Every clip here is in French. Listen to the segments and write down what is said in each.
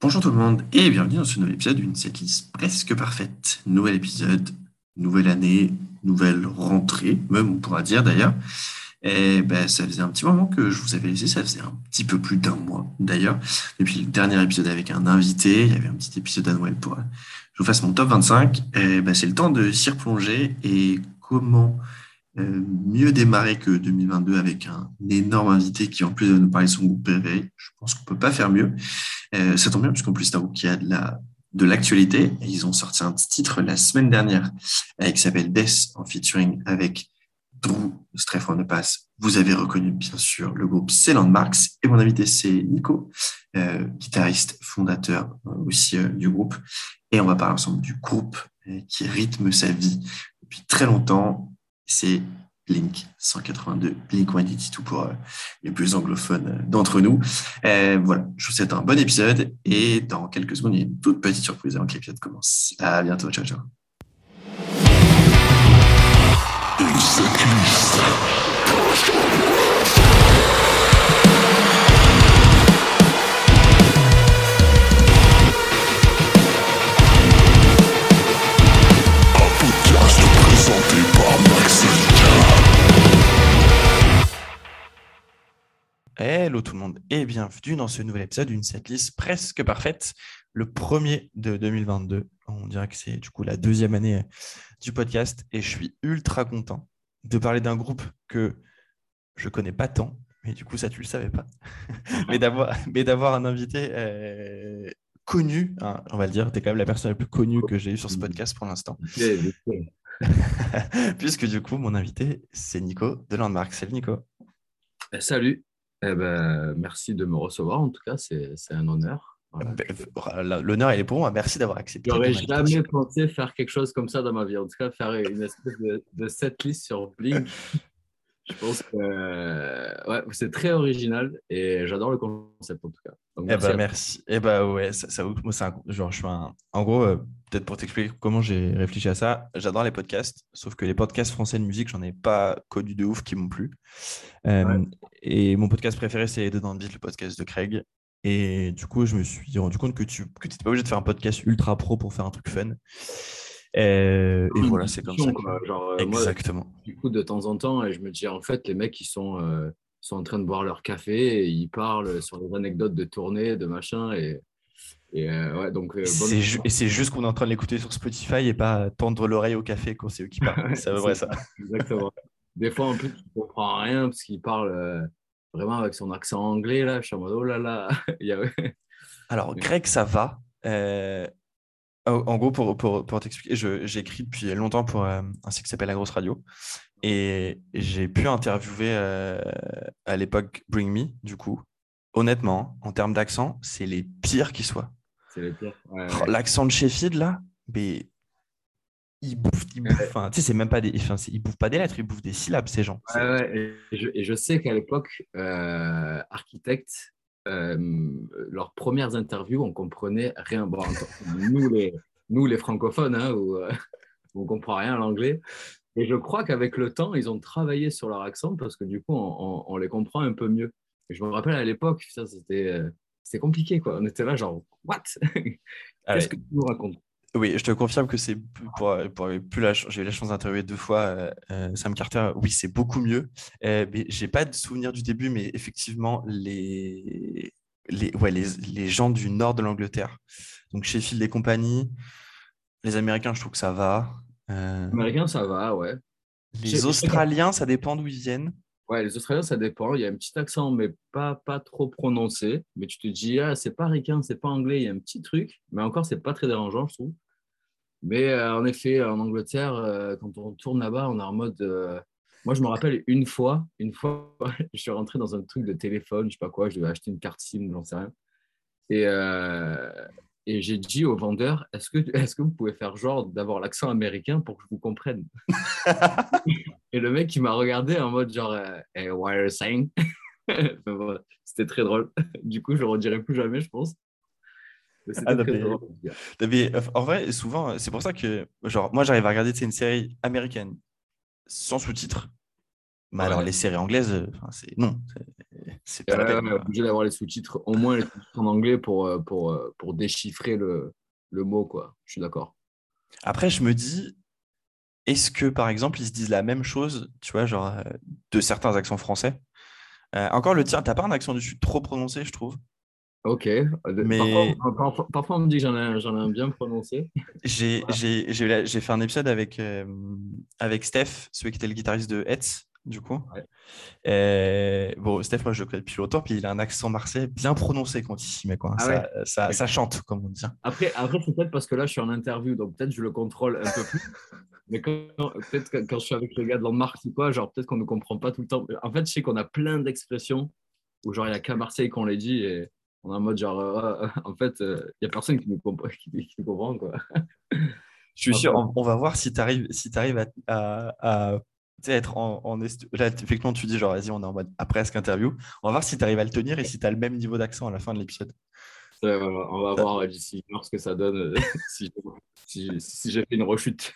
Bonjour tout le monde et bienvenue dans ce nouvel épisode d'une setlist presque parfaite. Nouvel épisode, nouvelle année, nouvelle rentrée, même on pourra dire d'ailleurs. Ben, ça faisait un petit moment que je vous avais laissé, ça faisait un petit peu plus d'un mois d'ailleurs. Depuis le dernier épisode avec un invité, il y avait un petit épisode à Noël pour que je vous fasse mon top 25. Et ben, c'est le temps de s'y replonger et comment euh, mieux démarrer que 2022 avec un énorme invité qui en plus de nous parler de son groupe préféré. Je pense qu'on peut pas faire mieux. Euh, ça tombe bien puisqu'en plus c'est un groupe qui a de la de l'actualité. Ils ont sorti un titre la semaine dernière euh, qui s'appelle Death en featuring avec Drew Streff on Pass. Vous avez reconnu bien sûr le groupe c'est Landmarks et mon invité c'est Nico, euh, guitariste fondateur aussi du groupe. Et on va parler ensemble du groupe qui rythme sa vie depuis très longtemps c'est Blink 182, Blink 182 pour euh, les plus anglophones euh, d'entre nous. Euh, voilà, je vous souhaite un bon épisode et dans quelques secondes, il y a une toute petite surprise avant que l'épisode commence. À bientôt, ciao, ciao. Hello tout le monde et bienvenue dans ce nouvel épisode d'une setlist presque parfaite, le premier de 2022. On dirait que c'est du coup la deuxième année euh, du podcast et je suis ultra content de parler d'un groupe que je connais pas tant, mais du coup ça tu le savais pas, mais d'avoir un invité euh, connu, hein, on va le dire, tu es quand même la personne la plus connue que j'ai eue sur ce podcast pour l'instant. Puisque du coup mon invité c'est Nico de Landmark. Salut Nico. Eh, salut, eh ben, merci de me recevoir, en tout cas, c'est un honneur. Ben, l'honneur, il est pour moi. Merci d'avoir accepté. J'aurais jamais pensé faire quelque chose comme ça dans ma vie. En tout cas, faire une espèce de, de setlist sur Blink. Je pense que ouais, c'est très original et j'adore le concept en tout cas. Donc, merci. Eh ben, merci. Eh ben, ouais, ça, ça moi, un, genre, je suis un, en gros, euh, peut-être pour t'expliquer comment j'ai réfléchi à ça, j'adore les podcasts, sauf que les podcasts français de musique, j'en ai pas connu de ouf qui m'ont plu. Euh, et mon podcast préféré, c'est Dedans Beat, le podcast de Craig. Et du coup, je me suis rendu compte que tu n'étais pas obligé de faire un podcast ultra pro pour faire un truc fun. Et, voilà, c'est comme ça. Genre, euh, Exactement. du coup, de temps en temps, et je me dis, en fait, les mecs, ils sont, euh, sont en train de boire leur café et ils parlent sur des anecdotes de tournée, de machin. Et, et euh, ouais, donc. c'est juste qu'on est en train de l'écouter sur Spotify et pas tendre l'oreille au café quand c'est eux qui parlent. c'est vrai, ça. Exactement. Des fois, en plus, tu comprends rien parce qu'ils parlent vraiment avec son accent anglais. Là, je suis en mode, oh là là. Alors, Greg, ça va. En gros, pour, pour, pour t'expliquer, j'ai écrit depuis longtemps pour euh, un site qui s'appelle La Grosse Radio. Et j'ai pu interviewer euh, à l'époque Bring Me, du coup. Honnêtement, en termes d'accent, c'est les pires qui soient. C'est les pires. L'accent de Sheffield, là, mais ils bouffent, ils bouffent. tu sais, c'est même pas des. Enfin, ils bouffent pas des lettres, ils bouffent des syllabes, ces gens. et, je, et, je, sais qu'à l'époque, euh, architecte, leurs premières interviews, on comprenait rien. Bon, nous, les, nous, les francophones, hein, où, euh, on comprend rien à l'anglais. Et je crois qu'avec le temps, ils ont travaillé sur leur accent parce que du coup, on, les comprend un peu mieux. Et je me rappelle à l'époque, ça, c'était euh, compliqué. Quoi. On était là, genre, what? Qu'est-ce que tu nous racontes? Oui, je te confirme que c'est pour, pour plus la, j'ai eu la chance d'interviewer deux fois euh, euh, Sam Carter. Oui, c'est beaucoup mieux. Euh, mais j'ai pas de souvenir du début, mais effectivement les les, ouais, les, les gens du nord de l'Angleterre, donc Sheffield et compagnie, les Américains, je trouve que ça va. Les Américains, ça va, ouais. Les Australiens, ça dépend d'où ils viennent. Ouais, les Australiens, ça dépend. Il y a un petit accent, mais pas, pas trop prononcé. Mais tu te dis, ah, c'est pas ricain, c'est pas anglais, il y a un petit truc. Mais encore, c'est pas très dérangeant, je trouve. Mais euh, en effet, en Angleterre, euh, quand on tourne là-bas, on est en mode. Euh, moi, je me rappelle une fois, une fois, je suis rentré dans un truc de téléphone, je sais pas quoi, je devais acheter une carte SIM, j'en sais rien. Et, et j'ai dit au vendeur, est-ce que, est que vous pouvez faire genre d'avoir l'accent américain pour que je vous comprenne? Et le mec, il m'a regardé en mode genre, hey, what are you saying? C'était très drôle. Du coup, je ne le redirai plus jamais, je pense. Ah, en vrai, souvent, c'est pour ça que, genre, moi, j'arrive à regarder une série américaine sans sous-titres. Mais alors, les séries anglaises, euh, c'est non, c'est- pas la Ouais, peine. ouais, obligé d'avoir les sous-titres, au moins les sous-titres en anglais pour, euh, pour, euh, pour déchiffrer le, le mot, quoi. Je suis d'accord. Après, je me dis, est-ce que, par exemple, ils se disent la même chose, tu vois, genre, euh, de certains accents français? Euh, Encore le tien, t'as pas un accent du sud trop prononcé, je trouve? Ok. Euh, Mais- Parfois, parfois- parfois, on me dit que j'en ai, un- j'en ai un bien prononcé. J'ai j'ai- j'ai fait un épisode avec, euh, avec Steph, celui qui était le guitariste de Hetz, du coup. Ouais. Et, bon, Steph, moi, je le connais depuis longtemps, puis il a un accent marseillais bien prononcé quand il s'y met, quoi. Ah ça, ça, ça chante, comme on dit. Après, après c'est peut-être parce que là, je suis en interview, donc peut-être je le contrôle un peu plus. Mais quand, peut-être quand je suis avec les gars de Landmark ou quoi, genre peut-être qu'on ne comprend pas tout le temps. En fait, je sais qu'on a plein d'expressions où genre il n'y a qu'à Marseille qu'on les dit et on est en mode genre, euh, euh, en fait, euh, il n'y a personne qui nous comprend, qui, qui nous comprend quoi. Je suis sûr, on, on va voir si tu arrives, si arrives à, être en, Là, effectivement, tu dis genre, vas-y, on est en mode à presque interview. On va voir si tu arrives à le tenir et si tu as le même niveau d'accent à la fin de l'épisode. Ouais, on va- on va voir euh, d'ici une heure ce que ça donne euh, si, si, si j'ai fait une rechute.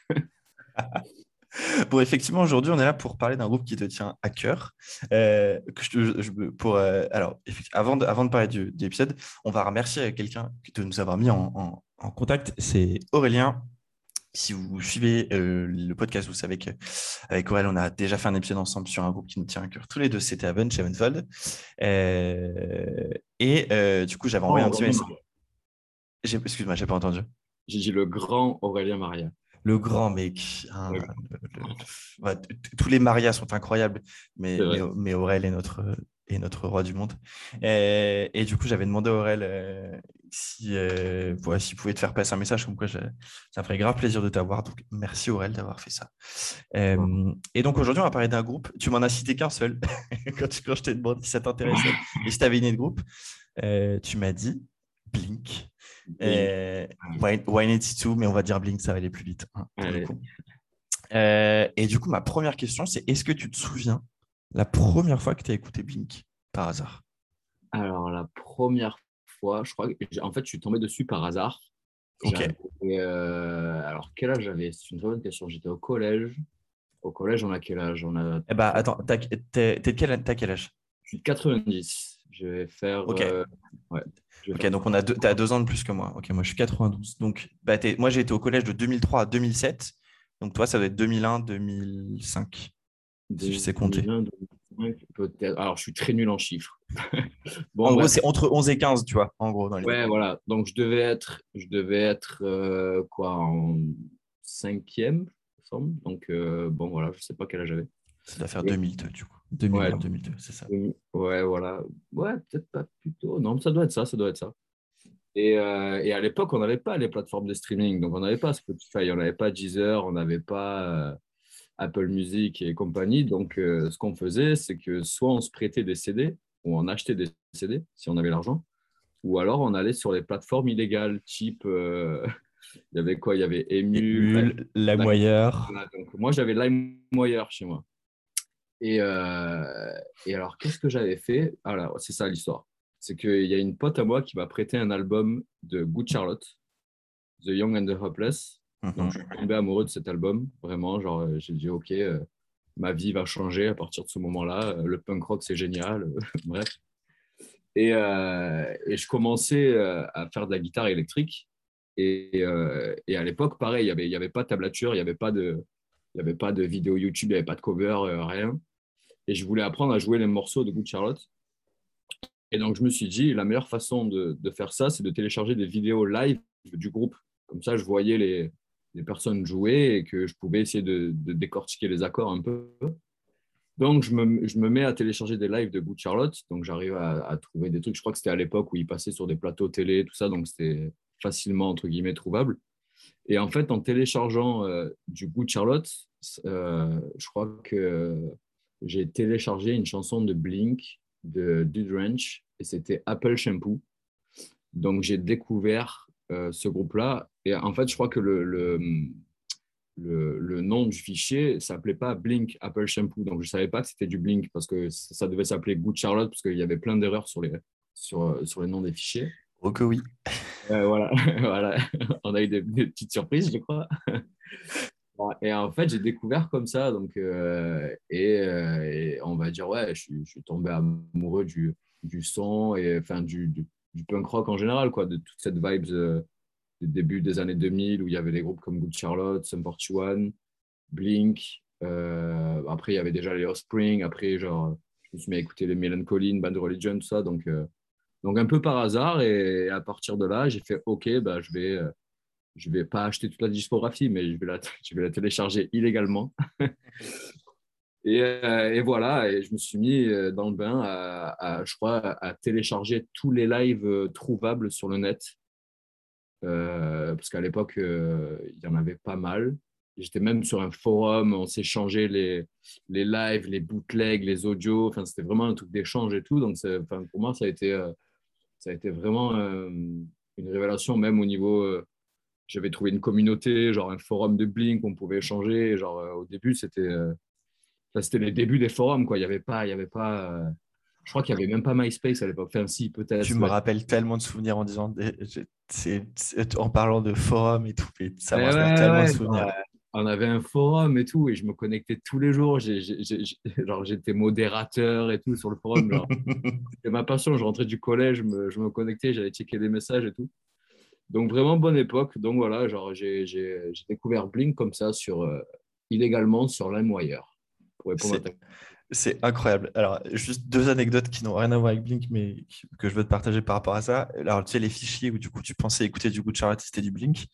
Bon, effectivement, aujourd'hui, on est là pour parler d'un groupe qui te tient à cœur. Euh, que je, je- pour, euh, alors, avant de, avant de parler du, de l'épisode, on va remercier quelqu'un de nous avoir mis en, en- en contact. C'est Aurélien. Si vous suivez euh, le podcast, vous savez qu'avec Aurélien, on a déjà fait un épisode ensemble sur un groupe qui nous tient à cœur tous les deux. C'était Avenge Sevenfold. Euh, et euh, du coup, j'avais envoyé un petit message. Excuse-moi, j'ai pas entendu. J'ai dit le grand Aurélien Maria. Le grand mec. hein, le- le- ouais, tous les Marias sont incroyables, mais, Aurel est notre, est notre roi du monde. Et, et du coup, j'avais demandé à Aurel euh, si, euh, ouais, s'il pouvait te faire passer un message comme quoi je- ça me ferait grave plaisir de t'avoir. Donc, merci Aurel d'avoir fait ça. Euh, et donc, aujourd'hui, on va parler d'un groupe. Tu m'en as cité qu'un seul quand, tu- quand je t'ai demandé si ça t'intéressait et si tu avais une idée de groupe. Tu m'as dit Blink. Euh, Wine- 182, mais on va dire Blink, ça va aller plus vite. hein. Euh, et du coup, ma première question, c'est est-ce que tu te souviens la première fois que tu as écouté Blink par hasard? Alors, la première fois, je crois que, en fait, je suis tombé dessus par hasard. Ok. Euh, alors, quel âge j'avais? C'est une très bonne question. J'étais au collège. Au collège, on a quel âge? On a... Eh bah, attends, t'as- quel, quel âge? Je suis de 90. Je vais faire. Ok. euh, ouais, je vais Ok, faire- donc on a deux, t'as deux ans de plus que moi. Ok, moi je suis 92. Donc, bah, moi j'ai été au collège de 2003 à 2007. Donc, toi, ça doit être 2001, 2005. si je sais compter. 2001, 2005, peut-être. Alors, je suis très nul en chiffres. bon, en gros, c'est entre 11 et 15, tu vois, en gros. Dans les... Ouais, voilà. Donc, je devais être, je devais être euh, quoi, en cinquième, il me semble. Donc, euh, bon, voilà, je sais pas quel âge j'avais. Ça doit faire Ouais. 2002, du coup. 2001, Ouais. 2002, c'est ça. Ouais, voilà. Ouais, peut-être pas plus tôt. Non, ça doit être ça, ça doit être ça. Et, euh, et à l'époque, on n'avait pas les plateformes de streaming. Donc, on n'avait pas Spotify, on n'avait pas Deezer, on n'avait pas euh, Apple Music et compagnie. Donc, euh, ce qu'on faisait, c'est que soit on se prêtait des CD, ou on achetait des CD, si on avait l'argent, ou alors on allait sur les plateformes illégales, type... il y avait quoi? Il y avait Emu, Emule, voilà, donc moi, j'avais LimeWire chez moi. Et, euh, et alors, qu'est-ce que j'avais fait? Alors, c'est ça l'histoire. C'est qu'il y a une pote à moi qui m'a prêté un album de Good Charlotte, The Young and the Hopeless. Mhm. Donc, je suis tombé amoureux de cet album. Vraiment, genre, euh, j'ai dit, OK, euh, ma vie va changer à partir de ce moment-là. Le punk rock, c'est génial. Bref. Et, euh, et je commençais à faire de la guitare électrique. Et, euh, et à l'époque, pareil, il n'y avait, y avait pas de tablature, il n'y avait pas de, il y avait pas de vidéo YouTube, il n'y avait pas de cover, euh, rien. Et je voulais apprendre à jouer les morceaux de Good Charlotte. Et donc, je me suis dit, la meilleure façon de, faire ça, c'est de télécharger des vidéos live du groupe. Comme ça, je voyais les, les personnes jouer et que je pouvais essayer de, décortiquer les accords un peu. Donc, je me, je me mets à télécharger des lives de Good Charlotte. Donc, j'arrive à, à trouver des trucs. Je crois que c'était à l'époque où ils passaient sur des plateaux télé, tout ça. Donc, c'était facilement, entre guillemets, trouvable. Et en fait, en téléchargeant euh, du Good Charlotte, euh, je crois que j'ai téléchargé une chanson de Blink, de Dude Ranch, et c'était Apple Shampoo. Donc, j'ai découvert euh, ce groupe-là. Et en fait, je crois que le, le, le, le nom du fichier s'appelait pas Blink Apple Shampoo. Donc, je ne savais pas que c'était du Blink parce que ça, ça devait s'appeler Good Charlotte parce qu'il y avait plein d'erreurs sur les, sur, sur les noms des fichiers. Oh que oui. Euh, voilà, voilà. on a eu des, des petites surprises, je crois. Et en fait, j'ai découvert comme ça. Donc, euh, et, euh, et, on va dire, ouais, je suis, tombé amoureux du, du son et enfin, du, du, punk rock en général, quoi, de toute cette vibes euh, du début des années 2000 où il y avait des groupes comme Good Charlotte, Sum 41, Blink. Euh, après, il y avait déjà les Offspring. Après, genre, je me suis mis à écouter les Melancholy, Band Religion, tout ça. Donc, donc, un peu par hasard. Et à partir de là, j'ai fait, OK, bah, je vais je ne vais pas acheter toute la discographie, mais je vais la, télécharger illégalement. et, euh, et, voilà, et je me suis mis euh, dans le bain à, je crois, à télécharger tous les lives euh, trouvables sur le net. Parce qu'à l'époque, il y en avait pas mal. J'étais même sur un forum, on s'échangeait les, les lives, les bootlegs, les audios. Enfin, c'était vraiment un truc d'échange et tout. Donc, enfin, pour moi, ça a été, ça a été vraiment une révélation, même au niveau j'avais trouvé une communauté, genre un forum de Blink, on pouvait échanger. Genre, euh, au début, c'était euh, c'était les débuts des forums, quoi. Il n'y avait pas. Il y avait pas euh, je crois qu'il n'y avait même pas MySpace à l'époque. Enfin, si, peut-être. Tu me rappelles tellement de souvenirs en disant. en parlant de forums et tout. ça me rappelle tellement de souvenirs. on avait un forum et tout, et je me connectais tous les jours. genre, j'étais modérateur et tout sur le forum. C'était ma passion. Je rentrais du collège, je me, je me connectais, j'allais checker les messages et tout. Donc vraiment bonne époque. Donc voilà, genre j'ai découvert Blink comme ça sur euh, illégalement sur LimeWire. C'est incroyable. Alors, juste deux anecdotes qui n'ont rien à voir avec Blink, mais que je veux te partager par rapport à ça. Alors, tu sais, les fichiers où du coup tu pensais écouter du Good Charlotte, c'était du Blink.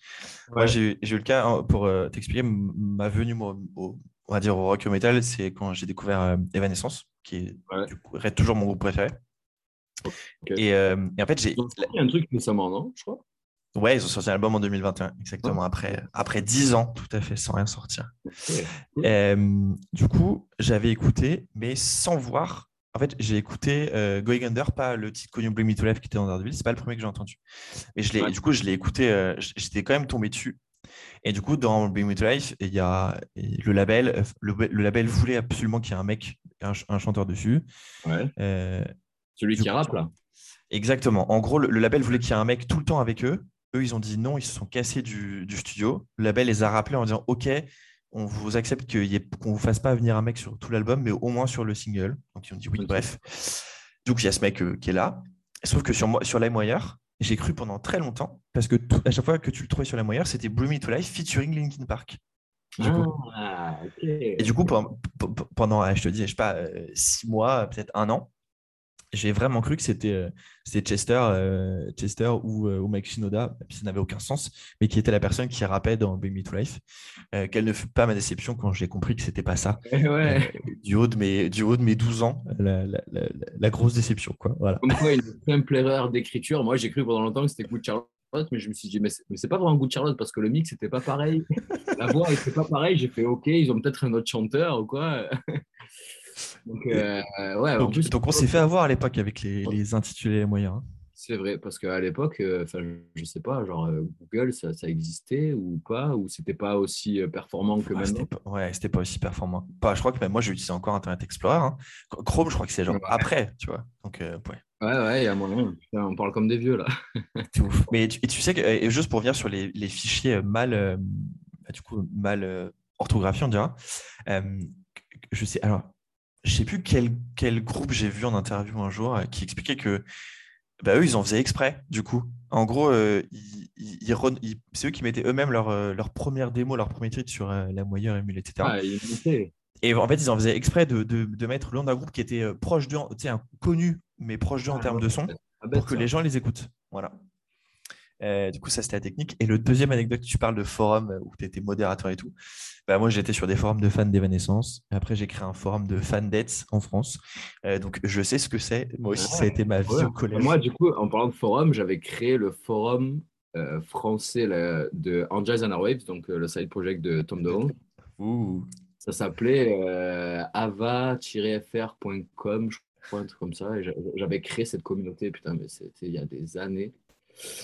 Moi, j'ai eu le cas, hein, pour euh, t'expliquer, ma venue, au, on va dire, au rock metal, c'est quand j'ai découvert euh, Evanescence, qui est du coup, toujours mon groupe préféré. Et, et, en fait, j'ai. Il y a un truc récemment, non Je crois? Ouais, ils ont sorti un album en 2021, exactement, après, après 10 ans, tout à fait, sans rien sortir. Euh, du coup, j'avais écouté, mais sans voir. En fait, j'ai écouté euh, Going Under, pas le titre connu Bring Me to Life qui était dans Daredevil, c'est pas le premier que j'ai entendu. Mais je du coup, je l'ai écouté, euh, j'étais quand même tombé dessus. Et du coup, dans Bring Me to Life, il y a le label, le, label voulait absolument qu'il y ait un mec, un, chanteur dessus. Ouais. Celui qui rappe là. Exactement. En gros, le, le label voulait qu'il y ait un mec tout le temps avec eux eux, ils ont dit non, ils se sont cassés du, studio. Le label les a rappelés en disant OK, on vous accepte qu'on ne vous fasse pas venir un mec sur tout l'album, mais au moins sur le single. Donc ils ont dit oui, bref. Donc il y a ce mec euh, qui est là. Sauf que sur, sur LimeWire, j'ai cru pendant très longtemps, parce que à chaque fois que tu le trouvais sur LimeWire, c'était Blue Me to Life featuring Linkin Park. ah, Et du coup, pendant, pendant, je te dis, je sais pas, euh, six mois, peut-être un an, j'ai vraiment cru que c'était euh, Chester, euh, Chester ou, euh, ou Mike Shinoda, puis ça n'avait aucun sens, mais qui était la personne qui rappait dans Bring Me to Life. quelle ne fut pas ma déception quand j'ai compris que c'était pas ça. du, haut de mes, du haut de mes 12 ans, la, la, la, grosse déception. Quoi. Voilà. Comme quoi, une simple erreur d'écriture. Moi, j'ai cru pendant longtemps que c'était Good Charlotte, mais je me suis dit, mais c'est pas vraiment Good Charlotte parce que le mix n'était pas pareil. la voix n'était pas pareil. J'ai fait, OK, ils ont peut-être un autre chanteur ou quoi. Donc, euh, ouais, donc, on s'est fait avoir à l'époque avec les, les, intitulés moyens. Hein. C'est vrai, parce qu'à l'époque, euh, enfin, je sais pas, genre euh, Google, ça, ça, existait ou pas, ou c'était pas aussi performant que maintenant? Pas, ouais, c'était pas aussi performant. Pas, je crois que même moi, j'utilisais encore Internet Explorer. Hein. Chrome, je crois que c'est genre après, tu vois. Donc, ouais. Ouais, ouais, il y a moyen. On parle comme des vieux là. Mais tu, et tu sais que, et juste pour venir sur les, les fichiers mal, du coup, mal orthographiés, on dira. je sais, alors, je sais plus quel, quel groupe j'ai vu en interview un jour euh, qui expliquait que bah, eux, ils en faisaient exprès, du coup. En gros, euh, c'est eux qui mettaient eux-mêmes leur, euh, leur, première démo, leur premier titre sur la moyenne Emule, etc. Ah, et en fait, ils en faisaient exprès de, de, de mettre le nom d'un groupe qui était proche d'eux, connu, mais proche d'eux en ah, termes de son, pour que les gens les écoutent. Voilà. Euh, du coup, ça, c'était la technique. Et le deuxième anecdote, tu parles de forum où tu étais modérateur et tout. Bah, moi, j'étais sur des forums de fans d'Evanescence. Après, j'ai créé un forum de fans d'Ets en France. Euh, donc, je sais ce que c'est. Moi aussi, ça a été ma vie au collège. Moi, du coup, en parlant de forum, j'avais créé le forum euh, français de Angels and Waves, donc le side project de Tom DeLonge. Ça s'appelait ava-fr.com, je crois, un truc comme ça. J'avais créé cette communauté, putain, mais c'était il y a des années.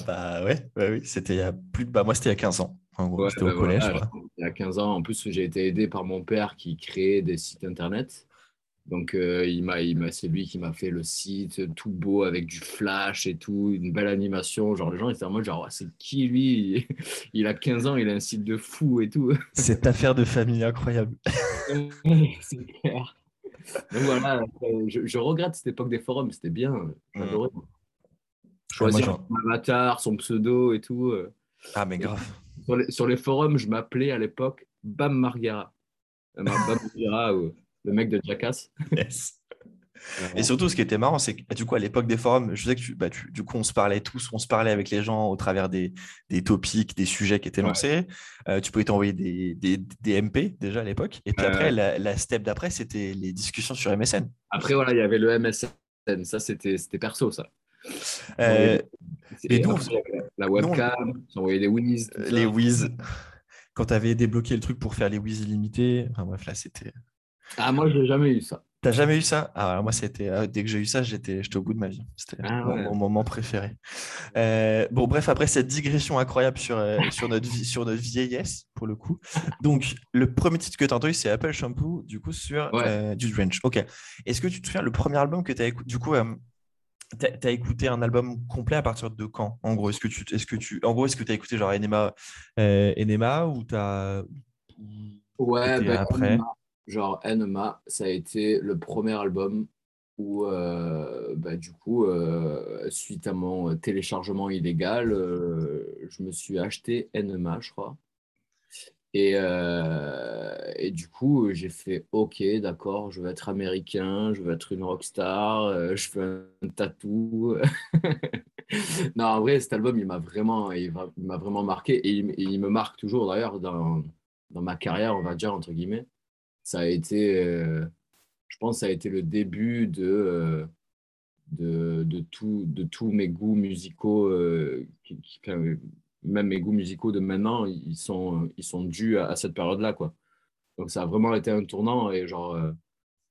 Bah ouais, oui, c'était il y a plus de... bah, moi c'était il y a 15 ans. En gros, c'était au collège. il y a 15 ans, en plus j'ai été aidé par mon père qui créait des sites internet. Donc, euh, il m'a, il m'a, c'est lui qui m'a fait le site tout beau avec du flash et tout, une belle animation. Genre, les gens étaient en mode, genre, c'est qui lui? Il a 15 ans, il a un site de fou et tout. Cette affaire de famille incroyable. c'est clair. Donc voilà, je, je, regrette cette époque des forums, c'était bien. J'adorais. Choisir son avatar, son pseudo et tout. euh. Ah, mais grave. Sur les, sur les forums, je m'appelais à l'époque Bam Margera. Euh, Bam Margera, ou le mec de Jackass. Yes. Et surtout, ce qui était marrant, c'est que du coup, à l'époque des forums, je sais que tu, bah, tu- du coup, on se parlait tous, on se parlait avec les gens au travers des, des topics, des sujets qui étaient Ouais. lancés. Euh, tu pouvais t'envoyer des, des, des MP déjà à l'époque. Et puis après, la, la step d'après, c'était les discussions sur MSN. Après, voilà, il y avait le MSN. Ça, c'était perso, ça. Euh, Et Et nous, la webcam, s'envoyer des whiz. les Wiz. Quand tu avais débloqué le truc pour faire les Wiz illimités. Enfin bref, là, c'était. Ah, moi, j'ai jamais eu ça. T'as jamais eu ça? Ah, moi, c'était ah, dès que j'ai eu ça, j'étais j'étais au bout de ma vie. C'était Ah mon, ouais. mon moment préféré. Euh, bon, bref, après cette digression incroyable sur, euh, sur, notre vie, sur notre vieillesse, pour le coup. Donc, le premier titre que tu as entendu, c'est Apple Shampoo, du coup, sur Ouais. euh, du Drench. Ok. Est-ce que tu te souviens le premier album que tu as écouté Du coup, euh, tu as, écouté un album complet à partir de quand En gros, est-ce que tu, est-ce que tu, en gros, est-ce que as écouté genre Enema, euh, Enema ou tu as. Ouais, ben, après? Enema, genre Enema, ça a été le premier album où, euh, bah, du coup, euh, suite à mon téléchargement illégal, je me suis acheté Enema, je crois. Et, euh, et du coup, j'ai fait OK, d'accord, je veux être américain, je veux être une rockstar, euh, je veux un tatou. non, en vrai, cet album, il m'a vraiment, il m'a vraiment marqué et il, me marque toujours d'ailleurs dans, dans ma carrière, on va dire, entre guillemets. Ça a été, euh, je pense, ça a été le début de, de, de, tout, de tous mes goûts musicaux, qui, même mes goûts musicaux de maintenant, ils sont, ils sont dus à, cette période-là, quoi. Donc ça a vraiment été un tournant et genre, euh,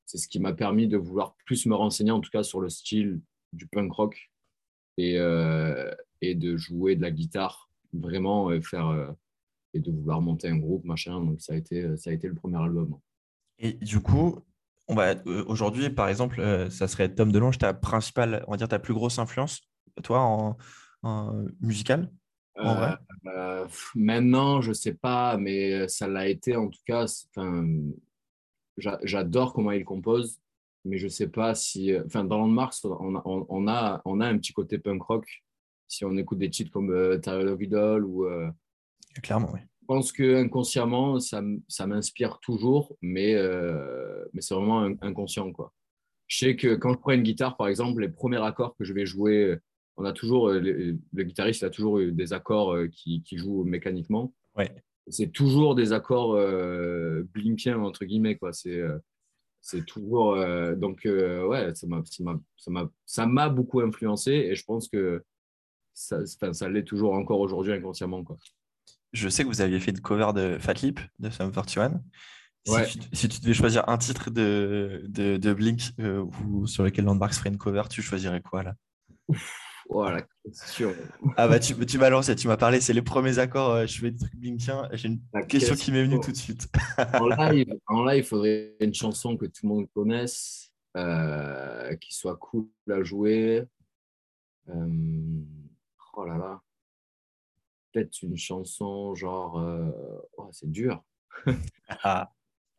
c'est ce qui m'a permis de vouloir plus me renseigner, en tout cas sur le style du punk rock et, euh, et de jouer de la guitare, vraiment euh, faire euh, et de vouloir monter un groupe, machin. Donc ça a été, ça a été le premier album. Et du coup, on va euh, aujourd'hui, par exemple, euh, ça serait Tom DeLonge, ta principale, on va dire ta plus grosse influence, toi, en, en musical? En vrai? Euh, euh, maintenant, je sais pas, mais ça l'a été en tout cas. j'adore comment il compose, mais je sais pas si. Enfin, dans Landmarks, on on, on a, on a un petit côté punk rock. Si on écoute des titres comme euh, of Idol ou. euh, Clairement, oui. je pense que inconsciemment, ça, ça m'inspire toujours, mais, euh, mais c'est vraiment in- inconscient. Quoi. Je sais que quand je prends une guitare, par exemple, les premiers accords que je vais jouer, on a toujours, euh, le, le guitariste a toujours eu des accords euh, qui, qui jouent mécaniquement. Ouais. C'est toujours des accords euh, blinkiens, entre guillemets. Quoi. C'est, euh, c'est toujours. euh, donc, euh, ouais, ça m'a, ça, m'a, ça, m'a, ça m'a beaucoup influencé et je pense que ça, enfin, ça l'est toujours encore aujourd'hui inconsciemment. Quoi. Je sais que vous aviez fait une cover de Fat Lip de Sum 41. Si, Ouais. tu, si tu devais choisir un titre de, de, de Blink ou sur lequel Landmarks ferait une cover, tu choisirais quoi là? Question. Ah bah tu, tu m'as lancé, tu m'as parlé, c'est les premiers accords, euh, je fais des trucs Blinkiens. J'ai une La question qui m'est venue tout de suite. en live, en live, il faudrait une chanson que tout le monde connaisse, euh, qui soit cool à jouer. Euh, oh là là. Peut-être une chanson genre. euh, oh, c'est dur.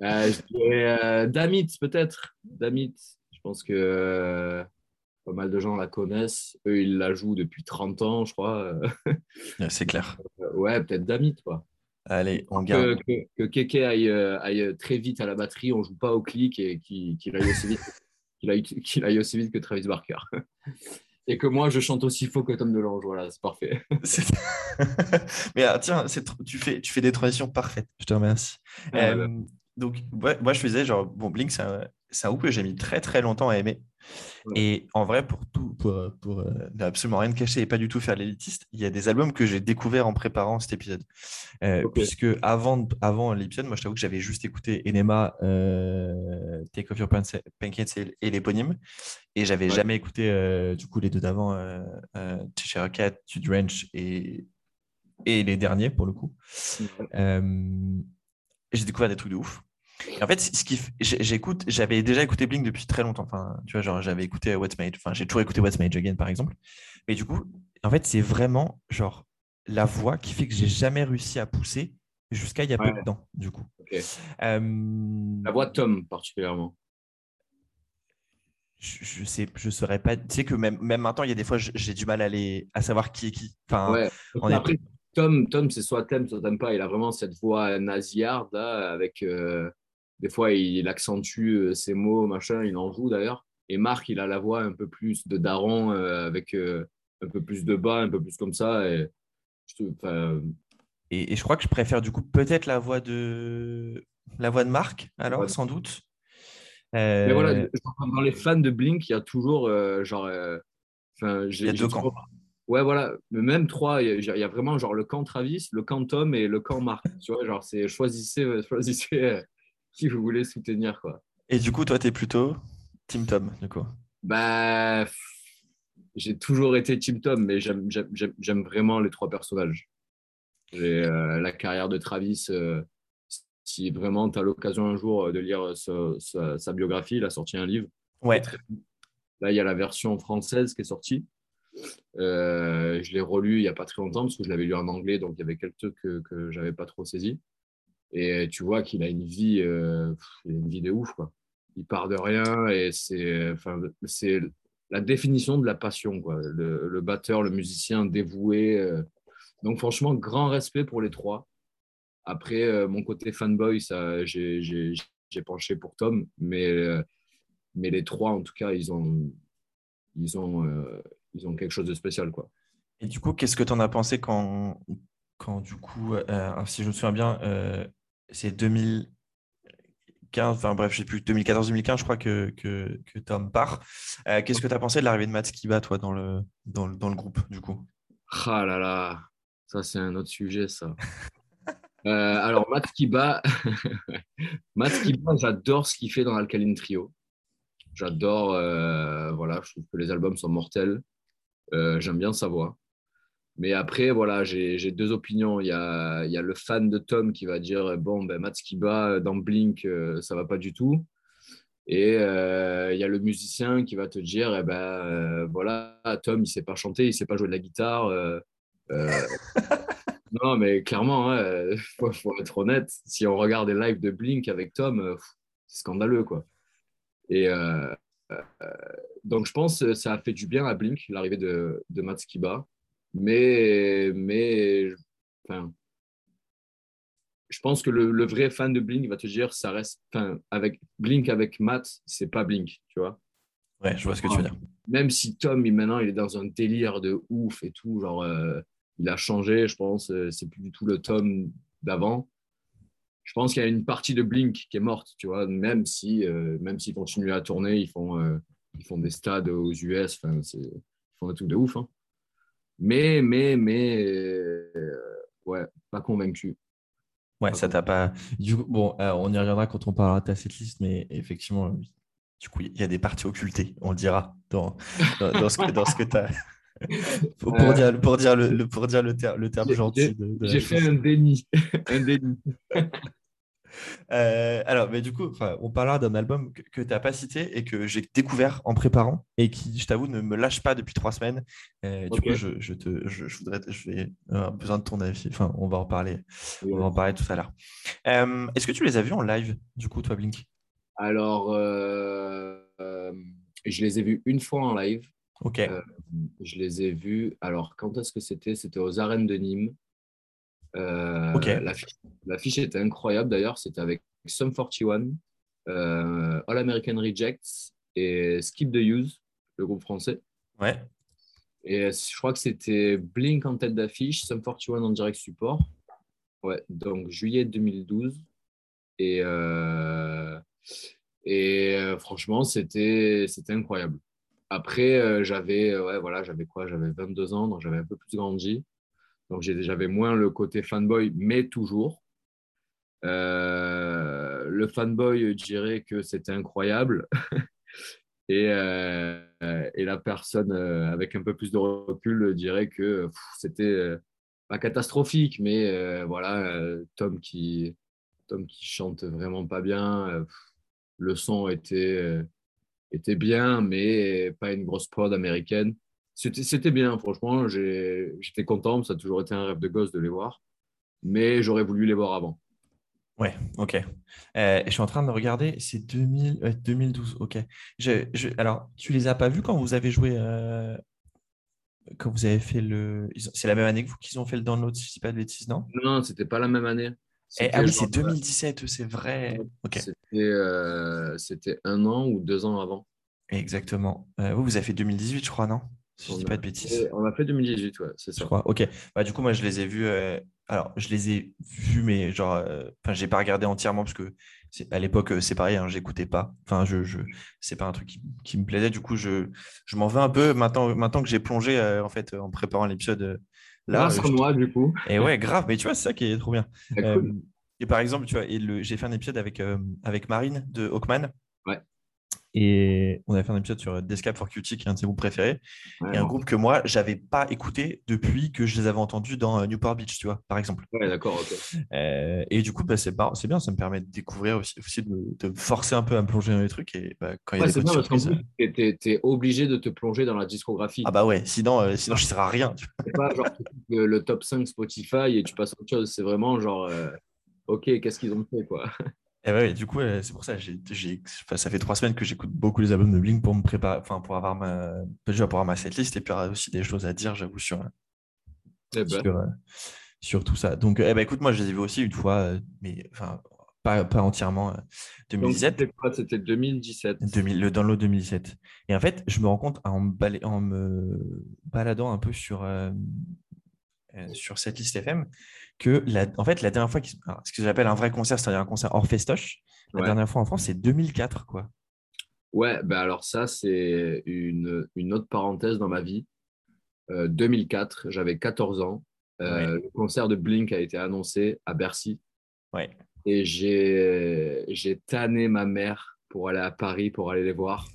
Ah, je dirais Damit, peut-être. Damit. Je pense que pas mal de gens la connaissent. Eux, ils la jouent depuis 30 ans, je crois. c'est clair. Euh, ouais, peut-être Damit, quoi. Allez, on garde. que, que Keke aille, euh, aille très vite à la batterie, on joue pas au clic et qu'il aille, aussi vite- qu'il aille, aussi vite que Travis Barker. Et que moi, je chante aussi faux que Tom DeLonge. Voilà, c'est parfait. Mais ah, tiens, tu, fais, tu fais des transitions parfaites. Je te remercie. Ouais, Euh, donc, ouais, moi, je faisais genre, bon, Blink, c'est un, c'est un groupe que j'ai mis très très longtemps à aimer. Ouais. Et en vrai, pour tout, pour, pour euh, absolument rien cacher et pas du tout faire l'élitiste, il y a des albums que j'ai découverts en préparant cet épisode. Euh. Puisque avant, avant l'épisode, moi, je t'avoue que j'avais juste écouté Enema, euh, Take Off Your Pants- Pancakes et, l'éponyme. Et j'avais Ouais. jamais écouté du coup les deux d'avant, Cheshire Cat, To Drench et, et les derniers pour le coup. J'ai découvert des trucs de ouf. en fait, ce qui, j'écoute, j'avais déjà écouté Blink depuis très longtemps. Enfin, tu vois, genre, j'avais écouté What's Made. Enfin, j'ai toujours écouté What's Made Again, par exemple. Mais du coup, en fait, c'est vraiment genre la voix qui fait que j'ai jamais réussi à pousser jusqu'à il y a peu de temps, du coup. Euh, la voix de Tom, particulièrement. Je, ne sais, je saurais pas. Tu sais que même, même maintenant, il y a des fois, j'ai du mal à, les, à savoir qui est qui. Enfin, Après, Tom, Tom c'est soit t'aimes, soit t'aimes pas. Il a vraiment cette voix nasillarde, là, avec. Euh, des fois, il, accentue euh, ses mots, machin, il en joue d'ailleurs. Et Marc, il a la voix un peu plus de daron, avec un peu plus de bas, un peu plus comme ça. Et et, je crois que je préfère du coup peut-être la voix de la voix de Marc, alors sans doute. Mais voilà, euh, dans les fans de Blink, il y a toujours euh, genre. Euh, il y a deux camps. Ouais, voilà, mais même trois, il y, a vraiment genre le camp Travis, le camp Tom et le camp Marc. tu vois, genre c'est choisissez, choisissez qui vous voulez soutenir, quoi. Et du coup, toi, tu es plutôt Team Tom, du coup? Bah, j'ai toujours été Team Tom, mais j'aime vraiment les trois personnages. Euh, la carrière de Travis, euh, si vraiment tu as l'occasion un jour de lire sa, biographie, il a sorti un livre. Ouais. Là, il y a la version française qui est sortie. Euh, je l'ai relu il n'y a pas très longtemps parce que je l'avais lu en anglais, donc il y avait quelques trucs que, que je n'avais pas trop saisi. Et tu vois qu'il a une vie, une vie de ouf. Quoi. Il part de rien et c'est, la définition de la passion. Quoi. Le, batteur, le musicien dévoué. Euh. Donc franchement, grand respect pour les trois. Après, euh, mon côté fanboy, j'ai, penché pour Tom, mais, euh, mais les trois, en tout cas, ils ont, ils ont, ils ont quelque chose de spécial. Quoi. Et du coup, qu'est-ce que tu en as pensé quand, quand du coup, si je me souviens bien, c'est 2000, enfin bref, je sais plus, 2014-2015, je crois que, que, que Tom part. Euh, qu'est-ce que tu as pensé de l'arrivée de Matt Skiba, toi, dans le, dans, le, dans le groupe, du coup? Ah là là, ça c'est un autre sujet, ça. euh, alors, Matt Skiba, Matt Skiba j'adore ce qu'il fait dans Alkaline Trio. J'adore, euh, voilà, je trouve que les albums sont mortels. Euh, j'aime bien sa voix. Mais après, voilà, j'ai deux opinions. Il y, a, il y, a, le fan de Tom qui va dire Bon, ben, Matt Skiba dans Blink, euh, ça va pas du tout. Et euh, il y a le musicien qui va te dire eh ben, euh, Voilà, Tom, il sait pas chanter, il sait pas jouer de la guitare. non, mais clairement, il faut, faut, être honnête. Si on regarde les lives de Blink avec Tom, c'est scandaleux, quoi. Et. Donc, je pense que ça a fait du bien à Blink, l'arrivée de, de Matt Skiba. Mais, mais enfin, je pense que le, vrai fan de Blink va te dire ça reste enfin, avec Blink avec Matt c'est pas Blink tu vois. Ouais je vois ce que tu veux dire. Même si Tom il, maintenant il est dans un délire de ouf et tout genre euh, il a changé je pense euh, c'est plus du tout le Tom d'avant je pense qu'il y a une partie de Blink qui est morte tu vois même si euh, même s'ils continuent à tourner ils font ils font des stades aux US enfin ils font des trucs de ouf hein. Mais, mais, mais, euh, ouais, pas convaincu. Ouais, ça t'a pas. Du coup, bon, euh, on y reviendra quand on parlera de ta setlist, mais effectivement, du coup, il y a des parties occultées, on le dira dans, dans, ce que, dans ce que tu as. pour, euh, dire, pour, dire, le, pour dire le, terme, le terme gentil. J'ai fait un déni. un déni. Euh, alors, mais du coup, on parlera d'un album que, tu n'as pas cité et que j'ai découvert en préparant et qui, je t'avoue, ne me lâche pas depuis trois semaines. Euh, du coup, je, te, je, voudrais, je vais avoir besoin de ton avis. Enfin, on va en parler, on va en parler tout à l'heure. Euh, est-ce que tu les as vus en live, du coup, toi, Blink? Alors, je les ai vus une fois en live. Ok. je les ai vus. Alors, quand est-ce que c'était? C'était aux arènes de Nîmes. Euh, L'affiche était incroyable d'ailleurs, c'était avec Sum 41, euh, All American Rejects et Skip the Use, le groupe français. Ouais. Et je crois que c'était Blink en tête d'affiche, Sum 41 en direct support. Ouais, donc juillet 2012. Et, euh, et euh, franchement, c'était incroyable. Après, j'avais ouais, voilà, j'avais quoi? J'avais 22 ans, donc j'avais un peu plus grandi. Donc j'avais moins le côté fanboy, mais toujours. Euh, le fanboy dirait que c'était incroyable. et, euh, et, la personne euh, avec un peu plus de recul dirait que c'était pas catastrophique, mais voilà, Tom qui, Tom qui chante vraiment pas bien. Euh, le son était, euh, était bien, mais pas une grosse prod américaine. C'était bien, franchement. J'étais content. Ça a toujours été un rêve de gosse de les voir. Mais j'aurais voulu les voir avant. Ouais, ok. Euh, je suis en train de regarder, c'est 2012, ok. Je, je, alors, tu les as pas vus quand vous avez joué, quand vous avez fait le. C'est la même année que vous qu'ils ont fait le download, si je ne dis pas de bêtises, non? Non, c'était pas la même année. Eh, ah oui, c'est 2017, c'est vrai. Euh, c'était un an ou deux ans avant. Exactement. Euh, vous, vous avez fait 2018, je crois, non? Si je dis pas de bêtises. on a fait 2018, ouais, c'est ça. Je crois. Ok. Bah, du coup, moi, je les ai vus. Euh, alors, je les ai vus, mais genre, enfin, j'ai pas regardé entièrement parce que à l'époque, c'est pareil, hein, j'écoutais pas. Enfin, je, je c'est pas un truc qui, me plaisait. Du coup, je, je m'en veux un peu maintenant, maintenant que j'ai plongé en fait en préparant l'épisode Là, Grâce moi, du coup. Et ouais, grave. Mais tu vois, c'est ça qui est trop bien. Ah, euh, et par exemple, tu vois, j'ai fait un épisode avec, euh, avec Marine de Hawkman. Ouais. Et on a fait un épisode sur Descape for Cutie, qui est un de ses groupes préférés. et un groupe que moi, j'avais pas écouté depuis que je les avais entendus dans euh, Newport Beach, tu vois, par exemple. Ouais, d'accord, ok. et du coup, bah, c'est bien, ça me permet de découvrir aussi, aussi de, me, forcer un peu à me plonger dans les trucs. Et bah, quand il y a des surprises. Tu es, obligé de te plonger dans la discographie. Ah bah ouais, sinon, sinon je ne serai à rien. C'est pas genre le, le, top 5 Spotify et tu passes autre chose. C'est vraiment genre ok, qu'est-ce qu'ils ont fait, quoi. Et ouais, du coup, c'est pour ça, j'ai, ça fait trois semaines que j'écoute beaucoup les albums de Blink pour me préparer, enfin, pour avoir ma, déjà pour avoir ma setlist et puis aussi des choses à dire, j'avoue, sur, eh ben. euh, sur, tout ça. Donc, eh ben, écoute, moi, je les ai vus aussi une fois, euh, mais enfin, pas, pas entièrement. 2017. Euh, c'était 2017. 2000, le download 2017. Et en fait, je me rends compte en, en me baladant un peu sur, sur cette liste FM que la, en fait, la dernière fois, ce que j'appelle un vrai concert, c'est-à-dire un concert hors festoche, la dernière fois en France, c'est 2004, quoi. Ouais, ben alors ça, c'est une, une, autre parenthèse dans ma vie. 2004, euh, j'avais 14 ans. Euh, le concert de Blink a été annoncé à Bercy. Ouais. Et j'ai tanné ma mère pour aller à Paris, pour aller les voir.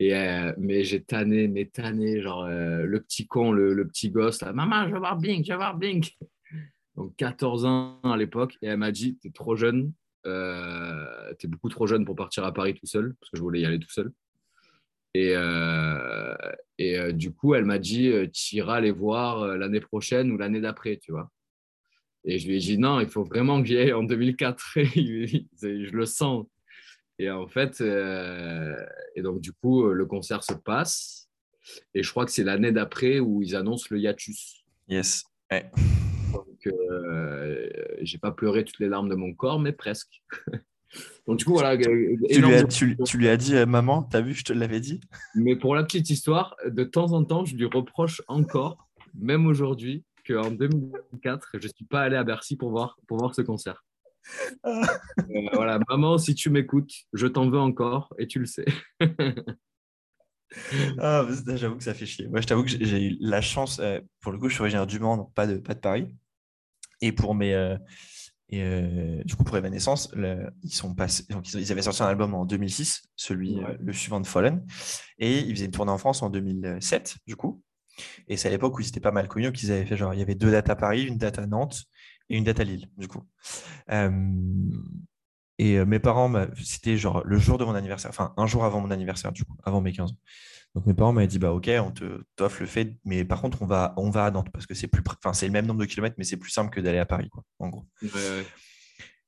Et, euh, mais j'ai tanné, mais tanné, genre le petit con, le, le, petit gosse, là, maman, je veux voir Blink, je veux voir Blink donc 14 ans à l'époque, et elle m'a dit Tu es trop jeune, euh, tu es beaucoup trop jeune pour partir à Paris tout seul, parce que je voulais y aller tout seul. Et, euh, et euh, du coup, elle m'a dit Tu iras les voir l'année prochaine ou l'année d'après, tu vois. Et je lui ai dit Non, il faut vraiment que j'y aille en 2004. je le sens. Et en fait, et donc du coup, le concert se passe. Et je crois que c'est l'année d'après où ils annoncent le hiatus. Yes. Donc, euh, j'ai pas pleuré toutes les larmes de mon corps, mais presque. Donc, du coup, voilà. Euh, tu lui, as, tu, lui, as, dit, euh, maman, t'as vu, je te l'avais dit? Mais pour la petite histoire, de temps en temps, je lui reproche encore, même aujourd'hui, qu'en 2004, je ne suis pas allé à Bercy pour voir, pour voir ce concert. voilà, maman, si tu m'écoutes, je t'en veux encore et tu le sais. ah, j'avoue que ça fait chier. Moi, je t'avoue que j'ai eu la chance, euh, pour le coup, je suis originaire du Mans, pas de, pas de Paris. Et pour mes. Euh, et, euh, du coup, pour Evanescence, ils, sont passés, donc ils, avaient sorti un album en 2006, celui, le suivant de Fallen. Et ils faisaient une tournée en France en 2007, du coup. Et c'est à l'époque où ils étaient pas mal connus, qu'ils avaient fait genre, il y avait deux dates à Paris, une date à Nantes et une date à Lille, du coup. Et euh, mes parents, c'était genre le jour de mon anniversaire, enfin un jour avant mon anniversaire, du coup, avant mes 15 ans. Donc mes parents m'avaient dit, bah ok, on te t'offre le fait, mais par contre, on va, on va à Nantes parce que c'est plus, enfin c'est le même nombre de kilomètres, mais c'est plus simple que d'aller à Paris, quoi, en gros.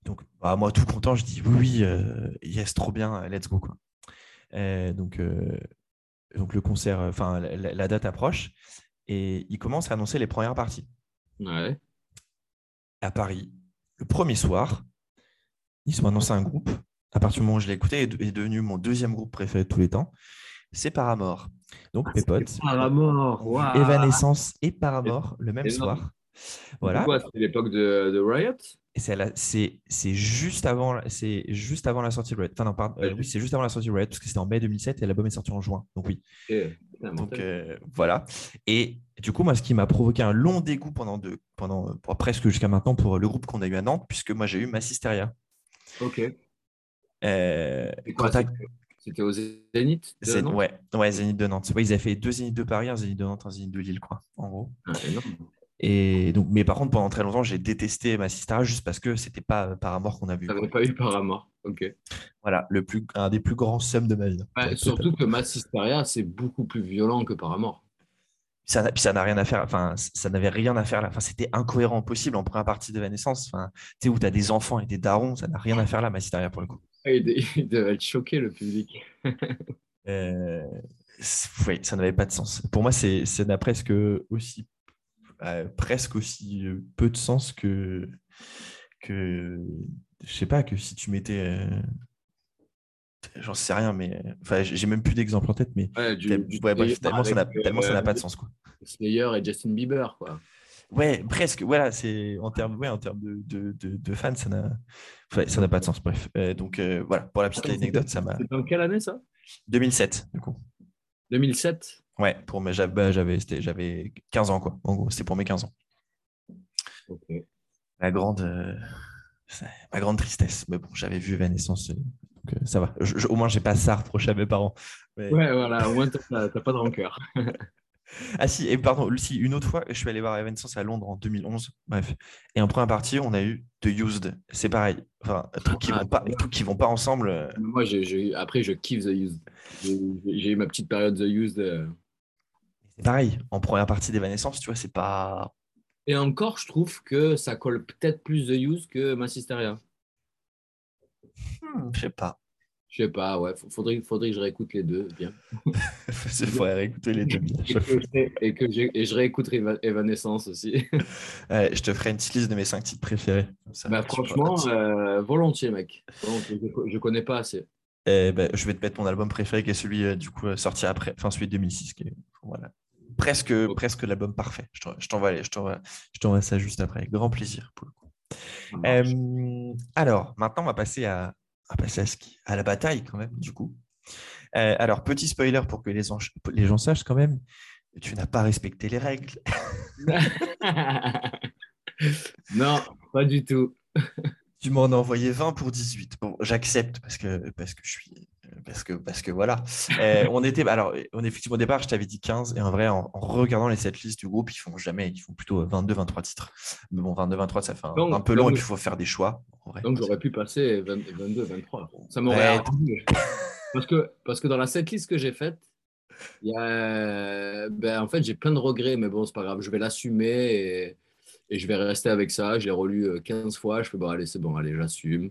Donc bah, moi, tout content, je dis, oui, oui, euh, yes, trop bien, let's go, quoi. donc, euh, donc le concert, enfin la, date approche et ils commencent à annoncer les premières parties. Ouais. À Paris, le premier soir, ils ont annoncé un groupe. À partir du moment où je l'ai écouté, est devenu mon deuxième groupe préféré de tous les temps. C'est Paramore. Donc, ah, mes potes. Paramore, Evanescence et Paramore le même soir. Voilà. C'est l'époque de, de, Riot? C'est juste, avant, juste avant la sortie de Riot. Enfin, non, pardon. Euh, oui, c'est juste avant la sortie de Riot parce que c'était en mai 2007 et l'album est sorti en juin. Donc, oui. Donc, euh, voilà. Et du coup, moi, ce qui m'a provoqué un long dégoût pendant, de, pendant presque jusqu'à maintenant pour le groupe qu'on a eu à Nantes, puisque moi, j'ai eu Massisteria. Ok. Euh, c'était au Zénith de Ouais, ouais, Zénith de Nantes. Ouais, ils avaient fait deux Zénith de Paris, un Zénith de Nantes, un Zénith de Lille, quoi, en gros. Ah, Et donc, mais par contre, pendant très longtemps, j'ai détesté ma Sistera juste parce que c'était pas Paramore qu'on a vu. T'avais pas eu Paramore, ok. Voilà, le plus, un des plus grands sums de ma vie. Ouais, surtout que Massisteria, c'est beaucoup plus violent que Paramore. Ça, puis ça n'a rien à faire, enfin, ça n'avait rien à faire là. Enfin, c'était incohérent possible en première partie de Evanescence. Enfin, tu sais, où tu as des enfants et des darons, ça n'a rien à faire là, ma Sisteria pour le coup. Ah, Il de- il devait être choqué, le public. Euh, oui, ça n'avait pas de sens. Pour moi, c'est, ça n'a presque aussi, euh, presque aussi euh, peu de sens que, que, je sais pas, que si tu mettais, euh, j'en sais rien, mais, enfin, j'ai même plus d'exemple en tête, mais Ouais, du- tel- du ouais, bref, tellement ça n'a, euh, pas de sens, quoi. Slayer et Justin Bieber, quoi. Ouais, presque. Voilà, c'est en termes, ouais, en termes de, de, de, de fans, ça n'a, enfin, ça n'a pas de sens. Bref, Euh, donc euh, voilà, pour la petite anecdote, ça m'a. C'est dans quelle année, ça? 2007, du coup. 2007 Ouais, pour mes, j'avais, bah, j'avais, c'était- j'avais 15 ans, quoi. En gros, c'était pour mes 15 ans. Ok. Ma grande, ma grande tristesse. Mais bon, j'avais vu Evanescence, donc euh, ça va. Je- je- au moins, j'ai pas ça à reprocher à mes parents. Mais- Ouais, voilà, au moins, t'as t'as pas de rancœur. Ah si, et pardon, si, une autre fois, je suis allé voir Evanescence à Londres en 2011. Bref. Et en première partie, on a eu The Used. C'est pareil. Enfin, trucs qui Ah, vont pas, trucs qui vont pas ensemble. euh, Moi, après, je kiffe The Used. J'ai j'ai eu ma petite période The Used. euh. C'est pareil. En première partie d'Evanescence, tu vois, c'est pas. Et encore, je trouve que ça colle peut-être plus The Used que Massisteria. Hmm, je sais pas. Je sais pas, ouais, faudrait, faudrait que je réécoute les deux, bien. Il faudrait réécouter les deux. Et que, je- et que et je réécoute Eva- Evanescence aussi. Ouais, je te ferai une petite liste de mes cinq titres préférés. Ça, Bah, franchement, euh, volontiers, mec. Volontiers. Je, je connais pas assez. Eh ben, je vais te mettre mon album préféré qui est celui euh, du coup euh, sorti après, enfin celui de 2006. Qui est, voilà. Presque, presque l'album parfait. Je t'en- je t'envoie je ça juste après. Avec grand plaisir pour le coup. Euh, alors, maintenant, on va passer à, on va passer à, qui- à la bataille quand même, du coup. Euh, alors, petit spoiler pour que les, gens- les gens sachent quand même, tu n'as pas respecté les règles. non, pas du tout. Tu m'en as envoyé 20 pour 18. Bon, j'accepte parce que, parce que je suis. Parce que, parce que voilà. Euh, on était. Alors, on, effectivement, au départ, je t'avais dit 15. Et en vrai, en, en regardant les setlists du groupe, ils font jamais. Ils font plutôt 22, 23 titres. Mais bon, 22, 23, ça fait un, Donc- un peu long et puis il faut faire des choix. en vrai. Donc j'aurais pu passer 20 22, 23. Ça m'aurait Ouais. Parce que, parce que dans la setlist que j'ai faite, il y a, ben, en fait, j'ai plein de regrets, mais bon, c'est pas grave, je vais l'assumer et, et je vais rester avec ça. Je l'ai relu euh, 15 fois. Je fais bon, allez, c'est bon, allez, j'assume.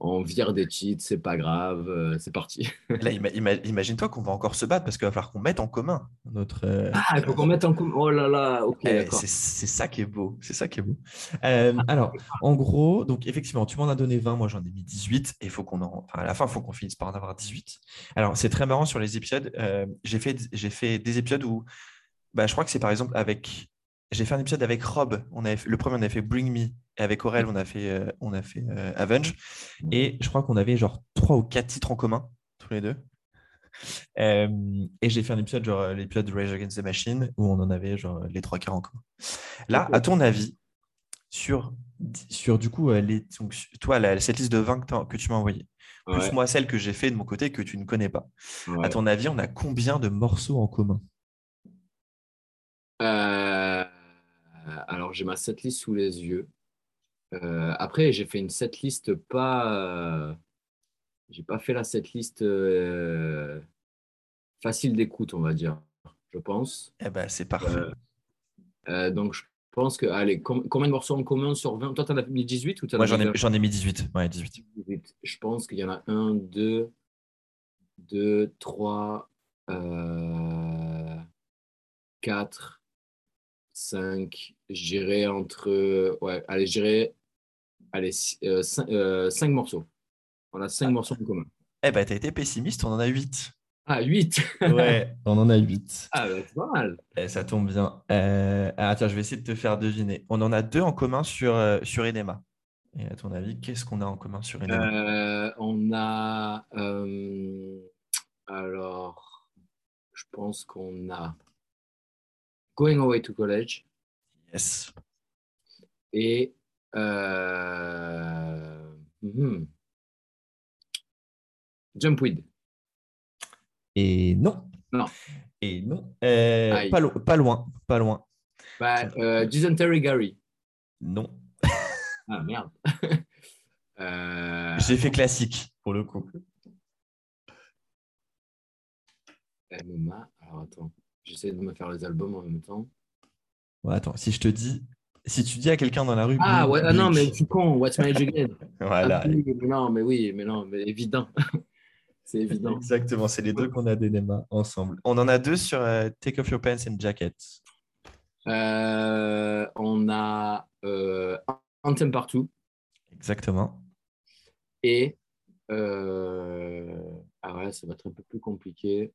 On vire des cheats, c'est pas grave, euh, c'est parti. Là, ima- ima- imagine-toi qu'on va encore se battre parce qu'il va falloir qu'on mette en commun notre. euh, Ah, il faut qu'on mette en commun. Oh là là, ok, Eh, c'est ça qui est beau. C'est ça qui est beau. Euh, alors, en gros, donc effectivement, tu m'en as donné 20, moi j'en ai mis 18. Et il faut qu'on en. Enfin, à la fin, il faut qu'on finisse par en avoir 18. Alors, c'est très marrant sur les épisodes. j'ai fait, fait des épisodes où. Bah, je crois que c'est par exemple avec. J'ai fait un épisode avec Rob. On avait fait- le premier, on a fait Bring Me. Et avec Aurel, on a fait, euh, on a fait euh, Avenge. Et je crois qu'on avait genre trois ou quatre titres en commun, tous les deux. Euh, et j'ai fait un épisode, genre l'épisode de Rage Against the Machine, où on en avait genre les trois quarts en commun. Là, à ton avis, sur, sur du coup, les, donc, toi, la, cette liste de 20 que, tu m'as envoyée, plus Ouais, moi celle que j'ai fait de mon côté que tu ne connais pas, ouais. à ton avis, on a combien de morceaux en commun? Euh, alors, j'ai ma setlist sous les yeux. Euh, après, j'ai fait une setlist pas. euh, j'ai pas fait la setlist euh, facile d'écoute, on va dire, je pense. Eh ben, c'est parfait. Euh, euh, donc, je pense que. Allez, com- combien de morceaux en commun sur 20 Toi, t'en as mis 18 ou t'en moi, as j'en ai, 20? j'en ai mis 18. Ouais, 18. 18. Je pense qu'il y en a 1, 2, 2, 3, 4, 5. J'irai entre. Ouais, allez, j'irai. Allez, 5 morceaux. On a 5 Ah. morceaux en commun. Eh ben, t'as été pessimiste, on en a 8. Ah, 8 Ouais, on en a 8. Ah, bah, c'est pas mal. Eh, ça tombe bien. Euh, ah, tiens, je vais essayer de te faire deviner. On en a deux en commun sur, euh, sur Enema. Et à ton avis, qu'est-ce qu'on a en commun sur Enema? Euh, on a. euh, alors, je pense qu'on a Going Away to College Yes. et. Euh, mhm, Jumpweed. Et non. Non. Et non. Euh, pas, lo- pas loin. Pas loin. Bah, euh, Dysentery Gary. Non. Ah merde. Euh, J'ai fait classique pour le coup. MMA. Alors attends, j'essaie de me faire les albums en même temps. Ouais, attends, si je te dis, si tu dis à quelqu'un dans la rue. Ah ouais, ah non, mais suis con. What's My Age Again Voilà, Ah, mais non, mais oui, mais non, mais évident. C'est évident. exactement, c'est les deux qu'on a d'Enema ensemble. On en a deux sur euh, Take Off Your Pants and Jacket. Euh, on a euh, Anthem Partout Exactement. et. euh, ah ouais, ça va être un peu plus compliqué.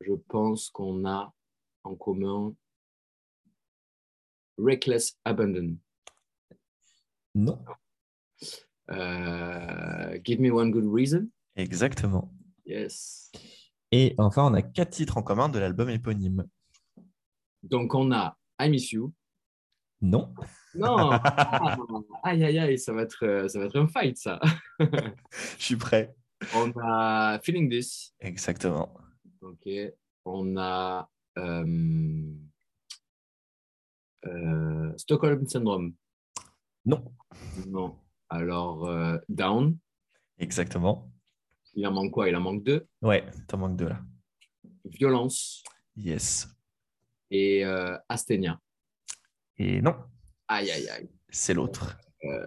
Je pense qu'on a en commun Reckless Abandon. Non. Euh, Give Me One Good Reason. Exactement. Yes. Et enfin, on a quatre titres en commun de l'album éponyme. Donc on a I Miss You. Non. Non. Ah, aïe aïe aïe, ça va être euh, ça va être un fight ça. Je suis prêt. On a Feeling This. Exactement. Ok. On a euh, euh, Stockholm Syndrome. Non. Non. Alors euh, Down. Exactement. Il en manque quoi? Il en manque deux? Ouais, t'en manques deux là. Violence Yes. et euh, Astenia. Et non, Aïe aïe aïe. c'est l'autre. Euh,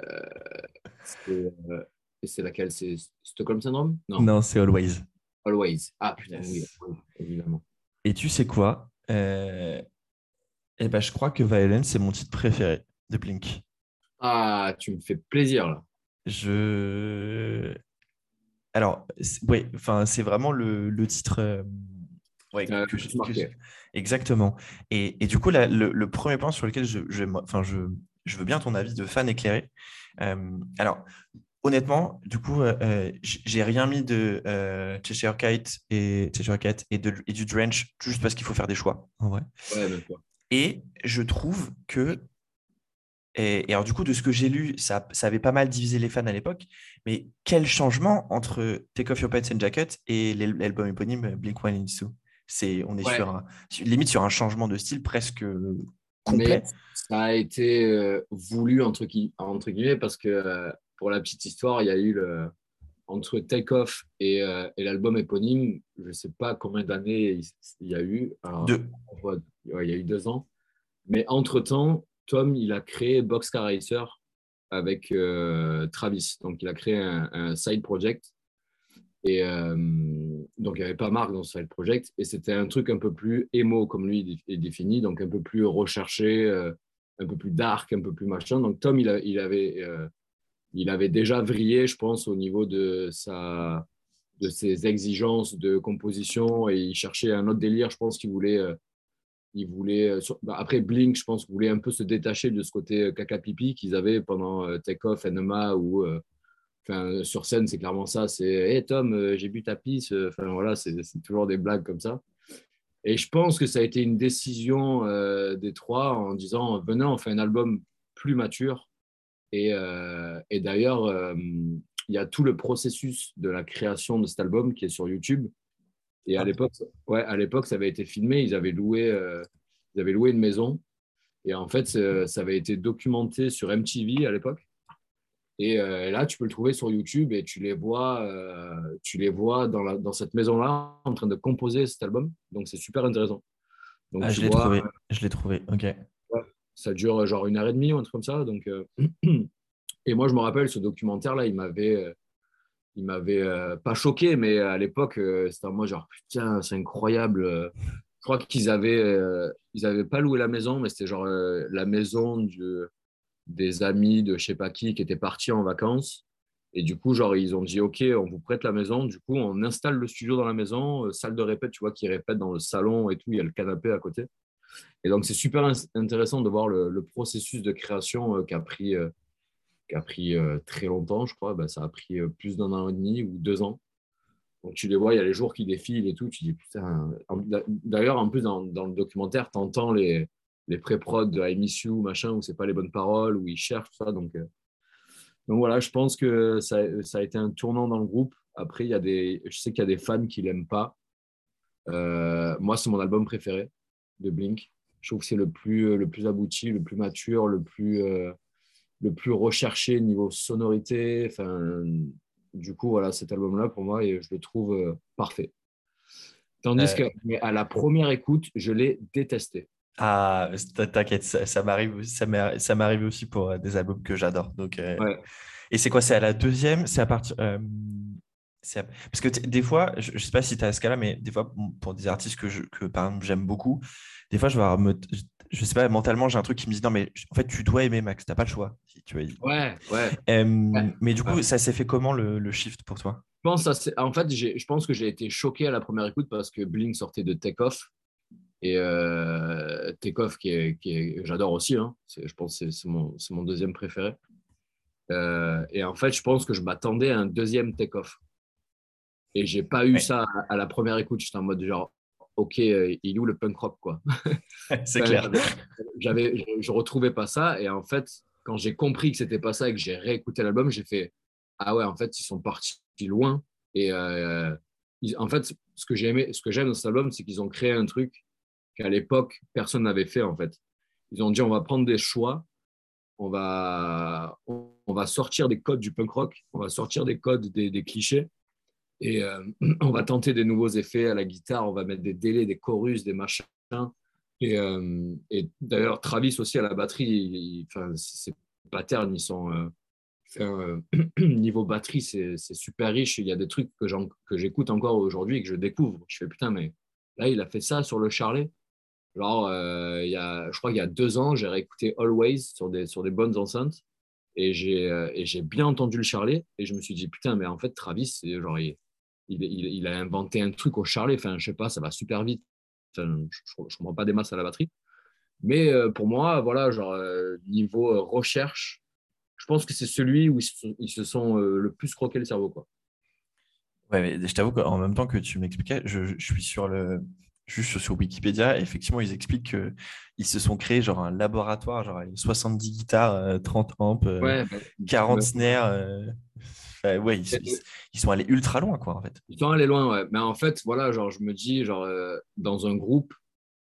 c'est laquelle? C'est Stockholm Syndrome? Non. Non, c'est Always. Always. Ah putain, Yes. oui, oui, évidemment. Et tu sais quoi? Euh, Eh ben, je crois que Violence, c'est mon titre préféré de Blink. Ah, tu me fais plaisir là. Je. Alors, ouais, enfin, c'est vraiment le, le titre. euh, ouais, Euh, que que Exactement. Et, et du coup, là, le, le premier point sur lequel je, je, enfin, je, je veux bien ton avis de fan éclairé. Euh, alors, honnêtement, du coup, euh, j'ai rien mis de euh, Cheshire Cat et Cheshire Cat et, de, et du Drench juste parce qu'il faut faire des choix, en vrai. Ouais, même pas. Et je trouve que, et, et alors du coup, de ce que j'ai lu, ça, ça avait pas mal divisé les fans à l'époque, mais quel changement entre Take Off Your Pants and Jacket et l'al- l'album éponyme Blink-182 C'est, on est Ouais. sur un, limite sur un changement de style presque complet. Mais ça a été euh, voulu entre, entre guillemets parce que euh, pour la petite histoire, il y a eu le, entre Take Off et, euh, et l'album éponyme, je ne sais pas combien d'années il, il y a eu. Alors, Deux. ouais, ouais, il y a eu deux ans. Mais entre-temps, Tom, il a créé Boxcar Racer avec euh, Travis. Donc, il a créé un, un side project. Et euh, donc, il n'y avait pas Marc dans ce side project. Et c'était un truc un peu plus émo, comme lui est défini, donc un peu plus recherché, un peu plus dark, un peu plus machin. Donc, Tom, il, a- il avait, il avait déjà vrillé, je pense, au niveau de, sa, de ses exigences de composition. Et il cherchait un autre délire. Je pense qu'il voulait. euh, il voulait, euh, bah, après Blink, je pense, voulait un peu se détacher de ce côté euh, caca pipi qu'ils avaient pendant Take Off, NMA, ou enfin, sur scène, c'est clairement ça. C'est Hé Tom, j'ai bu ta pisse. Voilà, c'est toujours des blagues comme ça. Et je pense que ça a été une décision des trois en disant venez, on fait un album plus mature. Et, euh, et d'ailleurs, euh, il y a tout le processus de la création de cet album qui est sur YouTube. Et à Ah. l'époque, ouais, à l'époque, ça avait été filmé. Ils avaient loué, euh, ils avaient loué une maison. Et en fait, ça avait été documenté sur MTV à l'époque. Et euh, là, tu peux le trouver sur YouTube et tu les vois, euh, tu les vois dans, la, dans cette maison-là en train de composer cet album. Donc, c'est super intéressant. Donc, Ah, je l'ai vois, trouvé. Je l'ai trouvé. Ok. Ça dure genre une heure et demie ou un truc comme ça. Donc, euh, Et moi, je me rappelle, ce documentaire-là, il m'avait, euh, il m'avait euh, pas choqué, mais à l'époque, euh, c'était moi genre, putain, c'est incroyable. euh. Je crois qu'ils avaient, euh, ils avaient pas loué la maison, mais c'était genre euh, la maison des amis de je sais pas qui qui étaient partis en vacances. Et du coup, genre, ils ont dit, OK, on vous prête la maison. Du coup, on installe le studio dans la maison, euh, salle de répète, tu vois, qui répète dans le salon et tout. Il y a le canapé à côté. Et donc, c'est super in- intéressant de voir le, processus de création euh, qui a pris, euh, pris euh, très longtemps, je crois. Ben, ça a pris plus d'un an et demi ou deux ans. Donc, tu les vois, il y a les jours qui défilent et tout. Tu dis, putain. D'ailleurs, en plus, dans, le documentaire, tu entends les, les pré-prod de I machin, où c'est pas les bonnes paroles, où ils cherchent ça. Donc, donc voilà, je pense que ça, ça a été un tournant dans le groupe. Après, il y a des, je sais qu'il y a des fans qui l'aiment pas. Moi, c'est mon album préféré de Blink. Je trouve que c'est le plus, le plus abouti, le plus mature, le plus, le plus recherché niveau sonorité. Enfin, du coup, voilà, cet album-là, pour moi, je le trouve parfait. Tandis que à la première écoute, je l'ai détesté. Ah, t'inquiète, ça, m'arrive, ça m'arrive aussi pour des albums que j'adore. Donc, Et c'est quoi C'est à la deuxième C'est à partir. Parce que des fois, je ne sais pas si tu as ce cas-là, mais des fois, pour des artistes que, je, que par exemple j'aime beaucoup, des fois, je vais me, je sais pas, mentalement, j'ai un truc qui me dit non, mais en fait, tu dois aimer Max, tu n'as pas le choix. Tu vois. Ouais, ouais. Mais du coup, ça s'est fait comment le, shift pour toi? Je pense, en fait, je pense que j'ai été choqué à la première écoute parce que Blink sortait de Take Off. Et euh, Take Off, qui est, qui j'adore aussi, hein. je pense que c'est mon, mon, deuxième préféré. Euh, et en fait, je pense que je m'attendais à un deuxième Take Off. Et j'ai pas eu ça à, la première écoute. J'étais en mode genre, ok, euh, il est où le punk rock quoi? C'est clair. J'avais, je, retrouvais pas ça. Et en fait, quand j'ai compris que c'était pas ça et que j'ai réécouté l'album, j'ai fait ah ouais, en fait, ils sont partis loin. Et euh, en fait, ce que j'aime, ce que j'aime dans cet album, c'est qu'ils ont créé un truc qu'à l'époque personne n'avait fait en fait. Ils ont dit on va prendre des choix, on va, on, va sortir des codes du punk rock, on va sortir des codes des clichés et euh, on va tenter des nouveaux effets à la guitare, on va mettre des délais, des chorus, des machins. Et, euh, d'ailleurs, Travis aussi à la batterie, ses patterns, ils sont. Euh, niveau batterie, c'est super riche. Il y a des trucs que j'écoute encore aujourd'hui et que je découvre. Je fais putain, mais là, il a fait ça sur le Charlet. Genre, il y a, je crois qu'il y a deux ans, j'ai réécouté Always sur des, sur des bonnes enceintes et j'ai bien entendu le Charlet et je me suis dit putain, mais en fait, Travis, genre, il, il, a inventé un truc au charlet. Enfin, je sais pas, ça va super vite. je ne comprends pas des masses à la batterie. Mais euh, pour moi, voilà, genre, euh, niveau euh, recherche, je pense que c'est celui où ils se sont, le plus croqué le cerveau. Quoi. Ouais, mais je t'avoue qu'en même temps que tu m'expliquais, je, suis sur le, juste sur Wikipédia, effectivement, ils expliquent qu'ils se sont créés genre un laboratoire, genre 70 guitares, 30 amps, 40 snares ouais, ils, sont allés ultra loin, quoi, en fait. Ils sont allés loin, ouais. Mais en fait, voilà, genre, je me dis, genre, euh, dans un groupe,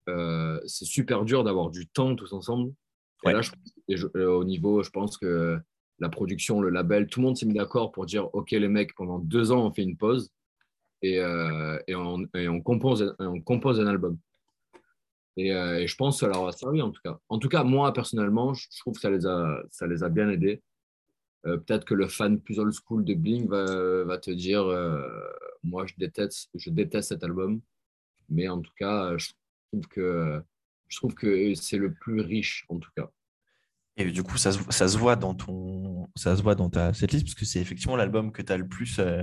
euh, c'est super dur d'avoir du temps tous ensemble. Et là, euh, au niveau, je pense que la production, le label, tout le monde s'est mis d'accord pour dire, OK, les mecs, pendant deux ans, on fait une pause et, et, on, et on, compose, on compose un album. Et, je pense que ça leur a servi en tout cas. En tout cas, moi personnellement, je trouve que ça les a, ça les a bien aidés. Euh, peut-être que le fan plus old school de Blink va, te dire euh, moi je déteste je déteste cet album. Mais en tout cas je trouve que je trouve que c'est le plus riche en tout cas. Et du coup ça se, ça se voit dans ton ça se voit dans ta setlist parce que c'est effectivement l'album que tu as le plus euh,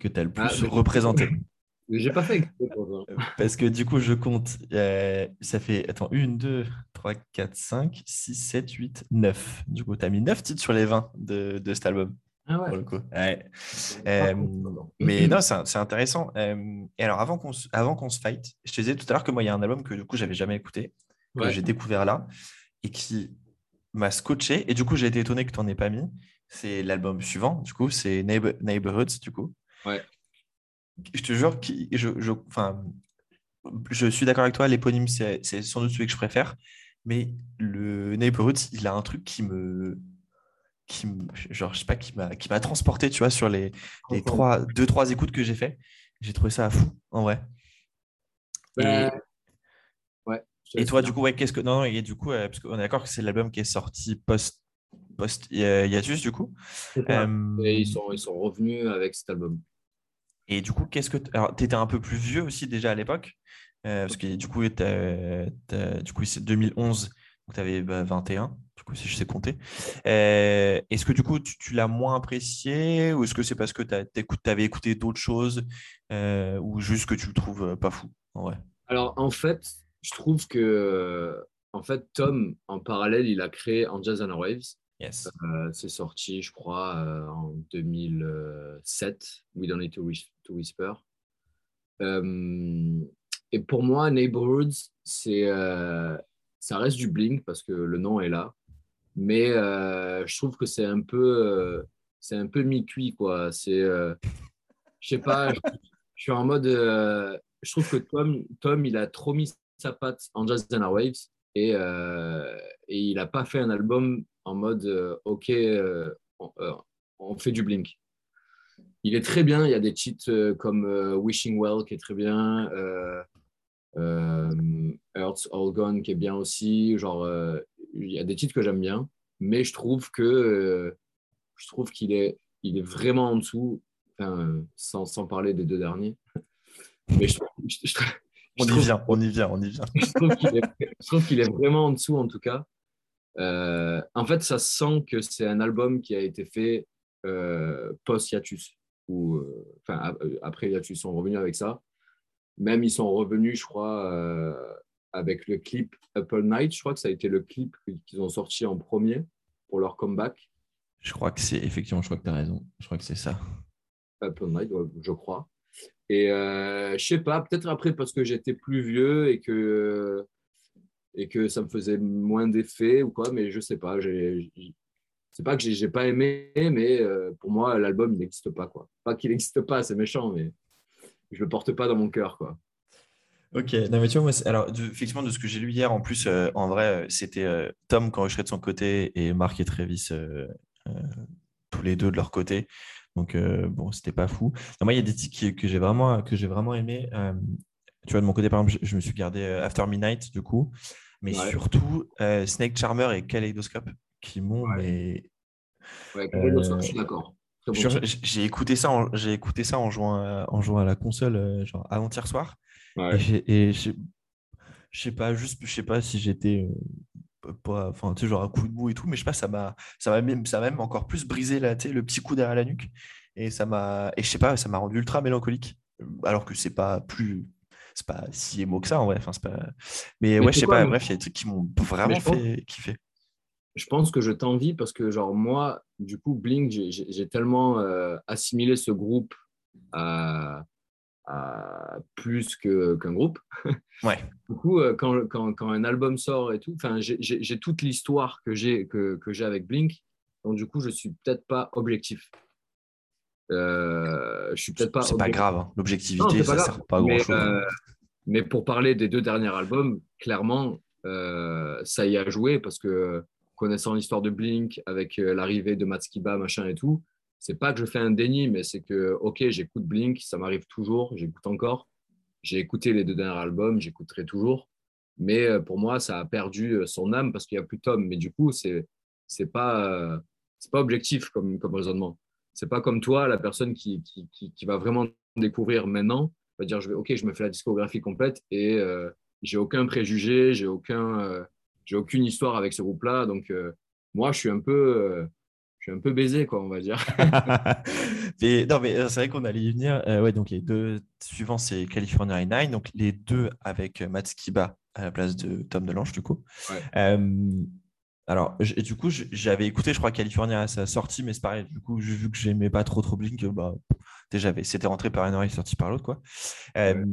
que as le plus ah, représenté j'ai pas fait. Parce que du coup, je compte. Euh, ça fait. Attends, 1, 2, 3, 4, 5, 6, 7, 8, 9. Du coup, tu as mis 9 titres sur les 20 de, de cet album. Ah ouais. Pour le coup. Euh, mais non, c'est intéressant. Euh, et alors, avant qu'on se fight, je te disais tout à l'heure que moi, il y a un album que du coup, j'avais jamais écouté, que j'ai découvert là, et qui m'a scotché. Et du coup, j'ai été étonné que tu n'en aies pas mis. C'est l'album suivant, du coup, c'est Neighborhoods, du coup. Ouais je te jure, je, je, enfin, je suis d'accord avec toi, l'éponyme, c'est sans doute celui que je préfère. Mais le Neighborhood, il a un truc qui me. Qui genre, je sais pas, qui m'a transporté, tu vois, sur les, les trois, deux, trois écoutes que j'ai fait. J'ai trouvé ça fou, en vrai. et, bah, ouais, et toi, du coup, ouais, qu'est-ce que. Non, non, et du coup, euh, parce qu'on est d'accord que c'est l'album qui est sorti post post Yatus, du coup. Euh, et ils sont, ils sont revenus avec cet album. Et du coup, qu'est-ce que. Alors, tu étais un peu plus vieux aussi déjà à l'époque, euh, parce que du coup, du coup c'est 2011, donc tu avais 21, du coup, si je sais compter. Euh, est-ce que du coup, tu, l'as moins apprécié, ou est-ce que c'est parce que tu avais écouté d'autres choses, euh, ou juste que tu le trouves pas fou en vrai? Alors, en fait, je trouve que en fait, Tom, en parallèle, il a créé Angels and Waves. Euh, c'est sorti, je crois, euh, en 2007, We Don't Need to, Whisper. Euh, et pour moi, Neighborhoods, c'est, ça reste du Blink parce que le nom est là. Mais je trouve que c'est un peu, c'est un peu mi-cuit, quoi. C'est, je sais pas, je, suis en mode, je trouve que Tom, Tom, il a trop mis sa patte en Jazz and Waves et, euh, il n'a pas fait un album en mode euh, OK, euh, on, euh, on fait du Blink. Il est très bien. Il y a des titres euh, comme euh, Wishing Well qui est très bien. Euh, euh, Earth's All Gone qui est bien aussi. Genre, il y a des titres que j'aime bien, mais je trouve que je trouve qu'il est, il est vraiment en dessous, enfin, sans, sans parler des deux derniers. Mais je, je- je- On y trouve- vient, on y vient, on y vient. je trouve qu'il est, vraiment en dessous en tout cas. Euh, en fait, ça sent que c'est un album qui a été fait euh, post-Hiatus. Euh, enfin, euh, après ils sont revenus avec ça. Même ils sont revenus, je crois, euh, avec le clip All Night. Je crois que ça a été le clip qu'ils ont sorti en premier pour leur comeback. Je crois que c'est effectivement, je crois que tu as raison. Je crois que c'est ça. All Night, je crois. Et euh, je sais pas, peut-être après parce que j'étais plus vieux et que, et que ça me faisait moins d'effet ou quoi, mais je sais pas. j'ai- C'est pas que j'ai j'ai pas aimé, mais euh, pour moi, l'album, il n'existe pas. quoi. Pas qu'il n'existe pas, c'est méchant, mais je le porte pas dans mon cœur. quoi. Ok, non mais tu vois, moi, alors de- effectivement, de ce que j'ai lu hier, en plus, euh, en vrai, euh, c'était euh, Tom qui enregistrait de son côté et Marc et Travis tous les deux de leur côté. Donc, bon, c'était pas fou. Non, moi, il y a des titres que j'ai vraiment, que j'ai vraiment aimé. Tu vois, de mon côté, par exemple, je, je me suis gardé After Midnight, du coup, mais Ouais. surtout Snake Charmer et Kaleidoscope qui m'ont. Ouais. mais Ouais, Euh, je suis d'accord. Bon je- titre. j'ai écouté ça, en, j'ai écouté ça en jouant, à, en jouant à la console, euh, genre avant-hier soir. Ouais. Et je sais pas, juste, je sais pas si j'étais euh, pas, enfin, tu sais, genre un coup de mou et tout, mais je sais pas, ça m'a, ça m'a même, ça même encore plus brisé là, tu sais, le petit coup derrière la nuque. Et ça m'a, et je sais pas, ça m'a rendu ultra mélancolique, alors que c'est pas plus, c'est pas si émo que ça en vrai. Enfin, c'est pas, mais, ouais, je sais quoi, pas. mais- Bref, il y a des trucs qui m'ont vraiment fait kiffer. Je pense que je t'envie parce que, genre, moi, du coup, Blink, j'ai- tellement euh, assimilé ce groupe à, à plus qu'un groupe. Ouais. Du coup, euh, quand, quand, quand un album sort et tout, j'ai- toute l'histoire que j'ai que, que j'ai avec Blink. Donc, du coup, je suis peut-être pas objectif. Euh, je suis peut-être pas. C'est pas grave, hein. L'objectivité, ça pas sert grave. pas à grand mais, chose. euh, mais pour parler des deux derniers albums, clairement, euh, ça y a joué parce que connaissant l'histoire de Blink avec euh, l'arrivée de Matskiba, machin et tout, c'est pas que je fais un déni, mais c'est que, ok, j'écoute Blink, ça m'arrive toujours, j'écoute encore. J'ai écouté les deux derniers albums, j'écouterai toujours. Mais euh, pour moi, ça a perdu euh, son âme parce qu'il n'y a plus Tom. Mais du coup, c'est c'est pas, c'est pas objectif comme, comme raisonnement. C'est pas comme toi, la personne qui, qui, va vraiment découvrir maintenant, va dire ok, je me fais la discographie complète et j'ai aucun préjugé, j'ai aucun, j'ai aucune histoire avec ce groupe-là. Donc euh, moi, je suis un peu, euh, je suis un peu baisé, quoi, on va dire. mais, non, mais euh, c'est vrai qu'on allait y venir. Euh, ouais, donc les deux suivants, c'est California Nine. Donc les deux avec Matt Skiba à la place de Tom DeLonge, du coup. Ouais. Euh, alors, du coup, j'avais écouté, je crois, California à sa sortie, mais c'est pareil. Du coup, vu que j'aimais pas trop trop Blink, bah, déjà, c'était rentré par une oreille, sorti par l'autre, quoi. Euh,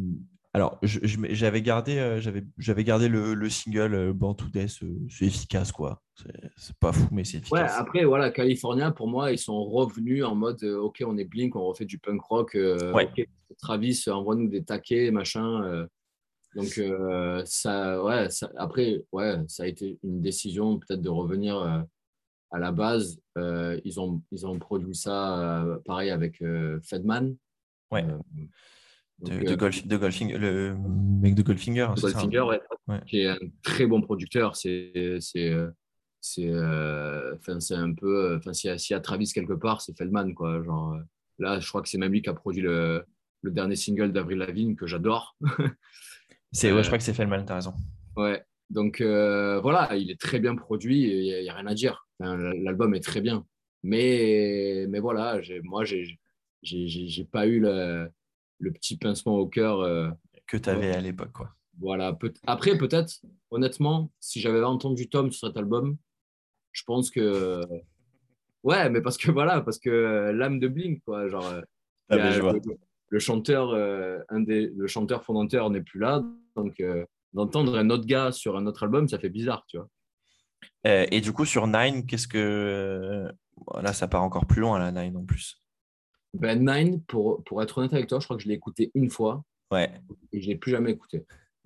Alors, j'avais gardé, euh, j'avais, gardé le, le single euh, Born to Death, c'est efficace, quoi. C'est, pas fou, mais c'est Ouais, efficace. après, voilà, California, pour moi, ils sont revenus en mode euh, ok, on est Blink, on refait du punk rock. euh, Ouais. ok, Travis, envoie-nous des taquets, machin. euh. donc, euh, ça, ouais, ça- après, ouais, ça a été une décision peut-être de revenir à la base. Ils, ont, ils ont produit ça pareil avec Fedman. Ouais. Euh, de, donc, de, Golf- de Golfing, le mec de Goldfinger, hein. Goldfinger, ouais, Ouais. qui est un très bon producteur. C'est, c'est, euh, c'est, euh, un peu, euh, enfin, s'il y, y a Travis quelque part, c'est Feldman, quoi. Genre, euh, là, je crois que c'est même lui qui a produit le, le dernier single d'Avril Lavigne que j'adore. C'est, ouais, Euh, je crois que c'est Feldman, t'as raison. Ouais. Donc voilà, il est très bien produit, il n'y a, il y a rien à dire. Enfin, L'album est très bien. Mais, mais voilà, moi, j'ai j'ai- j'ai j'ai pas eu le, le petit pincement au cœur. euh, Que t'avais à l'époque, quoi. voilà. Peut Après, peut-être, honnêtement, si j'avais entendu Tom sur cet album, je pense que. Ouais, mais parce que voilà, parce que euh, l'âme de Blink, quoi. Genre, euh, Ah, je vois. le, le chanteur, euh, un des, le chanteur fondateur n'est plus là. Donc, euh, d'entendre un autre gars sur un autre album, ça fait bizarre, tu vois. Euh, et du coup, sur Nine, qu'est-ce que. Là, ça part encore plus loin, la Nine en plus. Ben, Nine, pour, pour être honnête avec toi, je crois que je l'ai écouté une fois Ouais. et je ne l'ai plus jamais écouté.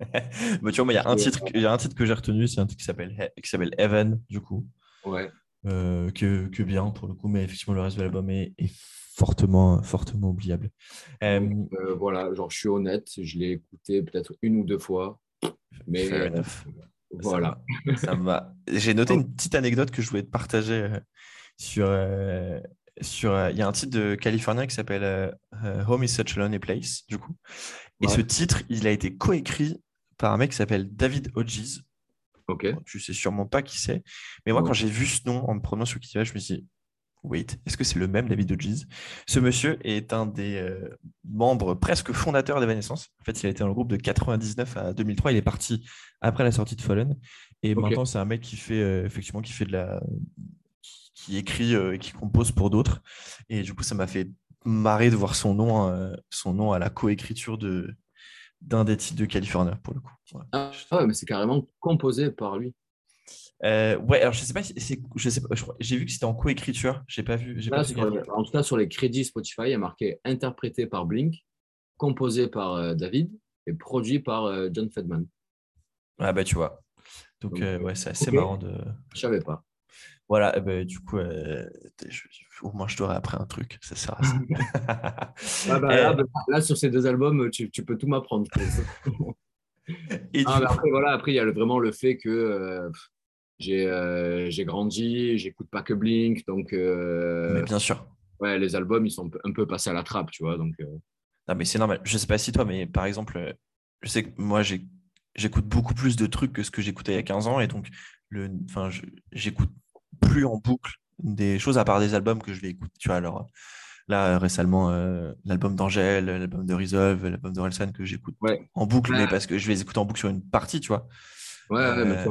bah, tu vois, il y a un titre, y a un titre que j'ai retenu, c'est un titre qui s'appelle qui s'appelle Heaven, du coup. Ouais. Euh, que, que, bien pour le coup, mais effectivement, le reste de l'album est, est, fortement, fortement oubliable. Euh, euh, voilà, genre, je suis honnête, je l'ai écouté peut-être une ou deux fois. Mais voilà. Ça J'ai noté une petite anecdote que je voulais te partager sur. Sur il y a un titre de California qui s'appelle Home is Such a Lonely Place, du coup. Et ce titre, il a été coécrit par un mec qui s'appelle David Hodges. Ok. tu sais sûrement pas qui c'est. Mais moi, quand j'ai vu ce nom en me promenant sur Wikipédia, je me suis dit, wait, est-ce que c'est le même David Hodges? Ce monsieur est un des euh, membres presque fondateurs d'Evanescence. En fait, il a été dans le groupe de 99 à 2003. Il est parti après la sortie de Fallen. Et maintenant, c'est un mec qui fait euh, effectivement qui fait de la qui écrit euh, et qui compose pour d'autres. Et du coup, ça m'a fait marrer de voir son nom, son nom à la coécriture de, d'un des titres de California, pour le coup. Ah ouais, mais c'est carrément composé par lui. Euh, ouais, alors je sais pas si c'est, je sais pas, j'ai vu que c'était en coécriture, j'ai pas vu. J'ai pas en tout cas, sur les crédits Spotify, il y a marqué interprété par Blink, composé par euh, David et produit par euh, John Fedman. Ah bah tu vois. Donc, ouais, c'est assez marrant de. Je savais pas. Voilà, eh ben, du coup, euh, au moins je t'aurai appris un truc, ça sert à ça. Ah bah, bah, là, sur ces deux albums, tu, tu peux tout m'apprendre. Et ah, après, voilà, après, il y a vraiment le fait que euh, euh, j'ai grandi, j'écoute pas que Blink, donc. mais bien sûr. Ouais, les albums, ils sont un peu passés à la trappe, tu vois. Donc, Non, mais c'est normal. Je sais pas si toi, mais par exemple, je sais que moi, j'écoute beaucoup plus de trucs que ce que j'écoutais il y a 15 ans, et donc, le, j'écoute plus en boucle des choses à part des albums que je vais écouter. Tu vois, alors là, récemment, euh, l'album d'Angèle, l'album de Resolve, l'album de Relsan que j'écoute en boucle, mais parce que je vais les écouter en boucle sur une partie, tu vois. Ouais, euh,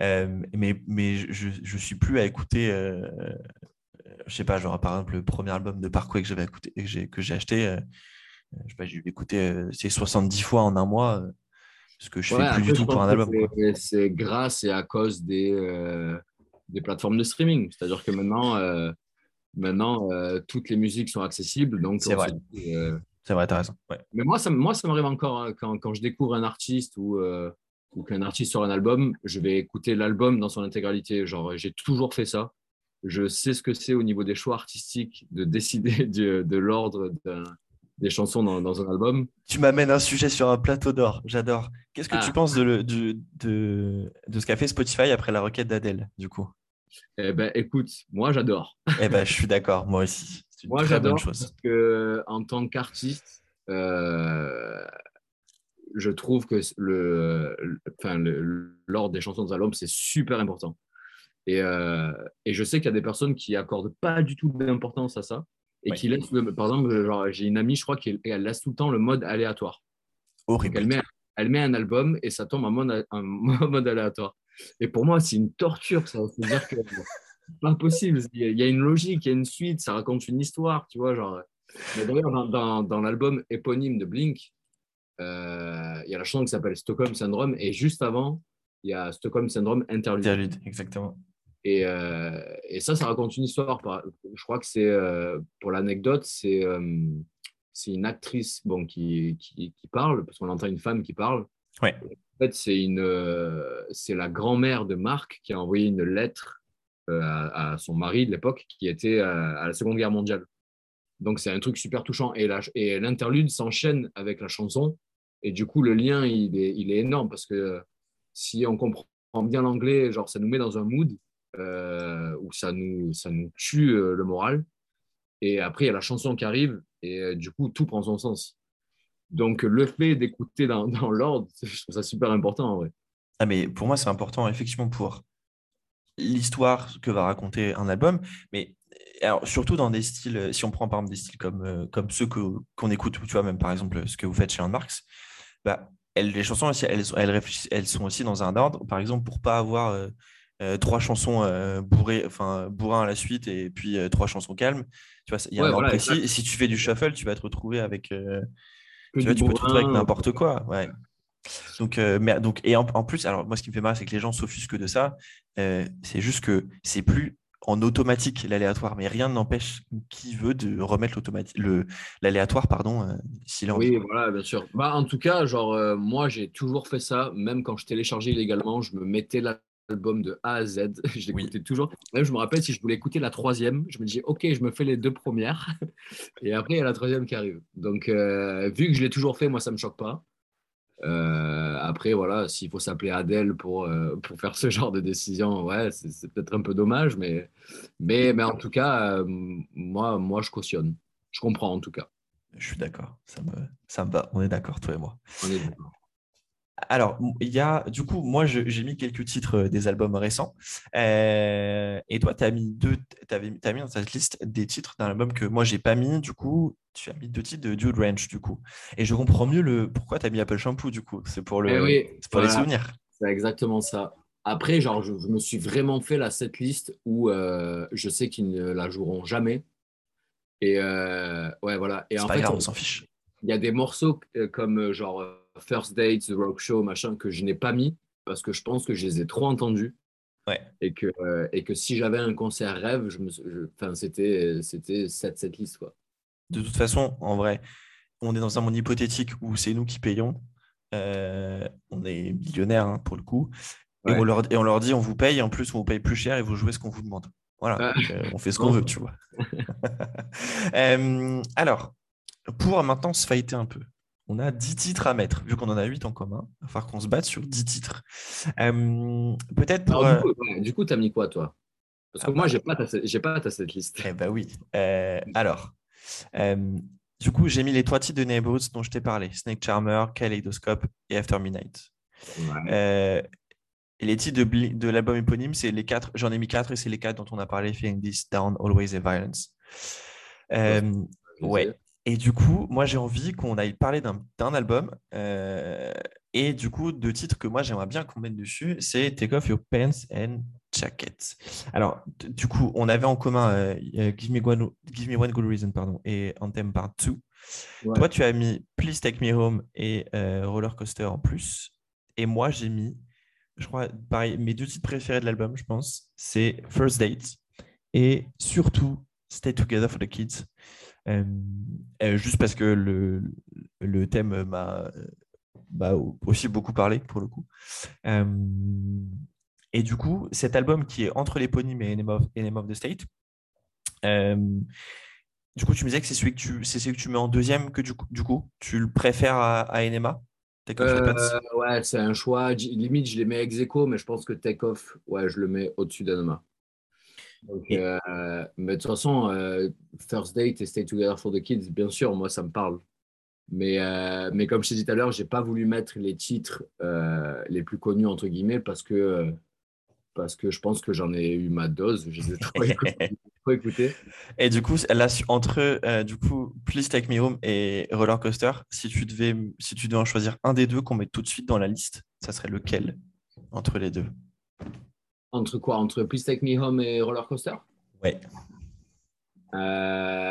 euh, mais, mais je, je suis plus à écouter, je sais pas, genre par exemple le premier album de Parkway que j'avais écouté, que j'ai acheté, je sais pas, j'ai écouté c'est 70 fois en un mois, ce que je fais plus du tout pour un album. C'est grâce et à cause des des plateformes de streaming. C'est-à-dire que maintenant, euh, maintenant euh, toutes les musiques sont accessibles. Donc c'est vrai. Euh, c'est vrai, tu as raison. Mais moi, ça, moi, ça m'arrive encore hein, quand, quand, je découvre un artiste ou, ou qu'un artiste sort un album, je vais écouter l'album dans son intégralité. Genre, j'ai toujours fait ça. Je sais ce que c'est au niveau des choix artistiques de décider de, de l'ordre des chansons dans, dans, un album. Tu m'amènes un sujet sur un plateau d'or, j'adore. Qu'est-ce que tu ah. penses de, de, de, de, ce qu'a fait Spotify après la requête d'Adèle, du coup? Eh ben, écoute, moi j'adore. Eh ben, je suis d'accord, moi aussi. Moi j'adore parce que en tant qu'artiste, euh, je trouve que le, enfin, l'ordre des chansons de album c'est super important. Et, euh, et je sais qu'il y a des personnes qui accordent pas du tout d'importance à ça et qui laissent, par exemple, j'ai une amie, je crois qu'elle laisse tout le temps le mode aléatoire. Horrible. Elle met, elle met un album et ça tombe en mode, en mode aléatoire. Et pour moi, c'est une torture, ça. veut dire que c'est pas possible. Il y a une logique, il y a une suite, ça raconte une histoire, tu vois. Genre... D'ailleurs, dans, dans, l'album éponyme de Blink, euh, il y a la chanson qui s'appelle Stockholm Syndrome, et juste avant, il y a Stockholm Syndrome Interlude. Interlude, exactement. Et, euh, et, ça, ça raconte une histoire. Je crois que c'est, euh, pour l'anecdote, c'est, c'est une actrice bon, qui, qui, qui parle, parce qu'on entend une femme qui parle. En fait, euh, c'est la grand-mère de Marc qui a envoyé une lettre euh, à, son mari de l'époque qui était à, la Seconde Guerre mondiale. Donc c'est un truc super touchant et, l'interlude s'enchaîne avec la chanson et du coup le lien il est, énorme parce que si on comprend bien l'anglais, genre ça nous met dans un mood euh, où ça nous tue le moral. Et après, il y a la chanson qui arrive et du coup, tout prend son sens. Donc, le fait d'écouter dans, l'ordre, je trouve ça super important en vrai. Ah, mais pour moi, c'est important effectivement pour l'histoire que va raconter un album, mais alors, surtout dans des styles, si on prend par exemple des styles comme, euh, comme ceux qu'on écoute, tu vois, même par exemple ce que vous faites chez Marx, bah, les chansons, elles, elles, elles, sont aussi dans un ordre, par exemple, pour pas avoir euh, euh, trois chansons bourrées, enfin, bourrin à la suite et puis trois chansons calmes. Tu vois, il y a un ordre précis. si tu fais du shuffle, tu vas te retrouver avec tu, vois, tu peux te retrouver avec n'importe quoi. Ouais. Donc, euh, mais, donc, et en, plus, alors moi, ce qui me fait marrer, c'est que les gens s'offusquent de ça. Euh, c'est juste que c'est plus en automatique l'aléatoire, mais rien n'empêche qui veut de remettre l'aléatoire pardon, euh, s'il Oui, voilà, bien sûr. Bah, en tout cas, genre, euh, moi, j'ai toujours fait ça, même quand je téléchargeais illégalement, je me mettais l'album de A à Z, je l'écoutais toujours. Même, je me rappelle, si je voulais écouter la troisième, je me disais, OK, je me fais les deux premières, et après, il y a la troisième qui arrive. Donc, euh, vu que je l'ai toujours fait, moi, ça ne me choque pas. Euh, après, voilà, s'il faut s'appeler Adèle pour, euh, pour faire ce genre de décision, ouais, c'est peut-être un peu dommage, mais, mais, mais en tout cas, moi, moi, je cautionne. Je comprends en tout cas. Je suis d'accord, ça me, ça me va. On est d'accord, toi et moi. On est d'accord. Alors, il y a, du coup, moi, j'ai mis quelques titres euh, des albums récents. Euh, et toi, tu as mis deux, avais, as mis dans cette liste des titres d'un album que moi, j'ai pas mis. Du coup, tu as mis deux titres de Dude Ranch, du coup. Et je comprends mieux le pourquoi tu as mis Apple Shampoo, du coup. C'est pour, le, eh pour les souvenirs. C'est exactement ça. Après, genre, je, me suis vraiment fait la cette liste où euh, je sais qu'ils ne la joueront jamais. Et ouais, voilà. Et en pas fait, grave, on s'en fiche. Il y a des morceaux comme genre First Date, The Rock Show, machin, que je n'ai pas mis parce que je pense que je les ai trop entendus. Ouais. Et, que, euh, et que si j'avais un concert rêve, je me, enfin, c'était, c'était cette, cette liste. Quoi. De toute façon, en vrai, on est dans un monde hypothétique où c'est nous qui payons. Euh, on est millionnaires hein, pour le coup. Et, on leur, et, on leur, dit on vous paye, en plus on vous paye plus cher et vous jouez ce qu'on vous demande. Voilà, euh, on fait ce qu'on veut, tu vois. alors, pour maintenant se fighter un peu, on a 10 titres à mettre, vu qu'on en a 8 en commun. Il va falloir qu'on se batte sur 10 titres. Euh, peut-être pour. du coup, tu as mis quoi, toi? Parce que ah moi, bah. je n'ai pas, ta, cette liste. Eh bien, oui. Euh, alors, euh, du coup, j'ai mis les trois titres de Neighborhoods dont je t'ai parlé Snake Charmer, Kaleidoscope et After Midnight. et les titres de, de l'album éponyme, c'est les quatre. J'en ai mis quatre et c'est les quatre dont on a parlé Feeling This, Down, Always a Violence. ouais. Et du coup, moi, j'ai envie qu'on aille parler d'un album. Euh, et du coup, deux titres que moi, j'aimerais bien qu'on mette dessus, c'est Take Off Your Pants and Jacket. Alors, du coup, on avait en commun euh, Give, me one, Give, Me One, Good Reason pardon, et Anthem Part 2. Toi, tu as mis Please Take Me Home et euh, Roller Coaster en plus. Et moi, j'ai mis, je crois, pareil, mes deux titres préférés de l'album, je pense, c'est First Date et surtout Stay Together for the Kids. Euh, euh, juste parce que le, le thème m'a aussi beaucoup parlé pour le coup. Euh, et du coup, cet album qui est entre l'éponyme et Enemy of, of, the State, du coup, tu me disais que c'est celui que tu, c'est que tu mets en deuxième que du coup, du coup tu le préfères à, à Enema? Ouais, c'est un choix. Limite, je les mets ex aequo, mais je pense que Take Off, ouais, je le mets au-dessus Euh, mais de toute façon, euh, First Date et Stay Together for the Kids, bien sûr, moi, ça me parle. Mais, euh, mais comme je t'ai dit tout à l'heure, j'ai pas voulu mettre les titres les plus connus, entre guillemets, parce que, parce que je pense que j'en ai eu ma dose. Je les ai trop, écoutés. Et du coup, là, entre du coup, Please Take Me Home et Roller Coaster, si tu devais, si tu devais en choisir un des deux qu'on met tout de suite dans la liste, ça serait lequel entre les deux? Entre quoi? Entre Please Take Me Home et Roller Coaster? Ouais. Euh,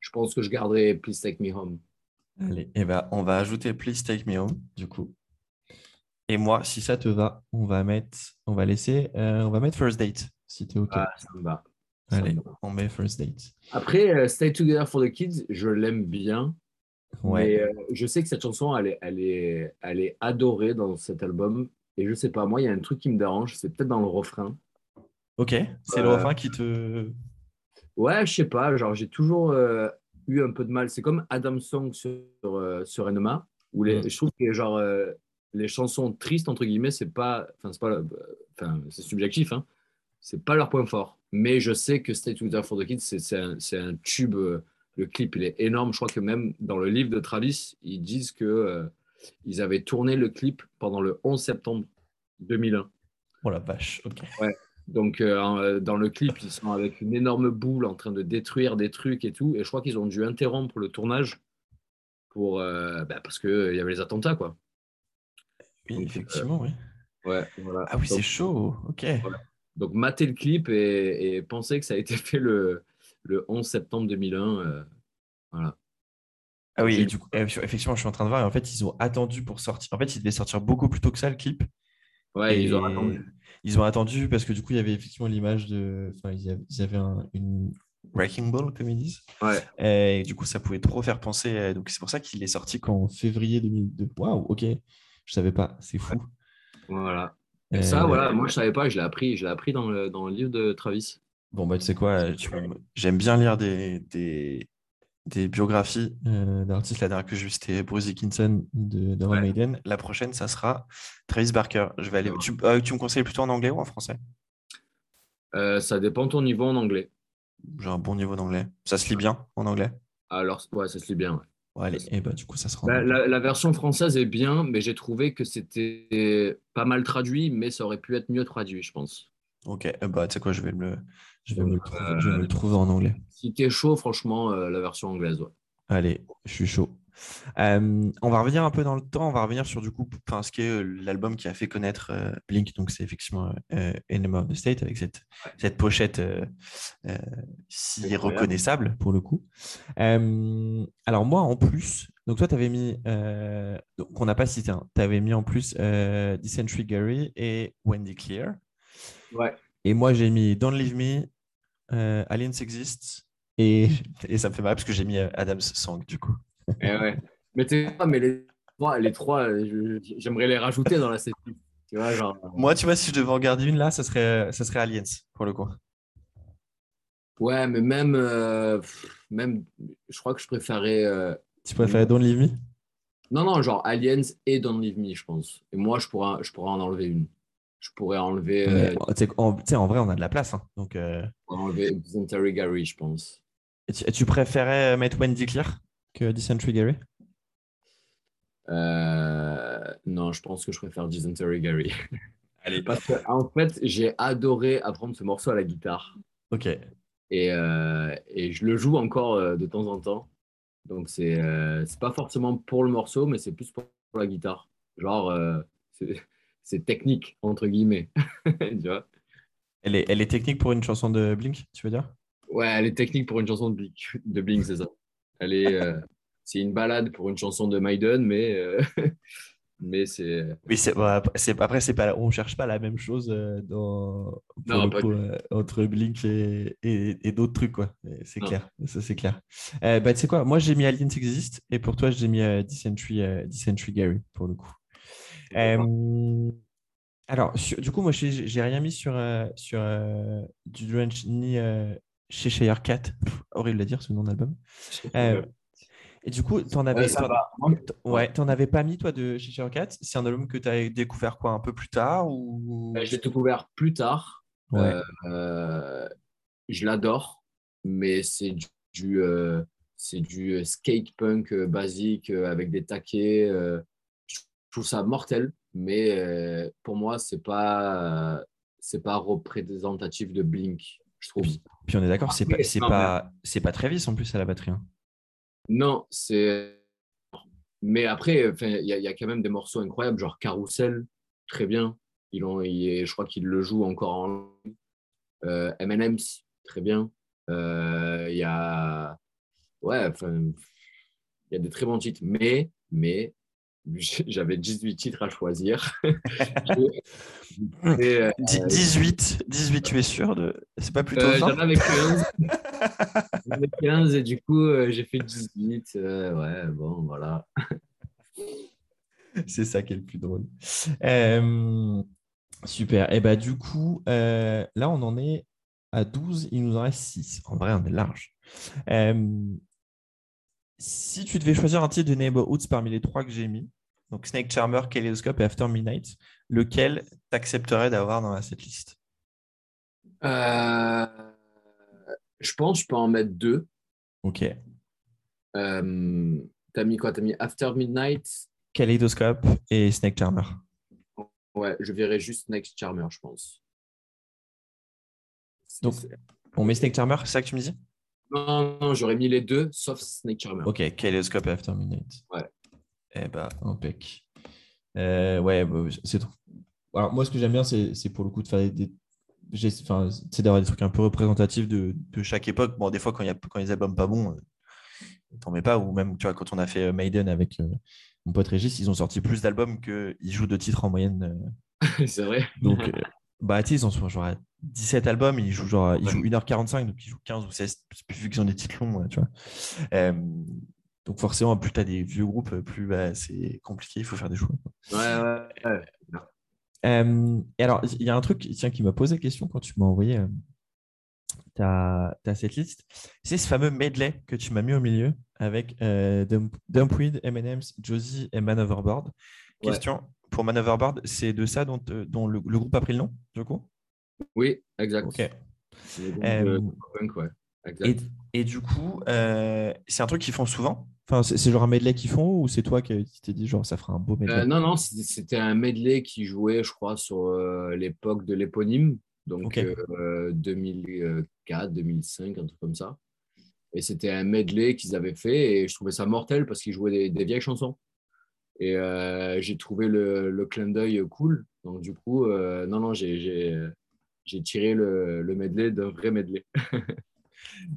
je pense que je garderai Please Take Me Home. Allez, et eh ben, on va ajouter Please Take Me Home, du coup. Et moi, si ça te va, on va mettre, on va laisser, euh, on va mettre First Date, si tu es OK. Ah, ça me va. Allez, on met First Date. Après, euh, Stay Together for the Kids, je l'aime bien. Ouais. Euh, je sais que cette chanson, elle est, elle, est, elle est adorée dans cet album. Et je sais pas, moi, il y a un truc qui me dérange, c'est peut-être dans le refrain. Ok, c'est le euh, refrain qui te. Ouais, je sais pas, genre j'ai toujours euh, eu un peu de mal. C'est comme Adam Song sur, sur Enema, où les, mm. je trouve que genre, les chansons tristes, entre guillemets, c'est pas. Enfin, c'est pas. Enfin, c'est subjectif, hein. C'est pas leur point fort. Mais je sais que Stay Together for the Kids, c'est un, un, tube le clip, il est énorme. Je crois que même dans le livre de Travis, ils disent que euh, ils avaient tourné le clip pendant le 11 septembre 2001. Oh la vache, ok. Ouais. Donc, euh, dans le clip, ils sont avec une énorme boule en train de détruire des trucs et tout. Et je crois qu'ils ont dû interrompre le tournage pour, euh, bah, parce qu'il y avait les attentats, quoi. Oui, effectivement, oui. Ouais, voilà. Ah oui, c'est chaud, ok. Donc, mater le clip et, et penser que ça a été fait le, le 11 septembre 2001. Euh, voilà. Ah oui, effectivement, je suis en train de voir. Et en fait, ils ont attendu pour sortir. En fait, il devait sortir beaucoup plus tôt que ça, le clip. Ouais, ils ont attendu. Ils ont attendu parce que du coup, il y avait effectivement l'image de. Enfin, ils avaient, ils un- une Wrecking Ball, comme ils disent. Ouais. Et du coup, ça pouvait trop faire penser. euh, Donc, c'est pour ça qu'il est sorti qu'en février 2002. Waouh, ok. Je savais pas. C'est fou. Voilà. Euh, Et ça, voilà, moi je savais pas, je l'ai appris, je l'ai appris dans le, dans le livre de Travis. Bon, bah, tu sais quoi, j'aime bien lire des, des, des biographies euh, d'artistes. La dernière que j'ai vue, c'était Bruce Dickinson de, d'Iron Ouais. Maiden. La prochaine, ça sera Travis Barker. Je vais aller... tu, euh, tu me conseilles plutôt en anglais ou en français? Euh, ça dépend de ton niveau en anglais. J'ai un bon niveau d'anglais. Ça se lit bien en anglais? Alors, ouais, ça se lit bien. ouais. Allez, et bah, du coup, ça sera La, la- la version française est bien, mais j'ai trouvé que c'était pas mal traduit, mais ça aurait pu être mieux traduit, je pense. Ok, euh, bah, tu sais quoi, je vais me je me Euh, trouver, je vais me trouver en anglais. Si t'es chaud, franchement, euh, la version anglaise, ouais. Allez, je suis chaud. Euh, on va revenir un peu dans le temps, on va revenir sur du coup, enfin, ce qui est l'album qui a fait connaître Blink, donc c'est effectivement Enema of the State avec cette, cette pochette si reconnaissable pour le coup. Alors moi en plus, donc toi tu avais mis, donc on n'a pas cité, tu avais mis en plus Dysentery Gary et Wendy Clear. Ouais. Et moi j'ai mis Don't Leave Me, euh, Aliens Exist et, et ça me fait marrer parce que j'ai mis euh, Adam's Song du coup. Eh ouais. Mais t'es pas, mais les trois, les trois euh, j'aimerais les rajouter dans la setlist. Tu vois, genre. euh, Moi, tu vois, si je devais en garder une là, ça serait, ça serait Aliens pour le coup. Ouais, mais même, euh, même, je crois que je préférais. euh, Tu préfères Don't Leave Me? Non, non, genre Aliens et Don't Leave Me, je pense. Et moi, je pourrais, je pourrais en enlever une. Je pourrais enlever, euh, tu sais, en, vrai, on a de la place. hein. Donc, euh, enlever Dysentery Gary, je pense. et tu, tu préférais mettre Wendy Clear que Dysentery Gary? Euh, non, je pense que je préfère Dysentery Gary. Allez. Parce que, en fait, j'ai adoré apprendre ce morceau à la guitare. Ok. Et, euh, et je le joue encore euh, de temps en temps. Donc, c'est euh, pas forcément pour le morceau, mais c'est plus pour, la guitare. Genre, euh, c'est- technique, entre guillemets. tu vois Elle est, elle est technique pour une chanson de Blink, tu veux dire? Ouais, elle est technique pour une chanson de Blink, de Blink c'est ça. Elle est, euh, c'est une balade pour une chanson de Maiden, mais, euh, mais c'est. Oui, c'est, ouais, c'est- après, c'est pas, on cherche pas la même chose euh, dans, Non, coup, euh, entre Blink et, et, et d'autres trucs. Quoi. C'est Non. clair, ça c'est clair. Euh, bah, tu sais quoi, moi j'ai mis Aliens Exist et pour toi j'ai mis euh, Dysentery, euh, Dysentery Gary pour le coup. Euh, alors, sur- du coup, moi, j'ai rien mis sur, euh, sur euh, du Drench ni euh, chez Shire Cat. Pff, horrible à dire ce nom d'album. Euh, et du coup, t'en avais, Ouais, avais pas mis toi de chez Shire Cat? C'est un album que tu as découvert quoi un peu plus tard ou? Euh, Je l'ai découvert plus tard. Ouais. Je l'adore, mais c'est du, du, c'est du skate punk basique avec des taquets. Euh, trouve ça mortel, mais euh, pour moi, c'est pas, euh, c'est pas représentatif de Blink, je trouve. Puis on est d'accord, c'est pas, c'est pas, c'est pas Travis en plus à la batterie. hein. Non, c'est. Mais après, il y, a- il y a quand même des morceaux incroyables, genre Carousel, très bien. Ils ont, il- je crois qu'ils le jouent encore en. Euh, M&M's, très bien. Euh, Il y a. Ouais. Il y a des très bons titres. Mais, mais, j'avais 18 titres à choisir. Et, euh, Dix- 18, 18, tu es sûr de. C'est pas plutôt euh, 20 J'en avais 15. J'en avais 15 et du coup, euh, j'ai fait 18. Euh, ouais, bon, voilà. C'est ça qui est le plus drôle. Super. Et bah du coup, euh, là on en est à 12, il nous en reste 6. En vrai, on est large. Si tu devais choisir un titre de Neighborhoods parmi les trois que j'ai mis, donc Snake Charmer, Kaleidoscope et After Midnight, lequel t'accepterais d'avoir dans la setlist? Euh, je pense que je peux en mettre deux. Ok. Euh, T'as mis quoi? T'as mis After Midnight? Kaleidoscope et Snake Charmer. Ouais, je verrai juste Next Charmer, je pense. Donc- On met Snake Charmer, c'est ça que tu me dis? Non, non, j'aurais mis les deux, sauf Snake Charmer. Ok, Kaleidoscope et After Midnight. Ouais. Eh bah, impec. Euh, ouais, bah, c'est trop. Alors, moi, ce que j'aime bien, c'est pour le coup de faire des. Enfin, c'est d'avoir des trucs un peu représentatifs de, de chaque époque. Bon, des fois, quand il y a quand les albums pas bons, euh, t'en mets pas. Ou même, tu vois, quand on a fait euh, Maiden avec euh, mon pote Régis, ils ont sorti plus d'albums qu'ils jouent de titres en moyenne c'est vrai. Donc, bah, tu sais, ils en sont genre à 17 albums, ils jouent genre ils jouent 1h45, donc ils jouent 15 ou 16, vu qu'ils ont des titres longs, tu vois. Euh, donc forcément, plus tu as des vieux groupes, plus bah, c'est compliqué, il faut faire des choix. Ouais, ouais, ouais. Euh, et alors, il y a un truc tiens, qui m'a posé question quand tu m'as envoyé euh, ta, ta cette liste. C'est ce fameux medley que tu m'as mis au milieu avec euh, Dump- Dumpweed, M&M's, Josie et Man Overboard. Ouais. Question pour Man Overboard, c'est de ça dont, euh, dont le, le groupe a pris le nom, du coup? Oui, exact. Ok. Euh, punk, ouais. Exact. Et, et du coup, euh, c'est un truc qu'ils font souvent? Enfin, c'est genre un medley qu'ils font ou c'est toi qui t'es dit genre ça fera un beau medley? Euh, non, non, c'était un medley qui jouait, je crois, sur euh, l'époque de l'éponyme, donc Ok. euh, 2004, 2005, un truc comme ça. Et c'était un medley qu'ils avaient fait et je trouvais ça mortel parce qu'ils jouaient des, des vieilles chansons. Et euh, j'ai trouvé le, le clin d'œil cool. Donc, du coup, euh, non, non, j'ai tiré le, le medley d'un vrai medley.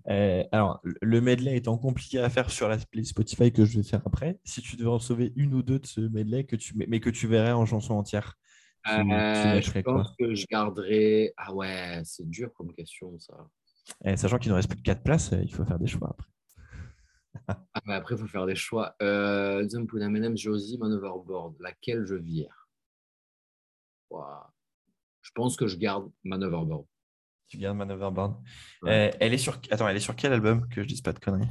Euh, alors, le- le medley étant compliqué à faire sur la Spotify que je vais faire après, si tu devais en sauver une ou deux de ce medley, que tu, mais que tu verrais en chanson entière, tu, tu Euh, je mettrais quoi pense que je garderai. Ah ouais, c'est dur comme question, ça. Eh, Sachant qu'il ne reste plus que 4 places, euh, il faut faire des choix après. Ah, mais après, il faut faire des choix. Euh, Josie, Man Overboard. Laquelle je vire? Je pense que je garde Man Overboard. Tu gardes Man Overboard. Ouais. Euh, elle, est sur... Attends, elle est sur quel album Que je dise pas de conneries?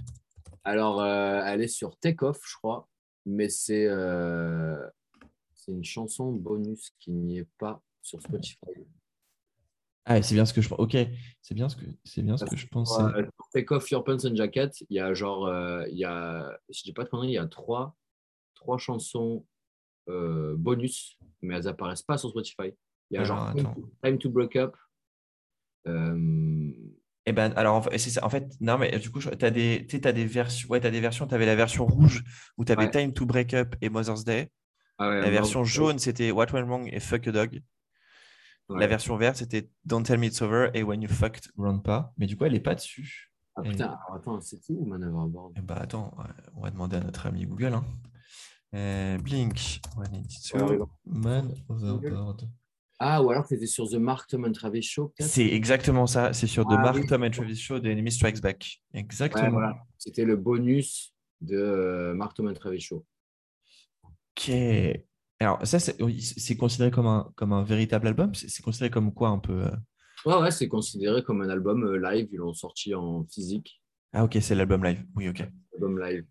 Alors, euh, elle est sur Take Off, je crois, mais c'est euh, c'est une chanson bonus qui n'y est pas sur Spotify. Ah, c'est bien ce que je pense. Ok, c'est bien ce que, c'est bien ce que je pensais. Euh, Take Off Your Pants and Jacket, il y a genre, il y a, si je dis pas de conneries, il y a trois, trois chansons bonus, mais elles apparaissent pas sur Spotify. Il y a Alors, genre. Time to, Time to Break Up. Euh, Eh ben, alors, en fait, c'est ça. En fait, non, mais du coup, tu as des, t'as des versions. Ouais, tu as des versions. Tu avais la version rouge où tu avais Ouais. Time to Break Up et Mother's Day. ah ouais, La version jaune, c'était What Went Wrong et Fuck a Dog. ouais. La version verte, c'était Don't Tell Me It's Over et When You Fucked Grandpa. Mais du coup, elle n'est pas dessus. Ah, putain, alors, attends, c'était où Man Overboard Eh bah, attends, ouais, on va demander à notre ami Google. hein. Euh, Blink, One Ah, ou alors c'était sur The Mark Tom and Travis Show, peut-être? C'est exactement ça. C'est sur The Ah, Mark, oui. Tom and Travis Show de Enemy Strikes Back. Exactement. Ouais, voilà. C'était le bonus de euh, Mark Tom and Travis Show. Ok. Alors, ça, c'est considéré comme un, comme un véritable album? C'est considéré comme quoi un peu euh, Ouais, ouais, c'est considéré comme un album euh, live. Ils l'ont sorti en physique, Ah, ok, c'est l'album live. Oui, ok. album live.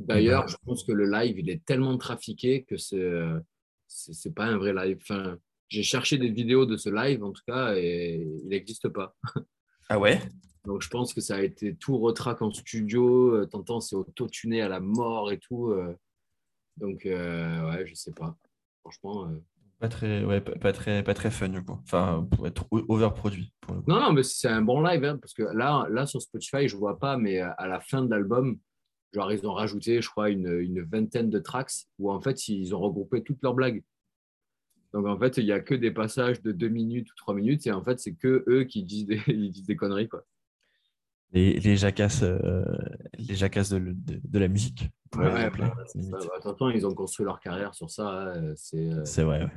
D'ailleurs, ben. je pense que le live, il est tellement trafiqué que c'est c'est pas un vrai live. Enfin, j'ai cherché des vidéos de ce live, en tout cas, et il n'existe pas. Ah ouais? Donc, je pense que ça a été tout retrack en studio. euh, T'entends, c'est auto-tuné à la mort et tout. euh. Donc, euh, ouais, je sais pas. Franchement. euh, Pas très, ouais, pas, pas très, pas très fun, du coup. Enfin, pour être overproduit. Pour le coup. Non, non, mais c'est un bon live, hein, parce que là, là, sur Spotify, je vois pas, mais à la fin de l'album, genre, ils ont rajouté, je crois, une, une vingtaine de tracks où, en fait, ils ont regroupé toutes leurs blagues. Donc, en fait, il n'y a que des passages de deux minutes ou trois minutes, et en fait, c'est que eux qui disent des, ils disent des conneries, quoi. Les, les jacasses, euh, les jacasses de, de, de la musique. Ouais, ouais, bah. Bah, Attention, ils ont construit leur carrière sur ça. hein, C'est euh, C'est vrai, ouais.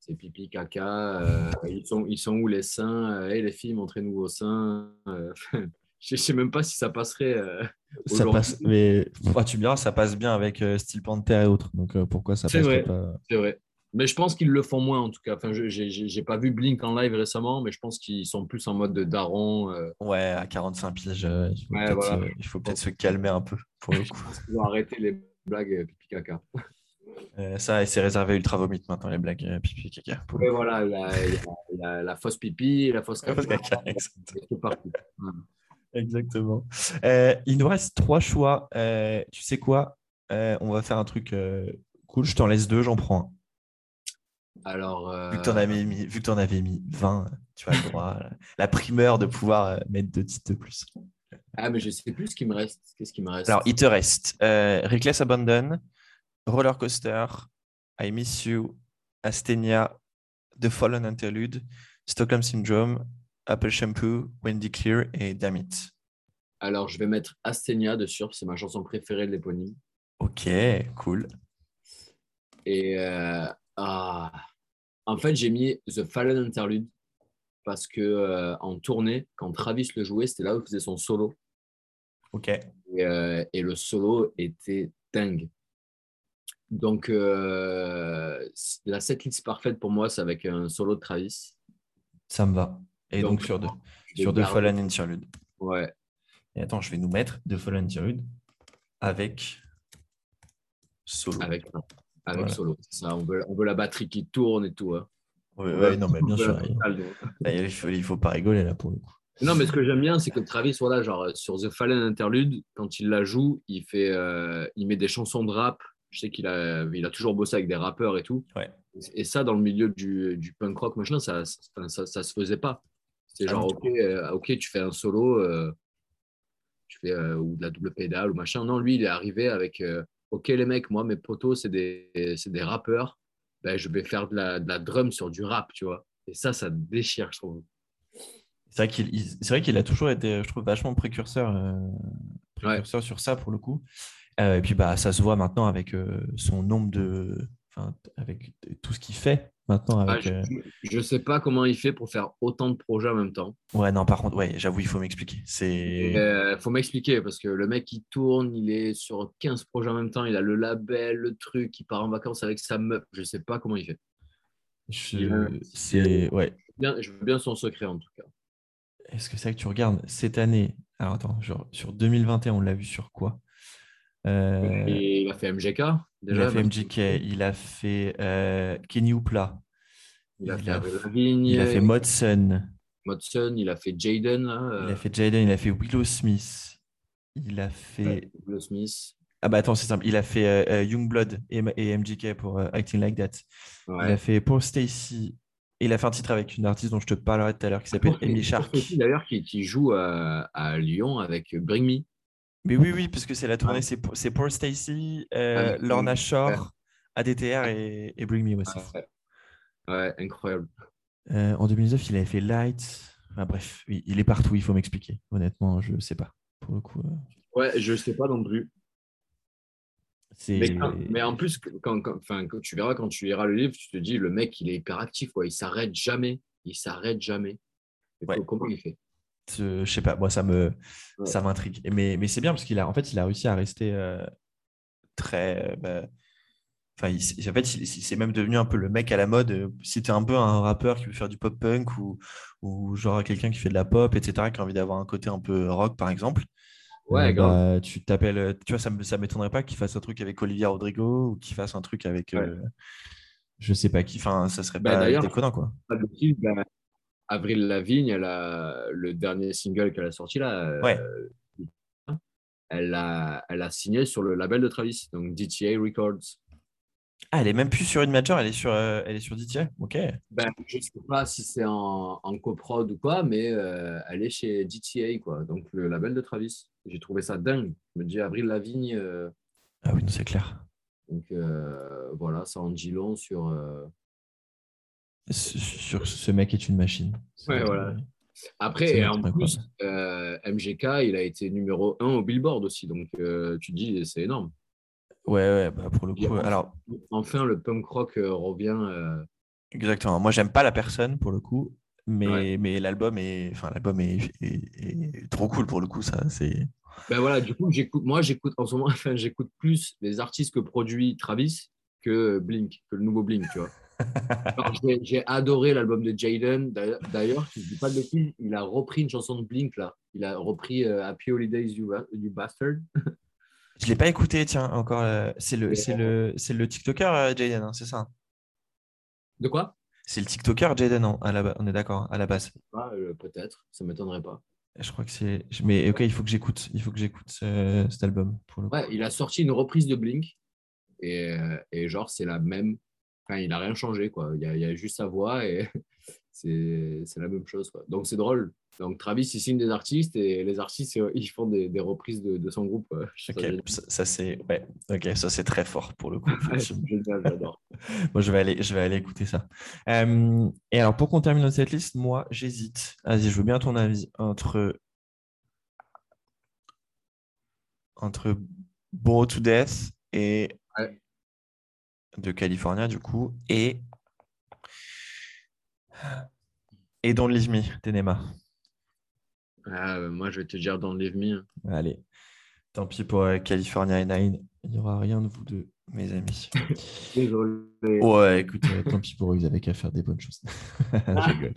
c'est pipi, caca. euh, ils, sont, ils sont où les seins euh, Hey, les filles, montrez-nous vos seins. je sais même pas si ça passerait. euh, Ça passe, mais ah, tu me diras, ça passe bien avec euh, Steel Panther et autres. Donc euh, pourquoi ça passerait vrai. pas? C'est vrai. Mais je pense qu'ils le font moins en tout cas. Enfin, je j'ai- pas vu Blink en live récemment, mais je pense qu'ils sont plus en mode de daron. euh, Ouais, à 45 piges, euh, il faut Ouais, peut-être voilà. se- calmer un peu pour le coup. ils ont arrêté les blagues pipi caca. Euh, ça, et c'est réservé ultra vomite maintenant, les blagues euh, pipi caca. voilà, la fausse pipi, la fausse caca. Fausse caca, exact. Exactement. Euh, il nous reste trois choix. Euh, tu sais quoi? Euh, On va faire un truc cool. Je t'en laisse deux, j'en prends un. Alors, Vu que tu en avais mis, vu que t'en avais mis 20, tu as le droit, la- la primeur de pouvoir mettre deux titres de plus. ah, mais je sais plus ce qui me reste. Qu'est-ce qui me reste? Alors, il te reste Reckless Abandon, Roller Coaster, I Miss You, Astenia, The Fallen Interlude, Stockholm Syndrome, Apple Shampoo, Wendy Clear et Damn It. Alors, je vais mettre Astenia dessus, c'est ma chanson préférée de l'éponyme. Ok, cool. Et euh, ah, En fait, j'ai mis The Fallen Interlude parce que euh, en tournée, quand Travis le jouait, c'était là où il faisait son solo. Ok. Et, euh, et le solo était dingue. Donc, la setlist parfaite pour moi, c'est avec un solo de Travis. Ça me va. Et donc, Donc, sur deux. Sur garder- Fallen Interlude. Ouais. Et attends, je vais nous mettre The Fallen Interlude avec solo. Avec, avec Voilà. solo. Ça, on, veut, on veut la batterie qui tourne et tout. hein. Ouais, ouais, non, mais bien sûr. il- là, il faut, faut pas rigoler là pour le coup. Non, mais ce que j'aime bien, c'est que Travis, voilà, genre sur The Fallen Interlude, quand il la joue, il, fait, euh, il met des chansons de rap. Je sais qu'il a, il a toujours bossé avec des rappeurs et tout. Ouais. Et ça, dans le milieu du, du punk rock, machin, ça, ça, ça, ça se faisait pas. C'est Ah genre, non. ok, euh, ok, tu fais un solo, euh, tu fais euh, ou de la double pédale ou machin. Non, lui, il est arrivé avec, ok, les mecs, moi, mes potos, c'est des, des rappeurs. Ben, je vais faire de la, de la drum sur du rap, tu vois. Et ça, ça déchire, je trouve. C'est vrai qu'il a toujours été, je trouve, vachement précurseur, précurseur sur ça pour le coup. Et puis bah ça se voit maintenant avec son nombre de, enfin avec tout ce qu'il fait maintenant Ah, avec. je, euh, je sais pas comment il fait pour faire autant de projets en même temps. Ouais non par contre ouais j'avoue il faut m'expliquer. C'est Il Euh, faut m'expliquer parce que le mec il tourne, il est sur 15 projets en même temps, il a le label, le truc, il part en vacances avec sa meuf. Je sais pas comment il fait. je- c'est ouais. Bien, je veux bien son secret en tout cas. Est-ce que c'est que tu regardes cette année Alors attends genre sur 2021 on l'a vu sur quoi? Euh, Et il a fait MGK Il a fait même- MJK, il a fait euh, Kenny Hoopla, Il a il fait a- Avril Lavigne, il a fait Modson, Modson, il a fait Jaden, là, il euh, a fait Jaden, il a fait Willow Smith, il a fait. Will Smith. Ah bah attends, c'est simple, il a fait euh, euh, Youngblood et, et MJK pour euh, Acting Like That. Il a fait Paul Stacy. Et il a fait un titre avec une artiste dont je te parlerai tout à l'heure qui s'appelle pour Shark. D'ailleurs, qui, qui joue à, à Lyon avec Bring Me. Mais oui, oui, parce que c'est la tournée, c'est pour- Paul Stacy, euh, Lorna Shore, ouais. ADTR et, et Bring Me aussi. Ouais. Ouais, incroyable. Euh, en 2019, il avait fait Light. Enfin, bref, il est partout, il faut m'expliquer. Honnêtement, je sais pas. Pour le coup, euh, Ouais, je sais pas non plus. Mais, quand- mais en plus, quand, quand- quand tu verras quand tu liras le livre, tu te dis le mec il est hyper actif, quoi. il s'arrête jamais, il s'arrête jamais. Comment il fait? Je sais pas, moi ça me Ouais. ça m'intrigue. Mais, mais c'est bien parce qu'il a en fait il a réussi à rester euh, très euh, bah, enfin il, en fait il, il- c'est même devenu un peu le mec à la mode. Euh, Si tu es un peu un rappeur qui veut faire du pop punk ou, ou genre quelqu'un qui fait de la pop, etc., qui a envie d'avoir un côté un peu rock par exemple. Ouais, euh, grave. bah, tu t'appelles, tu vois, ça me ça m'étonnerait pas qu'il fasse un truc avec Olivia Rodrigo ou qu'il fasse un truc avec Ouais. euh, je sais pas qui, enfin ça serait Bah, pas déconnant quoi. Avril Lavigne, elle a le dernier single qu'elle a sorti là. euh. Elle a, elle a signé sur le label de Travis, donc DTA Records. Ah, elle est même plus sur une major, elle est sur, euh, elle est sur DTI. Ok. Ben, je ne sais pas si c'est en, en coprod ou quoi, mais euh, elle est chez DTA, quoi, donc le label de Travis. J'ai trouvé ça dingue. Je me dis Avril Lavigne, Ah oui, c'est clair. donc voilà, ça en dit long sur. Sur ce mec est une machine. Ouais, C'est- voilà. Après, en plus, euh, MGK, il a été numéro 1 au Billboard aussi, donc euh, tu te dis, c'est énorme. Ouais, ouais, bah pour le coup. Alors, Enfin, le punk rock euh, revient. euh, exactement. Moi, j'aime pas la personne pour le coup, mais, Ouais. mais l'album est, enfin, l'album est, est- est trop cool pour le coup. Ça, c'est. Ben voilà, du coup, j'écoute, moi, j'écoute en ce moment, enfin, j'écoute plus les artistes que produit Travis que Blink, que le nouveau Blink, tu vois. J'ai, adoré l'album de Jaden. D'ailleurs- si je dis pas de bêtises, il a repris une chanson de Blink là. Il a repris euh, Happy Holidays You, You Bastard. Je l'ai pas écouté, tiens, encore. euh, c'est le, c'est le, c'est le TikToker euh, Jaden, hein, c'est ça? De quoi? C'est le TikToker Jaden, hein, à la, ba- on est d'accord, à la base. Ah, euh, Peut-être, ça m'étonnerait pas. Je crois que c'est. Mais ok, il faut que j'écoute. Il faut que j'écoute ce- cet album pour le. Ouais, il a sorti une reprise de Blink et, et genre, c'est la même. Enfin, il a rien changé, quoi. Il y a, il y a juste sa voix et c'est la même chose, quoi. Donc, c'est drôle. Donc, Travis, il signe des artistes et les artistes, euh, ils font des, des reprises de, de son groupe. trouve ça ça, c'est ouais, ok, ça c'est très fort pour le coup. J'adore. Moi, je vais aller, je vais aller écouter ça. Euh, et alors, pour qu'on termine cette liste, moi, j'hésite. Vas-y, je veux bien ton avis entre entre to Death et Ouais. De California du coup et Et Don't Leave Me, Tenema. Ah, euh, moi, je vais te dire Don't Leave Me. hein. Allez, tant pis pour euh, California Nine. Il n'y aura rien de vous deux, mes amis. Désolé. Ouais, écoute, euh, tant pis pour eux, ils avaient qu'à faire des bonnes choses. Je rigole.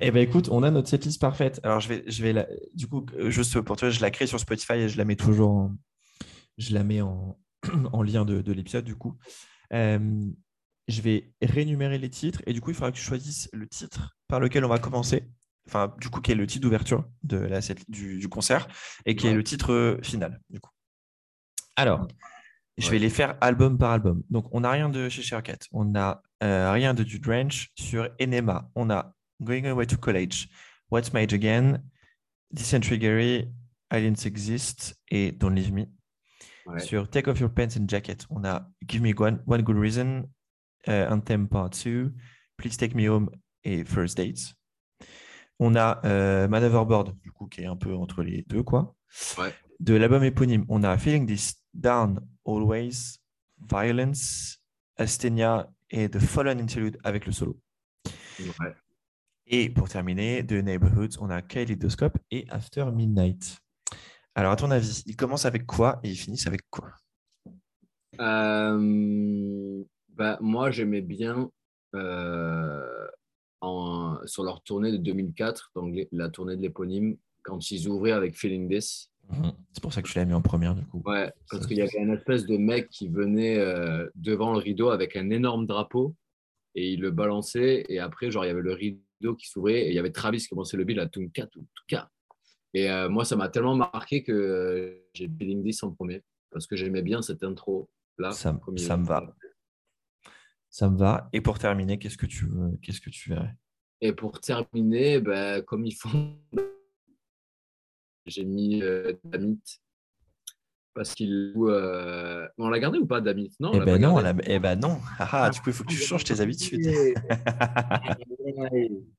Eh ben écoute, on a notre setlist parfaite. Alors je vais, je vais la... du coup, juste pour toi, je la crée sur Spotify et je la mets toujours en, je la mets en, en lien de, de l'épisode du coup. Euh, je vais réénumérer les titres et du coup, il faudra que tu choisisses le titre par lequel on va commencer. Enfin, du coup, qui est le titre d'ouverture de la, du, du concert et qui est le titre euh, final, du coup. Alors, je vais les faire album par album. Donc, on n'a rien de chez Cat. On n'a euh, rien de du Drench sur Enema. On a Going Away to College, What's Made Again, Disintegrity, Aliens Exist et Don't Leave Me. Ouais. Sur Take Off Your Pants and Jacket, on a Give Me One, One Good Reason, euh, Anthem Part 2, Please Take Me Home et First Dates. On a euh, Maneuverboard, du coup, qui est un peu entre les deux, quoi. Ouais. De l'album éponyme, on a Feeling This Down Always, Violence, Astenia et The Fallen Interlude avec le solo. Ouais. Et pour terminer, de Neighborhoods, on a Kaleidoscope et After Midnight. Alors, à ton avis, ils commencent avec quoi et ils finissent avec quoi? Euh, bah, moi, j'aimais bien euh, en, sur leur tournée de 2004, donc la tournée de l'éponyme, quand ils ouvraient avec Feeling This. C'est pour ça que je l'ai mis en première, du coup. Ouais, parce qu'il y avait un espèce de mec qui venait euh, devant le rideau avec un énorme drapeau et il le balançait. Et après, genre, il y avait le rideau qui s'ouvrait et il y avait Travis qui commençait le beat à Tunka, Tunka. Et euh, moi, ça m'a tellement marqué que euh, j'ai Feeling This en premier parce que j'aimais bien cette intro là. Ça, ça me va. Ça me va. Et pour terminer, qu'est-ce que tu veux Qu'est-ce que tu verrais? Et pour terminer, ben, comme ils font, j'ai mis euh, Damit. Parce qu'il euh, On l'a gardé ou pas, Damit Non, on Eh l'a ben pas non, gardé. la- eh ben non. Ah, ah, du coup, il faut que tu changes tes habitudes.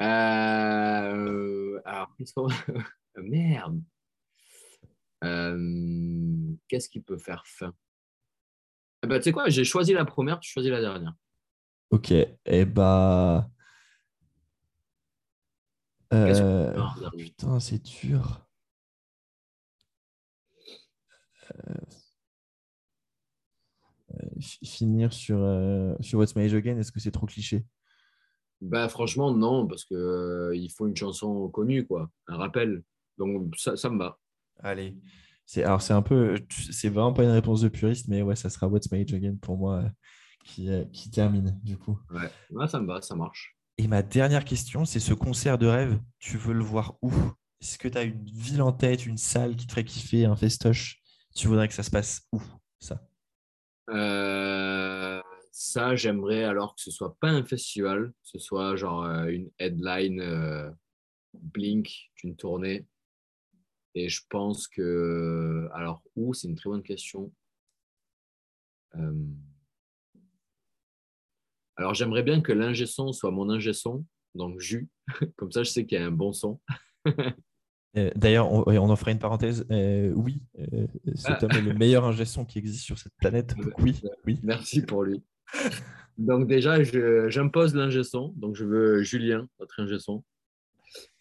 Euh, alors, qu'est-ce qu'on- Merde. Euh, Qu'est-ce qui peut faire fin eh ben, Tu sais quoi, j'ai choisi la première, tu choisis la dernière. ok. Eh bah. Euh. Putain, c'est dur. Euh, euh, fi- finir sur, euh, sur What's My Age Again, est-ce que c'est trop cliché? Ben, franchement, non, parce que euh, il faut une chanson connue, quoi, un rappel. Donc, ça, ça me va. Allez. C'est, alors, c'est un peu. C'est vraiment pas une réponse de puriste, mais ouais, ça sera What's My Age Again pour moi euh, qui, euh, qui termine, du coup. Ouais, Ouais, ça me va, ça marche. Et ma dernière question, c'est ce concert de rêve, tu veux le voir où? Est-ce que tu as une ville en tête, une salle qui te ferait kiffer, un festoche? Tu voudrais que ça se passe où, ça? Euh, ça, j'aimerais alors que ce soit pas un festival, que ce soit genre euh, une headline euh, Blink d'une tournée. Et je pense que. Alors, où C'est une très bonne question. Euh, Alors, j'aimerais bien que l'ingé son soit mon ingé son, donc jus. Comme ça, je sais qu'il y a un bon son. Euh, D'ailleurs, on, en fera une parenthèse. Euh, oui, euh, cet Ah. homme est le meilleur ingé son qui existe sur cette planète. Donc oui, oui. Merci pour lui. Donc déjà, j'impose l'ingé son. Donc je veux Julien, notre ingé son.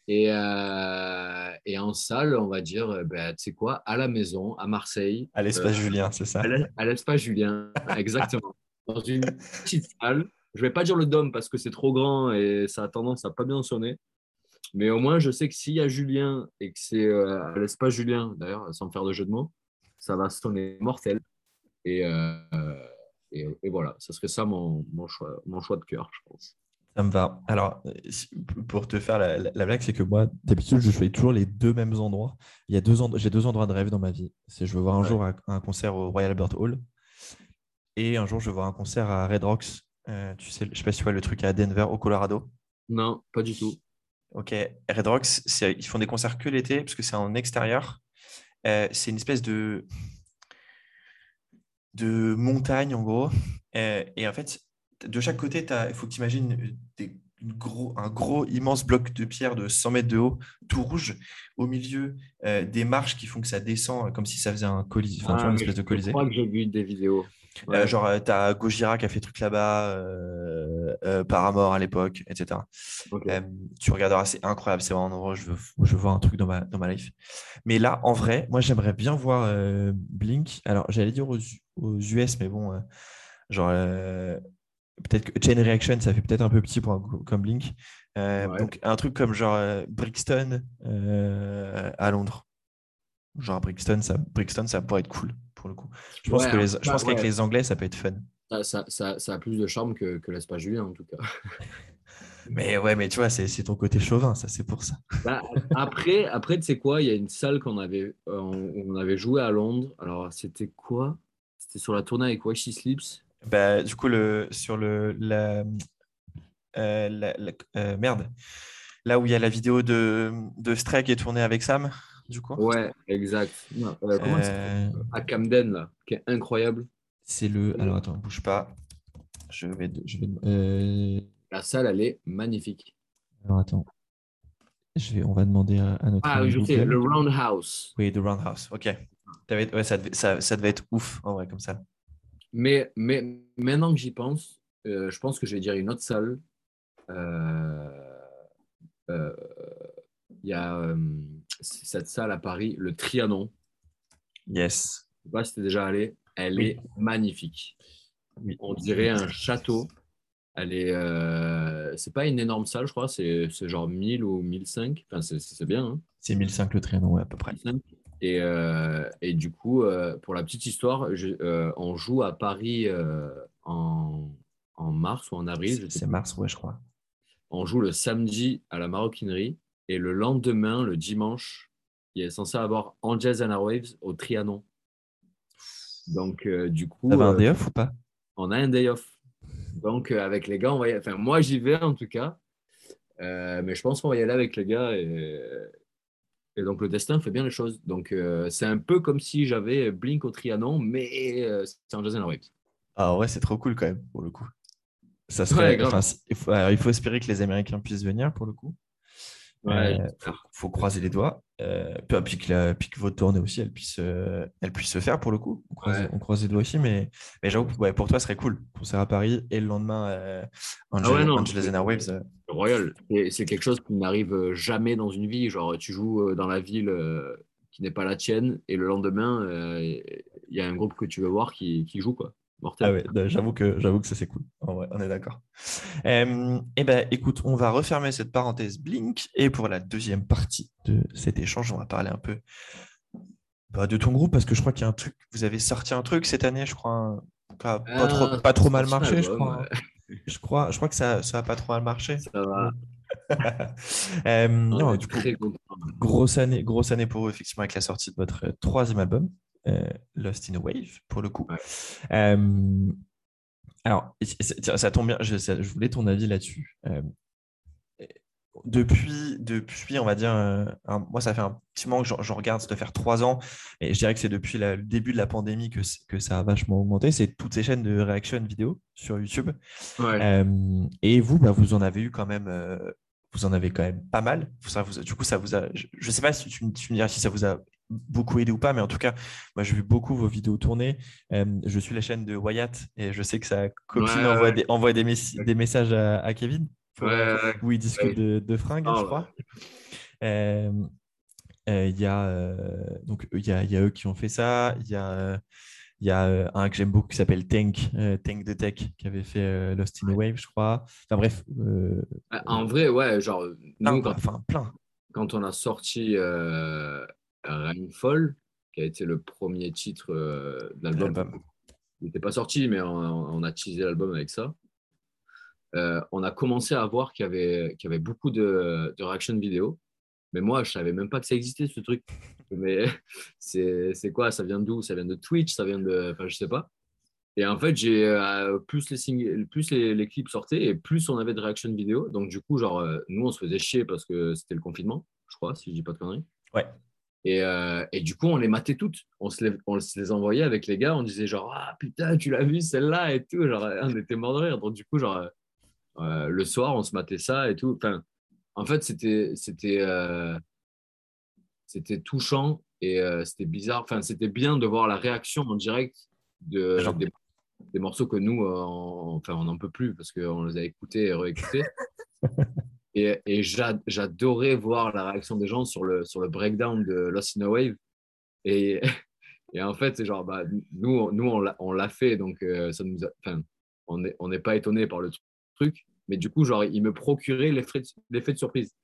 Et, euh, et en salle, on va dire, euh, ben, tu sais quoi, à la maison, à Marseille, À l'espace Euh, Julien, c'est ça à l'es- à l'espace Julien, exactement. Dans une petite salle. Je vais pas dire le dôme parce que c'est trop grand et ça a tendance à pas bien sonner. Mais au moins, je sais que s'il y a Julien et que c'est euh, à l'espace Julien, d'ailleurs, sans faire de jeu de mots, ça va sonner mortel. Et, et, et voilà, ce serait ça mon, mon, choix, mon choix de cœur, je pense. Ça me va. Alors, euh, pour te faire la, la- la blague, c'est que moi, d'habitude, je choisis toujours les deux mêmes endroits. Il y a deux j'ai deux endroits de rêve dans ma vie. C'est je veux voir un Ouais. jour un, un concert au Royal Albert Hall et un jour je veux voir un concert à Red Rocks. Euh, tu sais, je sais pas si tu vois le truc à Denver, au Colorado. Non, pas du tout. Ok, Red Rocks, ils font des concerts que l'été parce que c'est en extérieur. Euh, c'est une espèce de de montagne en gros. Euh, et en fait, de chaque côté, il faut que tu imagines des, gros, un gros, immense bloc de pierre de 100 mètres de haut, tout rouge. Au milieu, euh, des marches qui font que ça descend euh, comme si ça faisait un colisée, enfin, tu vois, Ah, une espèce de je colisée. crois que j'ai vu des vidéos. Euh, genre, euh, t'as Gojira qui a fait truc là-bas, euh, Paramore à l'époque, etc. Tu regarderas, c'est incroyable. C'est vraiment un endroit où je veux, où je veux voir un truc dans ma, dans ma life. Mais là, en vrai, moi, j'aimerais bien voir Blink. Alors, j'allais dire aux, aux US, mais bon, euh, genre, euh, peut-être que Chain Reaction, ça fait peut-être un peu petit pour un comme Blink. Euh, Ouais. Donc, un truc comme genre Brixton à Londres. Genre Brixton, ça, Brixton, ça pourrait être cool pour le coup. Je pense Ouais, que les, enfin, je pense qu'avec ouais. les Anglais, ça peut être fun. Ça, ça, ça, ça a plus de charme que, que l'espace Julien, en tout cas. Mais ouais, mais tu vois, c'est c'est ton côté chauvin, ça, c'est pour ça. Bah, après, après tu sais quoi, il y a une salle qu'on avait, euh, on, on avait joué à Londres. Alors, c'était quoi? C'était sur la tournée avec Why She Sleeps. Bah, du coup, le, sur le, la, euh, la- la- euh, merde, là où il y a la vidéo de, de Stray qui est tournée avec Sam, du coup. Ouais, exact. Non, euh, comment À Camden, là, qui est incroyable. c'est le. Alors attends, bouge pas. Je vais. Je vais La salle, elle est magnifique. Alors attends. Je vais, on va demander à, à notre. Ah, ami je sais, le Roundhouse. Oui, The Roundhouse. Ok. Ouais, ça, devait, ça, ça devait être ouf en vrai comme ça. Mais, mais maintenant que j'y pense, euh, je pense que je vais dire une autre salle. Euh, euh, Il y a euh, cette salle à Paris, le Trianon. Yes. Je sais pas si t'es déjà allé. Elle Oui. est magnifique. Oui. On dirait un château. Elle est. euh, c'est pas une énorme salle, je crois. C'est genre 1000 ou 1005. Enfin, c'est- c'est bien. Hein. C'est 1005 le Trianon, ouais, à peu près. 1005. Et, euh, et du coup, euh, pour la petite histoire, je- euh, on joue à Paris en, en mars ou en avril. C'est mars, ouais, je crois. on joue le samedi à la maroquinerie et le lendemain, le dimanche, il est censé avoir Angels and Airwaves au Trianon. Donc, euh, du coup, T'avais un euh, day off ou pas? on a un day off. Donc, euh, avec les gars, on va y... enfin, moi, j'y vais en tout cas. Mais je pense qu'on va y aller avec les gars. Et, et donc, le destin fait bien les choses. Donc, euh, c'est un peu comme si j'avais Blink au Trianon, mais euh, c'est Angels and Airwaves. Ah ouais, c'est trop cool quand même, pour le coup. Ça serait, Ouais, grave. enfin, c'est- il, faut, alors, il faut espérer que les Américains puissent venir pour le coup. Ouais, Euh, faut, croiser les doigts. Euh, puis, puis que, la- puis que votre tournée aussi, elle puisse, euh, elle puisse se faire pour le coup. On croise, Ouais. on croise les doigts aussi, mais, mais j'avoue que ouais, pour toi, ce serait cool. Concert à Paris et le lendemain, Angel, Ah Angeles and Airwaves. Royal, c'est- quelque chose qui n'arrive jamais dans une vie. Genre, tu joues dans la ville qui n'est pas la tienne et le lendemain, euh, il y a un groupe que tu veux voir qui, qui joue, quoi. Mortel. Ah ouais, j'avoue que, j'avoue que ça c'est cool. On est d'accord. Euh, eh ben, écoute, on va refermer cette parenthèse Blink et pour la deuxième partie de cet échange, on va parler un peu bah, de ton groupe parce que je crois qu'il y a un truc, vous avez sorti un truc cette année, je crois, un- pas, pas Ah, trop, pas trop mal marché, je album, crois. ouais. Je crois, je crois que ça, ça a pas trop mal marché. Ça va. Euh, On non, du coup, grosse année, grosse année pour vous, effectivement, avec la sortie de votre troisième album, euh, Lost in a Wave, pour le coup. Ouais. Euh, alors, ça tombe bien, je, ça- je voulais ton avis là-dessus. Euh, depuis, depuis, on va dire, euh, un- moi, ça fait un petit moment que j'en regarde, ça doit faire trois ans, et je dirais que c'est depuis la- le début de la pandémie que, ça a vachement augmenté. C'est toutes ces chaînes de réaction vidéo sur YouTube. Ouais. Euh, et vous, bah, vous en avez eu quand même, euh, vous en avez quand même pas mal. Ça vous, a- du coup, ça vous a, je ne sais pas si tu, tu me diras si ça vous a beaucoup aidé ou pas, mais en tout cas, moi, j'ai vu beaucoup vos vidéos tourner. Euh, je suis la chaîne de Wyatt et je sais que sa copine Ouais, envoie, ouais. des, envoie des, messi- des messages à, à Kevin Ouais, où il discute de, de fringues, Ah, je crois. Euh, euh, Il y, a, donc, il y, a, il y a eux qui ont fait ça. Il y a, il y a un que j'aime beaucoup qui s'appelle Tank, Tank the Tech, qui avait fait Lost in a Wave, je crois. Enfin bref, Ah, En vrai, ouais, genre, plein, nous, quand, enfin plein. quand on a sorti Rainfall, qui a été le premier titre euh, de l'album, il n'était pas sorti, mais on, on a teasé l'album avec ça. Euh, on a commencé à voir qu'il y avait, qu'il y avait beaucoup de, de reaction vidéo. Mais moi, je savais même pas que ça existait, ce truc. Mais c'est c'est quoi? Ça vient d'où? Ça vient de Twitch? Ça vient de. Enfin, je sais pas. Et en fait, j'ai euh, plus, les, sing- plus les, les clips sortaient et plus on avait de reaction vidéo. Donc, du coup, genre, euh, nous, on se faisait chier parce que c'était le confinement, je crois, si je dis pas de conneries. Ouais. Et, euh, et du coup, on les matait toutes. On se les, on se les envoyait avec les gars. On disait genre, ah putain, tu l'as vu celle-là et tout. Genre, on était mort de rire. Donc, du coup, genre, euh, euh, le soir, on se matait ça et tout. Enfin, en fait, c'était, c'était, euh, c'était touchant et c'était bizarre. Enfin, c'était bien de voir la réaction en direct de, Genre- des, des morceaux que nous, on, enfin, on n'en peut plus parce qu'on les a écoutés et réécoutés. et, j'adorais voir la réaction des gens sur le, sur le breakdown de Lost in a Wave. Et, en fait, c'est genre, bah, nous, nous on l'a fait, donc euh, ça nous enfin, on n'est pas étonné par le truc. Mais du coup, genre, il me procurait l'effet de surprise.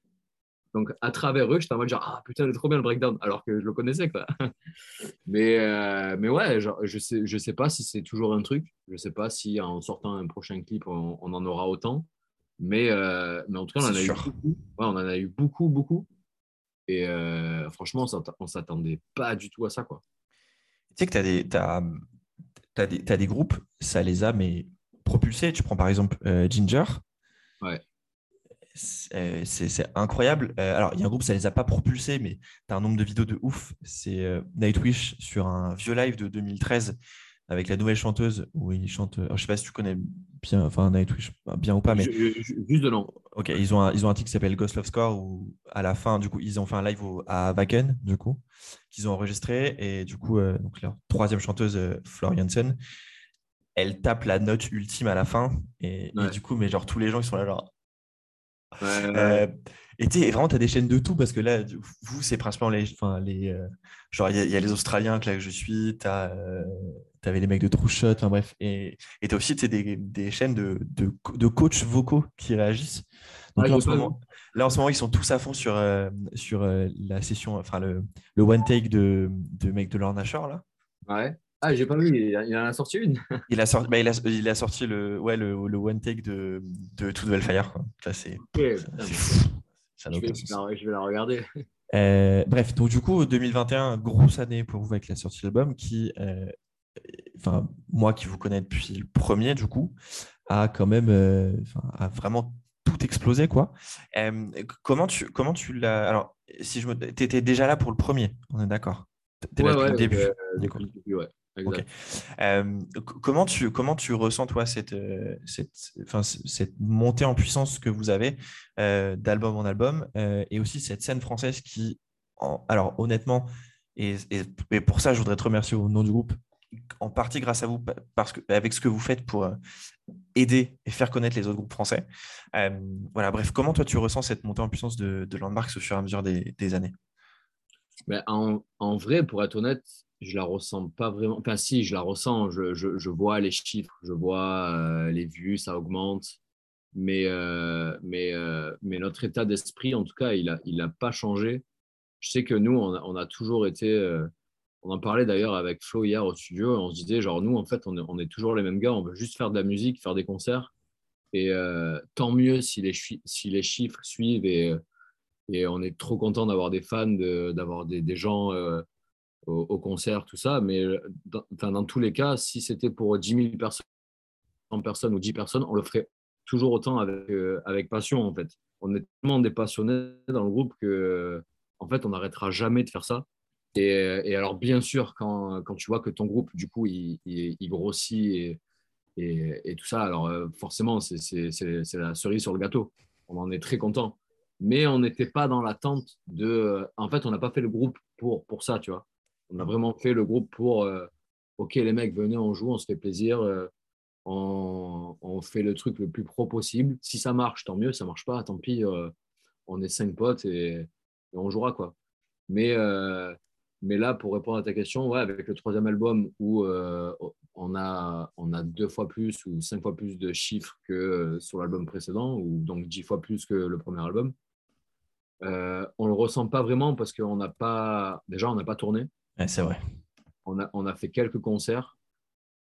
Donc, à travers eux, j'étais en mode genre, ah putain, c'est trop bien le breakdown, alors que je le connaissais, quoi. mais, euh, mais ouais, je sais, je sais pas si c'est toujours un truc. Je sais pas si en sortant un prochain clip, on, en aura autant. Mais, euh, mais en tout cas, on en a eu beaucoup. Ouais, on en a eu beaucoup, beaucoup. Et euh, franchement, on s'attendait pas du tout à ça, quoi. Tu sais que tu as des, des, groupes, ça les a, mais propulsés. Tu prends par exemple Ginger. Ouais. Euh, c'est incroyable. Euh, alors, il y a un groupe, ça les a pas propulsés, mais tu as un nombre de vidéos de ouf. C'est euh, Nightwish sur un vieux live de 2013 avec la nouvelle chanteuse où ils chantent. je sais pas si tu connais bien, enfin Nightwish, bien ou pas, mais. juste de nom. Ok, ils ont un, ils ont un titre qui s'appelle Ghost Love Score où à la fin, du coup, ils ont fait un live à Wacken, du coup, qu'ils ont enregistré. Et du coup, donc leur troisième chanteuse, Floriansen, elle tape la note ultime à la fin. Et, et, du coup, mais genre tous les gens, ils sont là, genre euh, et tu vraiment, tu as des chaînes de tout parce que là, vous, c'est principalement les. Enfin, les euh, genre, il y, a les Australiens que là que je suis, tu euh, avais les mecs de True Shot, enfin bref. Et tu as aussi des, des chaînes de, de, de coachs vocaux qui réagissent. Donc là, en ce moment, là, en ce moment, ils sont tous à fond sur, sur la session, enfin, le, le one take de, de mec de Lorna Shore, là. Ouais. Ah, j'ai pas vu, il, en a sorti une. il, a sorti, bah, il, a, il, a, sorti le, ouais, le, le one take de, de Nouvelle Fire. Ça, c'est. Ça je, vais, je vais la regarder. Euh, bref, donc du coup, 2021, grosse année pour vous avec la sortie de l'album qui, euh, enfin, moi qui vous connais depuis le premier, du coup, a quand même, euh, a vraiment tout explosé, quoi. comment tu, comment tu l'as. Alors, si je me. Tu étais déjà là pour le premier, on est d'accord? Tu ouais, là depuis le début. ouais. Euh, comment, tu, comment tu ressens, toi, cette, euh, cette, enfin, cette montée en puissance que vous avez euh, d'album en album et aussi cette scène française qui, alors honnêtement, et, et, pour ça, je voudrais te remercier au nom du groupe, en partie grâce à vous, parce que, avec ce que vous faites pour aider et faire connaître les autres groupes français. voilà, bref, comment toi tu ressens cette montée en puissance de, de Landmarks au fur et à mesure des, années? Ben, en, vrai, pour être honnête, je la ressens pas vraiment. Enfin, si, je la ressens. Je, vois les chiffres, je vois euh, les vues, ça augmente. Mais, euh, euh, notre état d'esprit, en tout cas, il n'a pas changé. Je sais que nous, on a toujours été. On en parlait d'ailleurs avec Flo hier au studio. On se disait, genre, nous, en fait, on est, toujours les mêmes gars. On veut juste faire de la musique, faire des concerts. Et tant mieux si les, chiffres suivent. Et, et on est trop content d'avoir des fans, d'avoir des, gens au, concert, tout ça. Mais euh, dans, tous les cas, si c'était pour 10 000 personnes, 100 personnes ou 10 personnes, on le ferait toujours autant avec, euh, avec passion, en fait. On est tellement des passionnés dans le groupe que, en fait, on n'arrêtera jamais de faire ça. Et, alors, bien sûr, quand, quand, tu vois que ton groupe, du coup, il, grossit et, et, tout ça, alors euh, forcément, c'est la cerise sur le gâteau. On en est très content. Mais on n'était pas dans l'attente de. En fait, on n'a pas fait le groupe pour, pour ça, tu vois. On a vraiment fait le groupe pour euh, OK, les mecs, venez, on joue, on se fait plaisir, euh, on, fait le truc le plus pro possible. Si ça marche, tant mieux. Ça marche pas, tant pis. Euh, on est cinq potes et, on jouera quoi. Mais mais là, pour répondre à ta question, ouais, avec le troisième album où on, a, on a deux fois plus ou cinq fois plus de chiffres que sur l'album précédent, ou donc dix fois plus que le premier album, euh, on ne le ressent pas vraiment parce qu'on n'a pas, déjà, on n'a pas tourné c'est vrai. On a, on a, fait quelques concerts.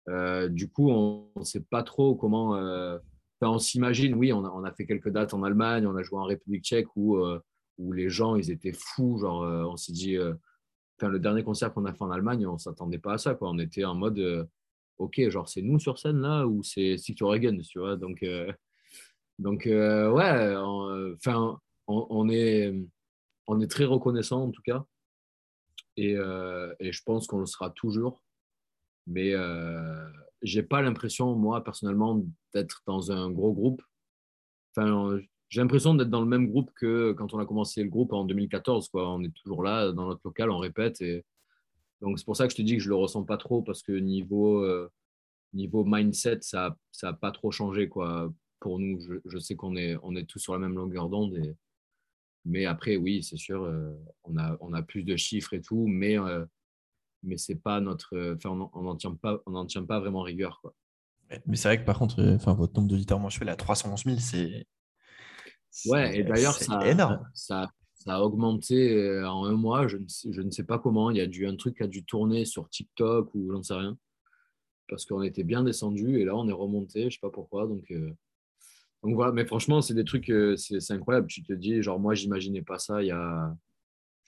Euh, du coup, on ne sait pas trop comment. Euh, on s'imagine, oui, on a, on a, fait quelques dates en Allemagne, on a joué en République tchèque où, euh, où les gens, ils étaient fous. Genre, on s'est dit, le dernier concert qu'on a fait en Allemagne, on ne s'attendait pas à ça. Quoi. On était en mode, OK, genre, c'est nous sur scène là ou c'est Stick Reagan, tu vois? Donc, donc ouais, enfin, on, est, on est très reconnaissant en tout cas euh, et, je pense qu'on le sera toujours. Mais euh, j'ai pas l'impression, moi, personnellement, d'être dans un gros groupe. J'ai l'impression d'être dans le même groupe que quand on a commencé le groupe en 2014. Quoi. On est toujours là, dans notre local, on répète. Donc, c'est pour ça que je te dis que je le ressens pas trop, parce que niveau, euh, mindset, ça n'a pas trop changé. Pour nous, je, sais qu'on est, on tous sur la même longueur d'onde. Mais après, oui, c'est sûr, euh, on, a, plus de chiffres et tout, mais, euh, c'est pas notre. On n'en tient, pas, vraiment rigueur. Mais c'est vrai que par contre, votre nombre d'auditeurs mensuels à 311 000, c'est. Ouais, et d'ailleurs, ça, énorme. Ça, ça a augmenté euh, en un mois. Je ne, sais, je ne sais pas comment. Il y a dû, un truc qui a dû tourner sur TikTok ou j'en sais rien. Parce qu'on était bien descendu et là, on est remonté. Je ne sais pas pourquoi. Donc, euh, donc voilà. Mais franchement, c'est des trucs, euh, c'est incroyable. Tu te dis, genre, moi, j'imaginais pas ça il y a.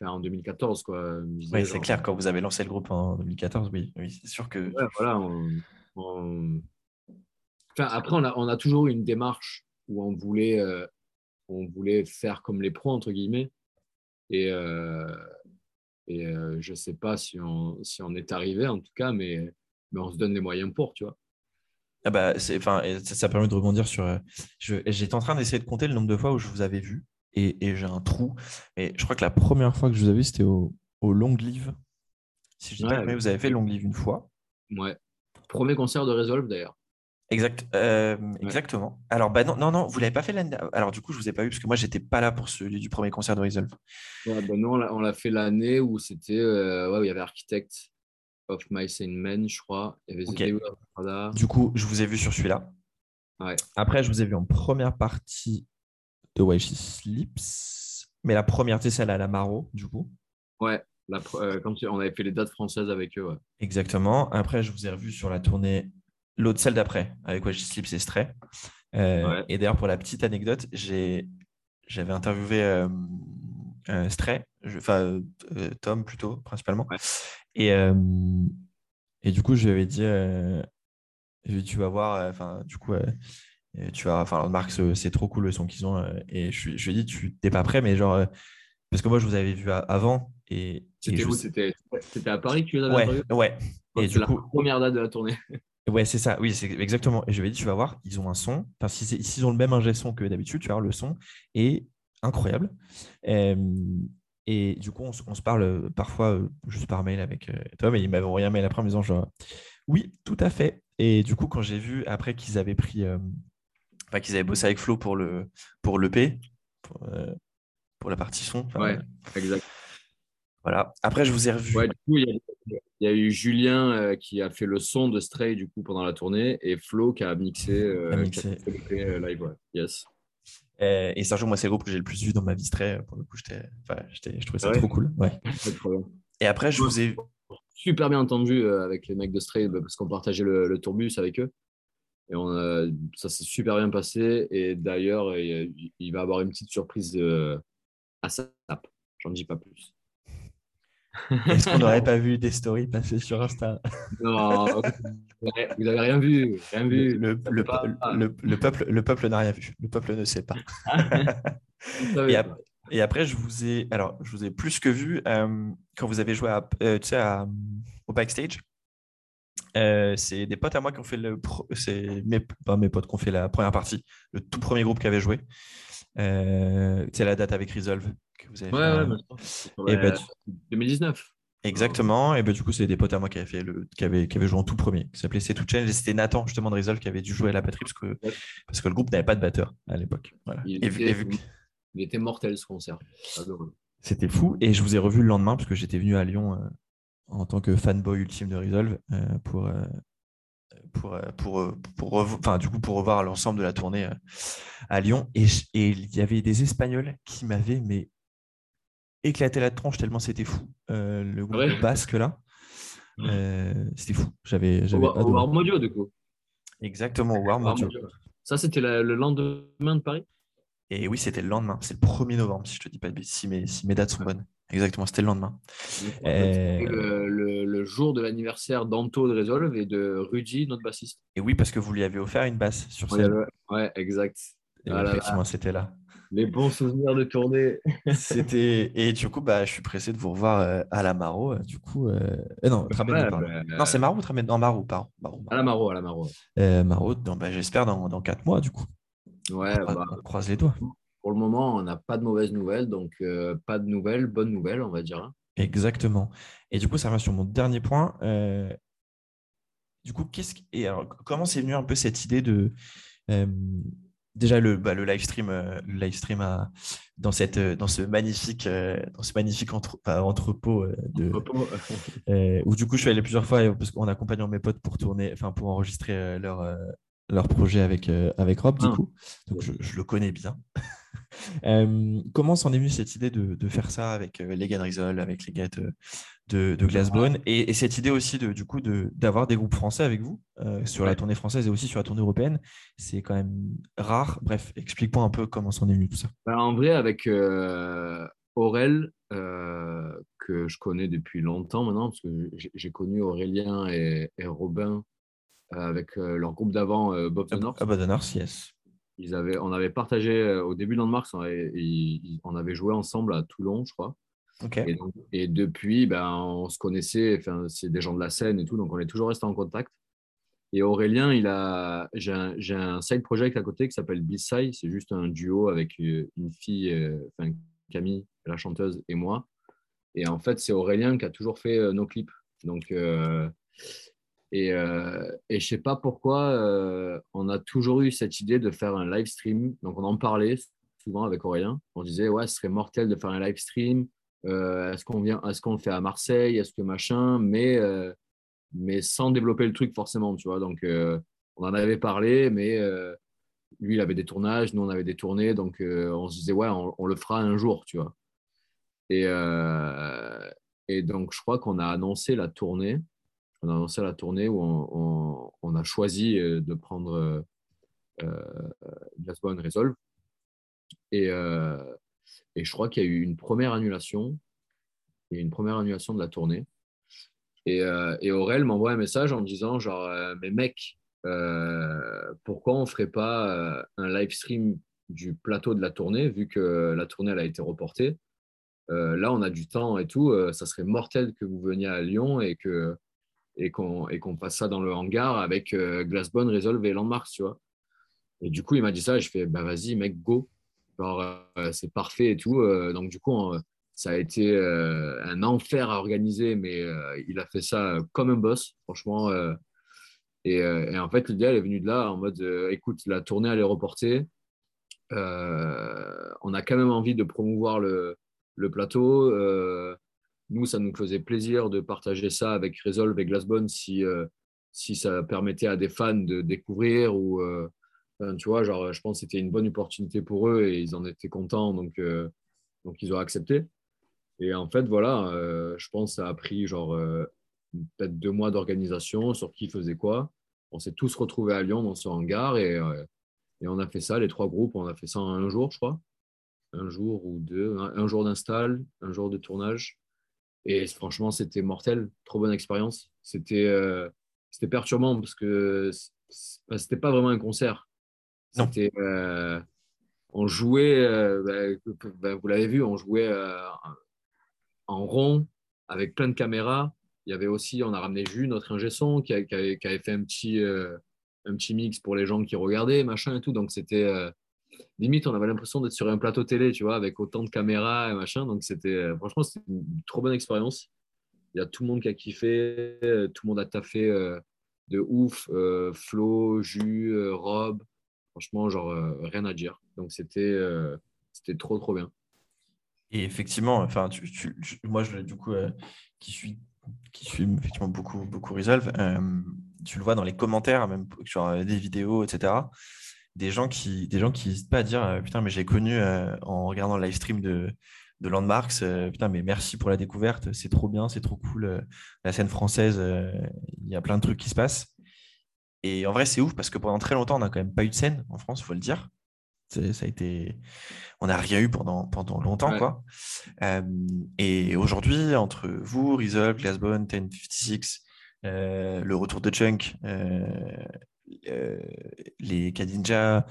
Enfin, en 2014, quoi. Oui, c'est clair. Quand vous avez lancé le groupe en 2014, oui, oui c'est sûr que. Ouais, voilà. On, on... Enfin, après, on a, on a, toujours eu une démarche où on voulait, euh, on voulait faire comme les pros, entre guillemets. Et, euh, et euh, je ne sais pas si on, si on est arrivé, en tout cas, mais, mais on se donne les moyens pour, tu vois. Ah bah, enfin, ça, ça, permet de rebondir sur. Euh, j'étais en train d'essayer de compter le nombre de fois où je vous avais vu et, et j'ai un trou. Et je crois que la première fois que je vous avais vu, c'était au, au Long Live. Si je dis ouais, pas, mais vous avez fait Long Live une fois. Ouais. Premier concert de Resolve d'ailleurs. Exact, euh, ouais. Exactement. Alors, bah non, non, non vous l'avez pas fait l'année. Alors, du coup, je vous ai pas vu parce que moi, j'étais pas là pour celui du premier concert de Resolve. Ouais, bah non, on l'a fait l'année où c'était, euh, ouais, où il y avait Architect of Mice and Men, je crois. Il y avait okay. Du coup, je vous ai vu sur celui-là. Ouais. Après, je vous ai vu en première partie de Why She Sleeps. Mais la première, c'est celle à la Maro, du coup. Ouais, la, euh, quand on avait fait les dates françaises avec eux. Ouais. Exactement. Après, je vous ai revu sur la tournée l'autre celle d'après avec Why She Sleeps et Stray. Euh, ouais. Et d'ailleurs, pour la petite anecdote, j'avais interviewé euh, euh, Stray, enfin Tom plutôt, principalement. Ouais. Et, et du coup, je lui avais dit, tu vas voir, enfin, du coup, tu vas, enfin, Marc, c'est trop cool le son qu'ils ont. et je, je, lui ai dit, tu n'es pas prêt, mais genre, parce que moi, je vous avais vu avant. Et, c'était où C'était à Paris que tu les avais Ouais, ouais. Et du la coup, première date de la tournée. Ouais, c'est ça. Oui, c'est exactement. Et je ai dit, tu vas voir, ils ont un son. Enfin, s'ils si, si ont le même ingé son que d'habitude, tu vas voir, le son est incroyable. Euh, et du coup, on, on, se parle parfois euh, juste par mail avec euh, Tom. Et il m'avait envoyé un mail après en me disant, genre, oui, tout à fait. Et du coup, quand j'ai vu après qu'ils avaient pris, euh, qu'ils avaient bossé avec Flo pour le pour l'EP, pour, pour, la partie son. Ouais, exact. Voilà. Après, je vous ai revu. Ouais, du coup, il y a, il y a eu Julien euh, qui a fait le son de Stray du coup pendant la tournée et Flo qui a mixé, euh, a mixé. Qui a fait le live. Ouais. Yes. Et, et Sergio, moi, c'est le groupe que j'ai le plus vu dans ma vie Stray. Pour le coup, enfin, je trouvais ça ouais. trop cool. Ouais. Et après, je vous ai super bien entendu euh, avec les mecs de Stray parce qu'on partageait le, le, tourbus avec eux. Et on a, ça s'est super bien passé. Et d'ailleurs, il, il, va avoir une petite surprise à SAP. J'en dis pas plus. Est-ce qu'on n'aurait pas vu des stories passer sur Insta? Non, vous n'avez rien vu. Rien vu. Le, le, le, le peuple, le peuple n'a rien vu. Le peuple ne sait pas. et, après, et, après, je vous ai, alors, je vous ai plus que vu euh, quand vous avez joué à, euh, tu sais, à, au backstage. Euh, c'est des potes à moi qui ont fait le, pro... c'est mes, pas mes potes qui ont fait la première partie, le tout premier groupe qui avait joué. Euh, c'est la date avec Resolve que vous avez ouais, fait. Ouais, bah, tu... 2019. Exactement. Et bah, du coup, c'est des potes à moi qui avaient, fait le, qui avaient, qui avaient joué en tout premier, qui s'appelait C'est tout Change. Et c'était Nathan, justement, de Resolve, qui avait dû jouer à la batterie parce que, parce que le groupe n'avait pas de batteur à l'époque. Voilà. Il, et, était, et il était mortel ce concert. C'était fou. Et je vous ai revu le lendemain parce que j'étais venu à Lyon euh, en tant que fanboy ultime de Resolve euh, pour, euh, pour, pour, pour, enfin, du coup, pour revoir l'ensemble de la tournée à Lyon. Et, et il y avait des Espagnols qui m'avaient mais éclaté la tronche tellement c'était fou. Euh, le groupe ouais. basque là, euh, c'était fou. J'avais, j'avais au, du coup. Exactement, au War Modio. Ça, c'était le lendemain de Paris? Et oui, c'était le lendemain. C'est le 1er novembre, si je te dis pas de si mes, si mes dates sont bonnes. Exactement, c'était le lendemain. Et... Le, le, le, jour de l'anniversaire d'Anto de Resolve et de Rudy, notre bassiste. Et oui, parce que vous lui avez offert une basse sur scène. Ouais, ouais exact. Et voilà, effectivement, c'était là. Les bons souvenirs de tournée. C'était et du coup bah je suis pressé de vous revoir euh, à la Maro. Euh, du coup euh... non Trameno, ouais, bah, non c'est Maro Trameno non Maro pardon. Maro, Maro. À la Maro à la Maro. Euh, Maro bah, j'espère dans dans quatre mois du coup. Ouais on, bah, on croise les doigts. Pour le moment on n'a pas de mauvaises nouvelles donc euh, pas de nouvelles bonnes nouvelles on va dire. Exactement. Et du coup ça va sur mon dernier point. du coup, qu'est-ce et alors, comment c'est venu un peu cette idée de euh, déjà le, bah, le live stream, euh, le live stream à, dans cette euh, dans ce magnifique dans ce magnifique entrepôt de où du coup je suis allé plusieurs fois parce qu'en accompagnant mes potes pour tourner, enfin pour enregistrer leur leur projet avec avec Rob du ah. coup, donc je, je, le connais bien. comment s'en est venue cette idée de, de, faire ça avec les gars de Rizol, avec les gars de, de, de Glassbone et, cette idée aussi de, du coup d'avoir des groupes français avec vous euh, sur la tournée française et aussi sur la tournée européenne, c'est quand même rare. Bref, explique-moi un peu comment s'en est venu tout ça. Bah, en vrai, avec euh, Aurel, euh, que je connais depuis longtemps maintenant, parce que j'ai connu Aurélien et, Robin avec leur groupe d'avant, Bob the North. Bob the North, yes. Ils avaient, on avait partagé au début de Landmarks, on on avait joué ensemble à Toulon, je crois. Et, depuis, ben, on se connaissait, enfin, c'est des gens de la scène et tout, donc on est toujours resté en contact. Et Aurélien, il a, j'ai un, side project à côté qui s'appelle B-Side, c'est juste un duo avec euh, une fille, euh, enfin Camille, la chanteuse, et moi. Et en fait, c'est Aurélien qui a toujours fait euh, nos clips. Donc, et, euh, et je sais pas pourquoi, on a toujours eu cette idée de faire un live stream. Donc, on en parlait souvent avec Aurélien. On disait, ouais, ce serait mortel de faire un live stream euh, est-ce qu'on est-ce le fait à Marseille, est-ce que machin, mais, euh, mais sans développer le truc forcément, tu vois. Donc, euh, on en avait parlé, mais lui, il avait des tournages, nous, on avait des tournées, donc on se disait, ouais, on, le fera un jour, tu vois. Et donc, je crois qu'on a annoncé la tournée. On a annoncé la tournée où on, a choisi de prendre euh, Gasbon Resolve. Et, et je crois qu'il y a eu une première annulation. une première annulation de la tournée. Et, euh, Aurel m'envoie un message en me disant genre, euh, mais mec, euh, pourquoi on ne ferait pas un live stream du plateau de la tournée, vu que la tournée a été reportée Là, on a du temps et tout. ça serait mortel que vous veniez à Lyon et que et qu'on qu'on fasse ça dans le hangar avec Glassbone, Resolve et Landmark, tu vois. Et du coup, il m'a dit ça et je fais, bah vas-y, mec, go. Euh, c'est parfait et tout. Euh, donc, du coup, ça a été euh, un enfer à organiser, mais il a fait ça comme un boss, franchement. Et, en fait, l'idée, elle est venue de là en mode écoute, la tournée, elle est reportée. on a quand même envie de promouvoir le plateau. Nous, ça nous faisait plaisir de partager ça avec Resolve et Glassbone si, si ça permettait à des fans de découvrir ou, vois, genre, je pense que c'était une bonne opportunité pour eux et ils en étaient contents, donc, euh, donc ils ont accepté. Et en fait, voilà, euh, je pense que ça a pris genre euh, peut-être deux mois d'organisation sur qui faisait quoi. On s'est tous retrouvés à Lyon dans ce hangar et, et, on a fait ça, les trois groupes, on a fait ça en un jour, je crois. Un jour ou deux, un, jour d'install, un jour de tournage. Et franchement, c'était mortel, trop bonne expérience. C'était c'était perturbant parce que c'était pas vraiment un concert c'était, euh, on jouait, euh, bah, bah, vous l'avez vu, on jouait euh, en rond avec plein de caméras. Il y avait aussi, on a ramené Jus, notre ingé son, qui, avait, fait un petit, un petit mix pour les gens qui regardaient, machin et tout. Donc c'était limite, on avait l'impression d'être sur un plateau télé, tu vois, avec autant de caméras et machin. Donc c'était, franchement, c'était une trop bonne expérience. Il y a tout le monde qui a kiffé, tout le monde a taffé de ouf. Flo, Jus, Rob, Franchement, genre, euh, rien à dire. Donc, c'était euh, c'était trop, trop bien. Et effectivement, enfin, tu, moi, je, du coup, euh, qui suis qui suis effectivement beaucoup, beaucoup Resolve, tu le vois dans les commentaires, même sur des vidéos, etc. Des gens qui des gens qui n'hésitent pas à dire Putain, mais j'ai connu en regardant le live stream de, de Landmarks, putain, mais merci pour la découverte, c'est trop bien, c'est trop cool. la scène française, il y a plein de trucs qui se passent. Et en vrai, c'est ouf parce que pendant très longtemps, on n'a quand même pas eu de scène en France, faut le dire. Ça a été... On n'a rien eu pendant, pendant longtemps. Quoi. et aujourd'hui, entre vous, Resolve, Glassbone, 1056, euh, le retour de Chunk, euh, euh, les Kadinja,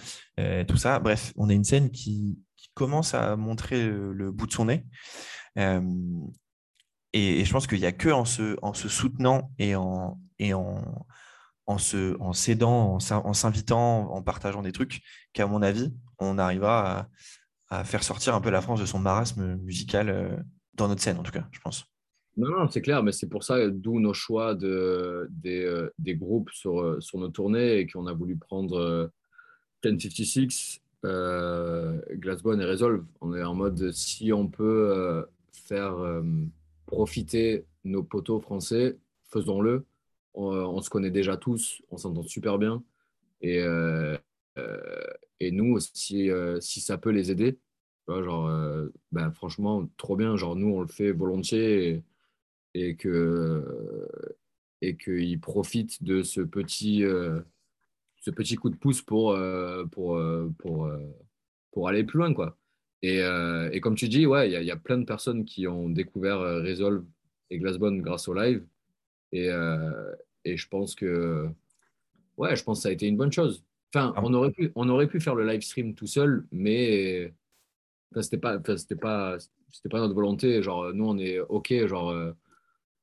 tout ça, bref, on a une scène qui, commence à montrer le, bout de son nez. Et, je pense qu'il n'y a que en se, en se soutenant et en, se, s'aidant, en s'invitant, en partageant des trucs, qu'à mon avis, on arrivera à, faire sortir un peu la France de son marasme musical euh, dans notre scène, en tout cas, je pense. Non, non, c'est clair, mais c'est pour ça, d'où nos choix de, des, euh, des groupes sur, euh, sur nos tournées et qu'on a voulu prendre euh, 1056, euh, Glassbone et Resolve. On est en mode si on peut euh, faire euh, profiter nos poteaux français, faisons-le. On, se connaît déjà tous, on s'entend super bien. Et, euh, euh, et nous, si, euh, si ça peut les aider, genre, euh, ben, franchement, trop bien. Genre, nous, on le fait volontiers et que et qu'ils profitent de ce petit, euh, ce petit coup de pouce pour, euh, pour, euh, pour, pour aller plus loin. Quoi. Et, et comme tu dis, ouais, il y, a- il y a plein de personnes qui ont découvert Resolve et Glassbone grâce au live. Et, et je pense que ouais, je pense que ça a été une bonne chose. Enfin, Ah. on aurait pu, on aurait pu faire le live stream tout seul, mais enfin, c'était pas, enfin, c'était pas, c'était pas notre volonté. Genre, nous, on est OK, genre,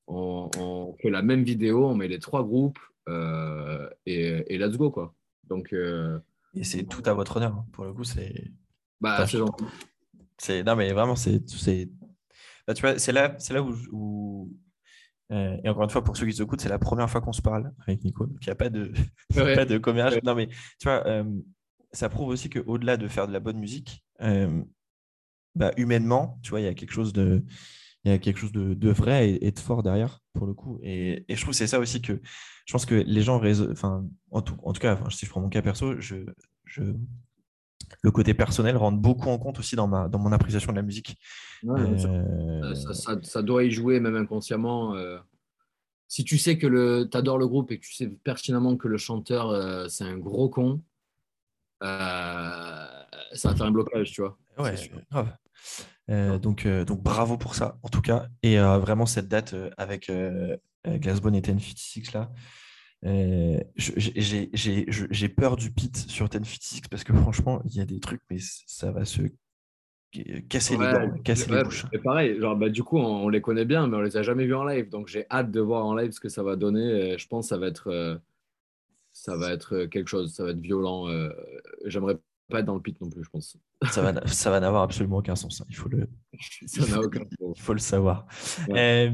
on, on fait la même vidéo, on met les trois groupes euh, et, et let's go, quoi. Donc, euh, Et c'est tout à votre honneur. hein. Pour le coup, c'est. bah, c'est gentil. c'est- Non, mais vraiment, c'est. c'est- Bah, tu vois, c'est là, c'est là où. où- euh, et encore une fois, pour ceux qui écoutent, c'est la première fois qu'on se parle avec Nico. Donc, il n'y a pas de, il y a Ouais. pas de commérage. Ouais. Non, mais tu vois, euh, ça prouve aussi qu'au-delà de faire de la bonne musique, euh, bah, humainement, tu vois, il y a quelque chose de, il y a quelque chose de, de vrai et, et de fort derrière, pour le coup. Et, et je trouve que c'est ça aussi que je pense que les gens, enfin, en tout, en tout cas, enfin, si je prends mon cas perso, je, je, le côté personnel rentre beaucoup en compte aussi dans, ma, dans mon appréciation de la musique. Ouais. Euh, ça, ça- ça doit y jouer, même inconsciemment. euh. Si tu sais que le, t'adores le groupe et que tu sais pertinemment que le chanteur, euh, c'est un gros con, ça va faire un blocage, tu vois. Ouais, grave. Euh, donc, euh, donc bravo pour ça, en tout cas. Et euh, vraiment, cette date avec Glassbone et 1056 là, euh, je- j'ai- peur du pit sur 1056 parce que franchement, il y a des trucs, mais ça va se ca- casser les dents, casser ouais, les bouches. Et pareil, genre, bah, du coup, on, on les connaît bien, mais on les a jamais vus en live. Donc, j'ai hâte de voir en live ce que ça va donner. Je pense que ça va être, ça va être quelque chose. Ça va être violent. J'aimerais pas dans le pit non plus, je pense. Ça va, n- ça va n'avoir absolument aucun sens. hein. Il faut le, Ça n'a aucun sens. il faut le savoir. Euh,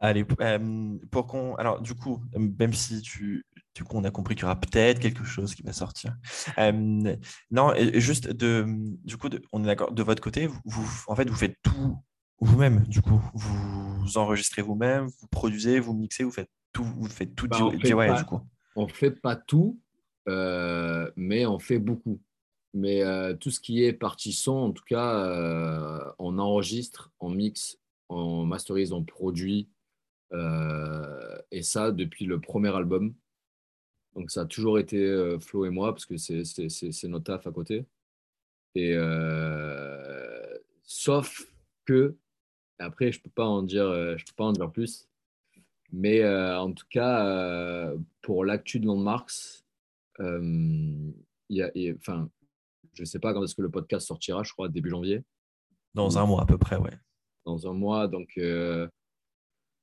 allez, euh, pour qu'on. Alors, du coup, même si tu. Du coup, on a compris qu'il y aura peut-être quelque chose qui va sortir. Euh, non, juste de. Du coup, de- on est d'accord. De votre côté, vous, vous- en fait, vous faites tout vous-même. Du coup, vous enregistrez vous-même, vous produisez, vous mixez, vous faites tout. Vous faites tout Bah, DIY, fait du coup. on fait pas tout, euh, mais on fait beaucoup. Mais euh, tout ce qui est partie son, en tout cas, euh, on enregistre, on mixe, on masterise, on produit. et ça depuis le premier album. Donc ça a toujours été Flo et moi, parce que c'est notre taf à côté. Et sauf que, après, je peux pas peux pas en dire plus. Mais en tout cas, pour l'actu de Landmarks, y a, a- enfin, je ne sais pas quand est-ce que le podcast sortira, je crois début janvier, Dans un mois à peu près, ouais. dans un mois. Donc, euh,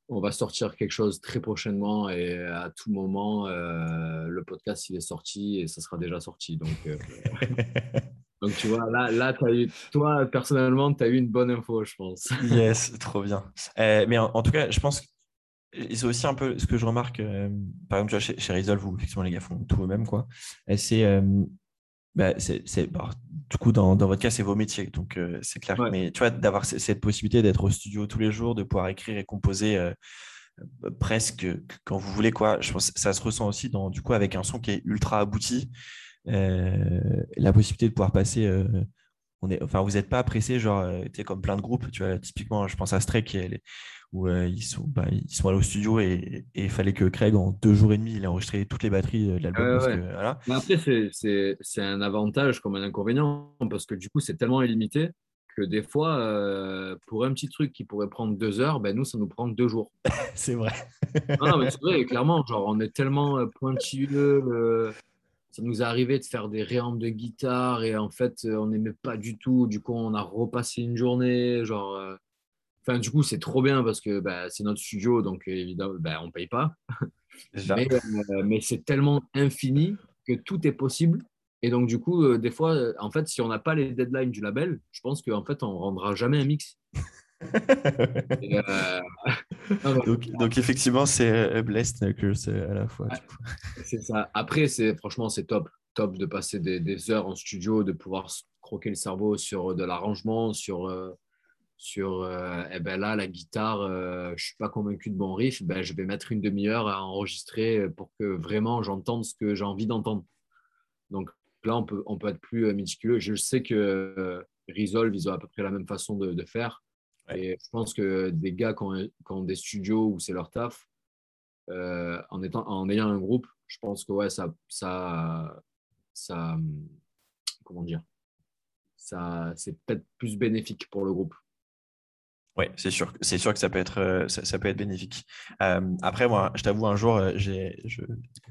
on va sortir quelque chose très prochainement et à tout moment, euh, le podcast, il est sorti et ça sera déjà sorti. Donc, euh, donc tu vois, là, là t'as eu, toi, personnellement, tu as eu une bonne info, je pense. Yes, trop bien. Euh, mais en, en tout cas, je pense c'est aussi un peu ce que je remarque, euh, par exemple, chez, chez Resolve, où effectivement les gars font tout eux-mêmes, quoi. C'est, euh, bah, c'est, bah, du coup, dans, dans votre cas, c'est vos métiers, donc euh, c'est clair. Ouais. Mais tu vois, d'avoir cette possibilité d'être au studio tous les jours, de pouvoir écrire et composer presque quand vous voulez, quoi. Je pense que ça se ressent aussi dans, du coup, avec un son qui est ultra abouti, la possibilité de pouvoir passer. on est, enfin, vous n'êtes pas pressé, genre, tu sais, comme plein de groupes, tu vois, typiquement, je pense à Stray, qui est, où euh, ils, sont, bah, ils sont allés au studio et il fallait que Craig, en deux jours et demi, il ait enregistré toutes les batteries de l'album. Ouais, ouais. voilà. Après, c'est- un avantage comme un inconvénient parce que du coup, c'est tellement illimité que des fois, euh, pour un petit truc qui pourrait prendre deux heures, ben nous, ça nous prend deux jours. C'est vrai. Non, mais c'est vrai, clairement, genre, on est tellement euh, pointilleux. euh, ça nous est arrivé de faire des réampes de guitare et en fait, on n'aimait pas du tout. Du coup, on a repassé une journée. Genre, enfin, du coup, c'est trop bien parce que bah, c'est notre studio, donc évidemment, bah, on ne paye pas. Mais, euh, mais c'est tellement infini que tout est possible. Et donc, du coup, euh, des fois, euh, en fait, si on n'a pas les deadlines du label, je pense qu'en fait, on ne rendra jamais un mix. Et, non, non, donc, donc, effectivement, c'est Blessed Curse à la fois. Ouais. C'est ça. Après, franchement, c'est top. Top de passer des, des heures en studio, de pouvoir croquer le cerveau sur de l'arrangement, sur, sur euh, eh ben là, la guitare, euh, je suis pas convaincu de mon riff, ben, je vais mettre une demi-heure à enregistrer pour que vraiment j'entende ce que j'ai envie d'entendre. Donc là, on peut, on peut être plus euh, méticuleux. Je sais que euh, Resolve, ils ont à peu près la même façon de, de faire. Ouais. Et je pense que des gars qui ont, qui ont des studios où c'est leur taf, euh, en, étant, en ayant un groupe, je pense que ouais, ça, ça, ça, hum, comment dire, ça, c'est peut-être plus bénéfique pour le groupe. Ouais, c'est sûr, c'est sûr que ça peut être, euh, ça, ça peut être bénéfique. Euh, après, moi, je t'avoue, un jour, euh, j'ai, je,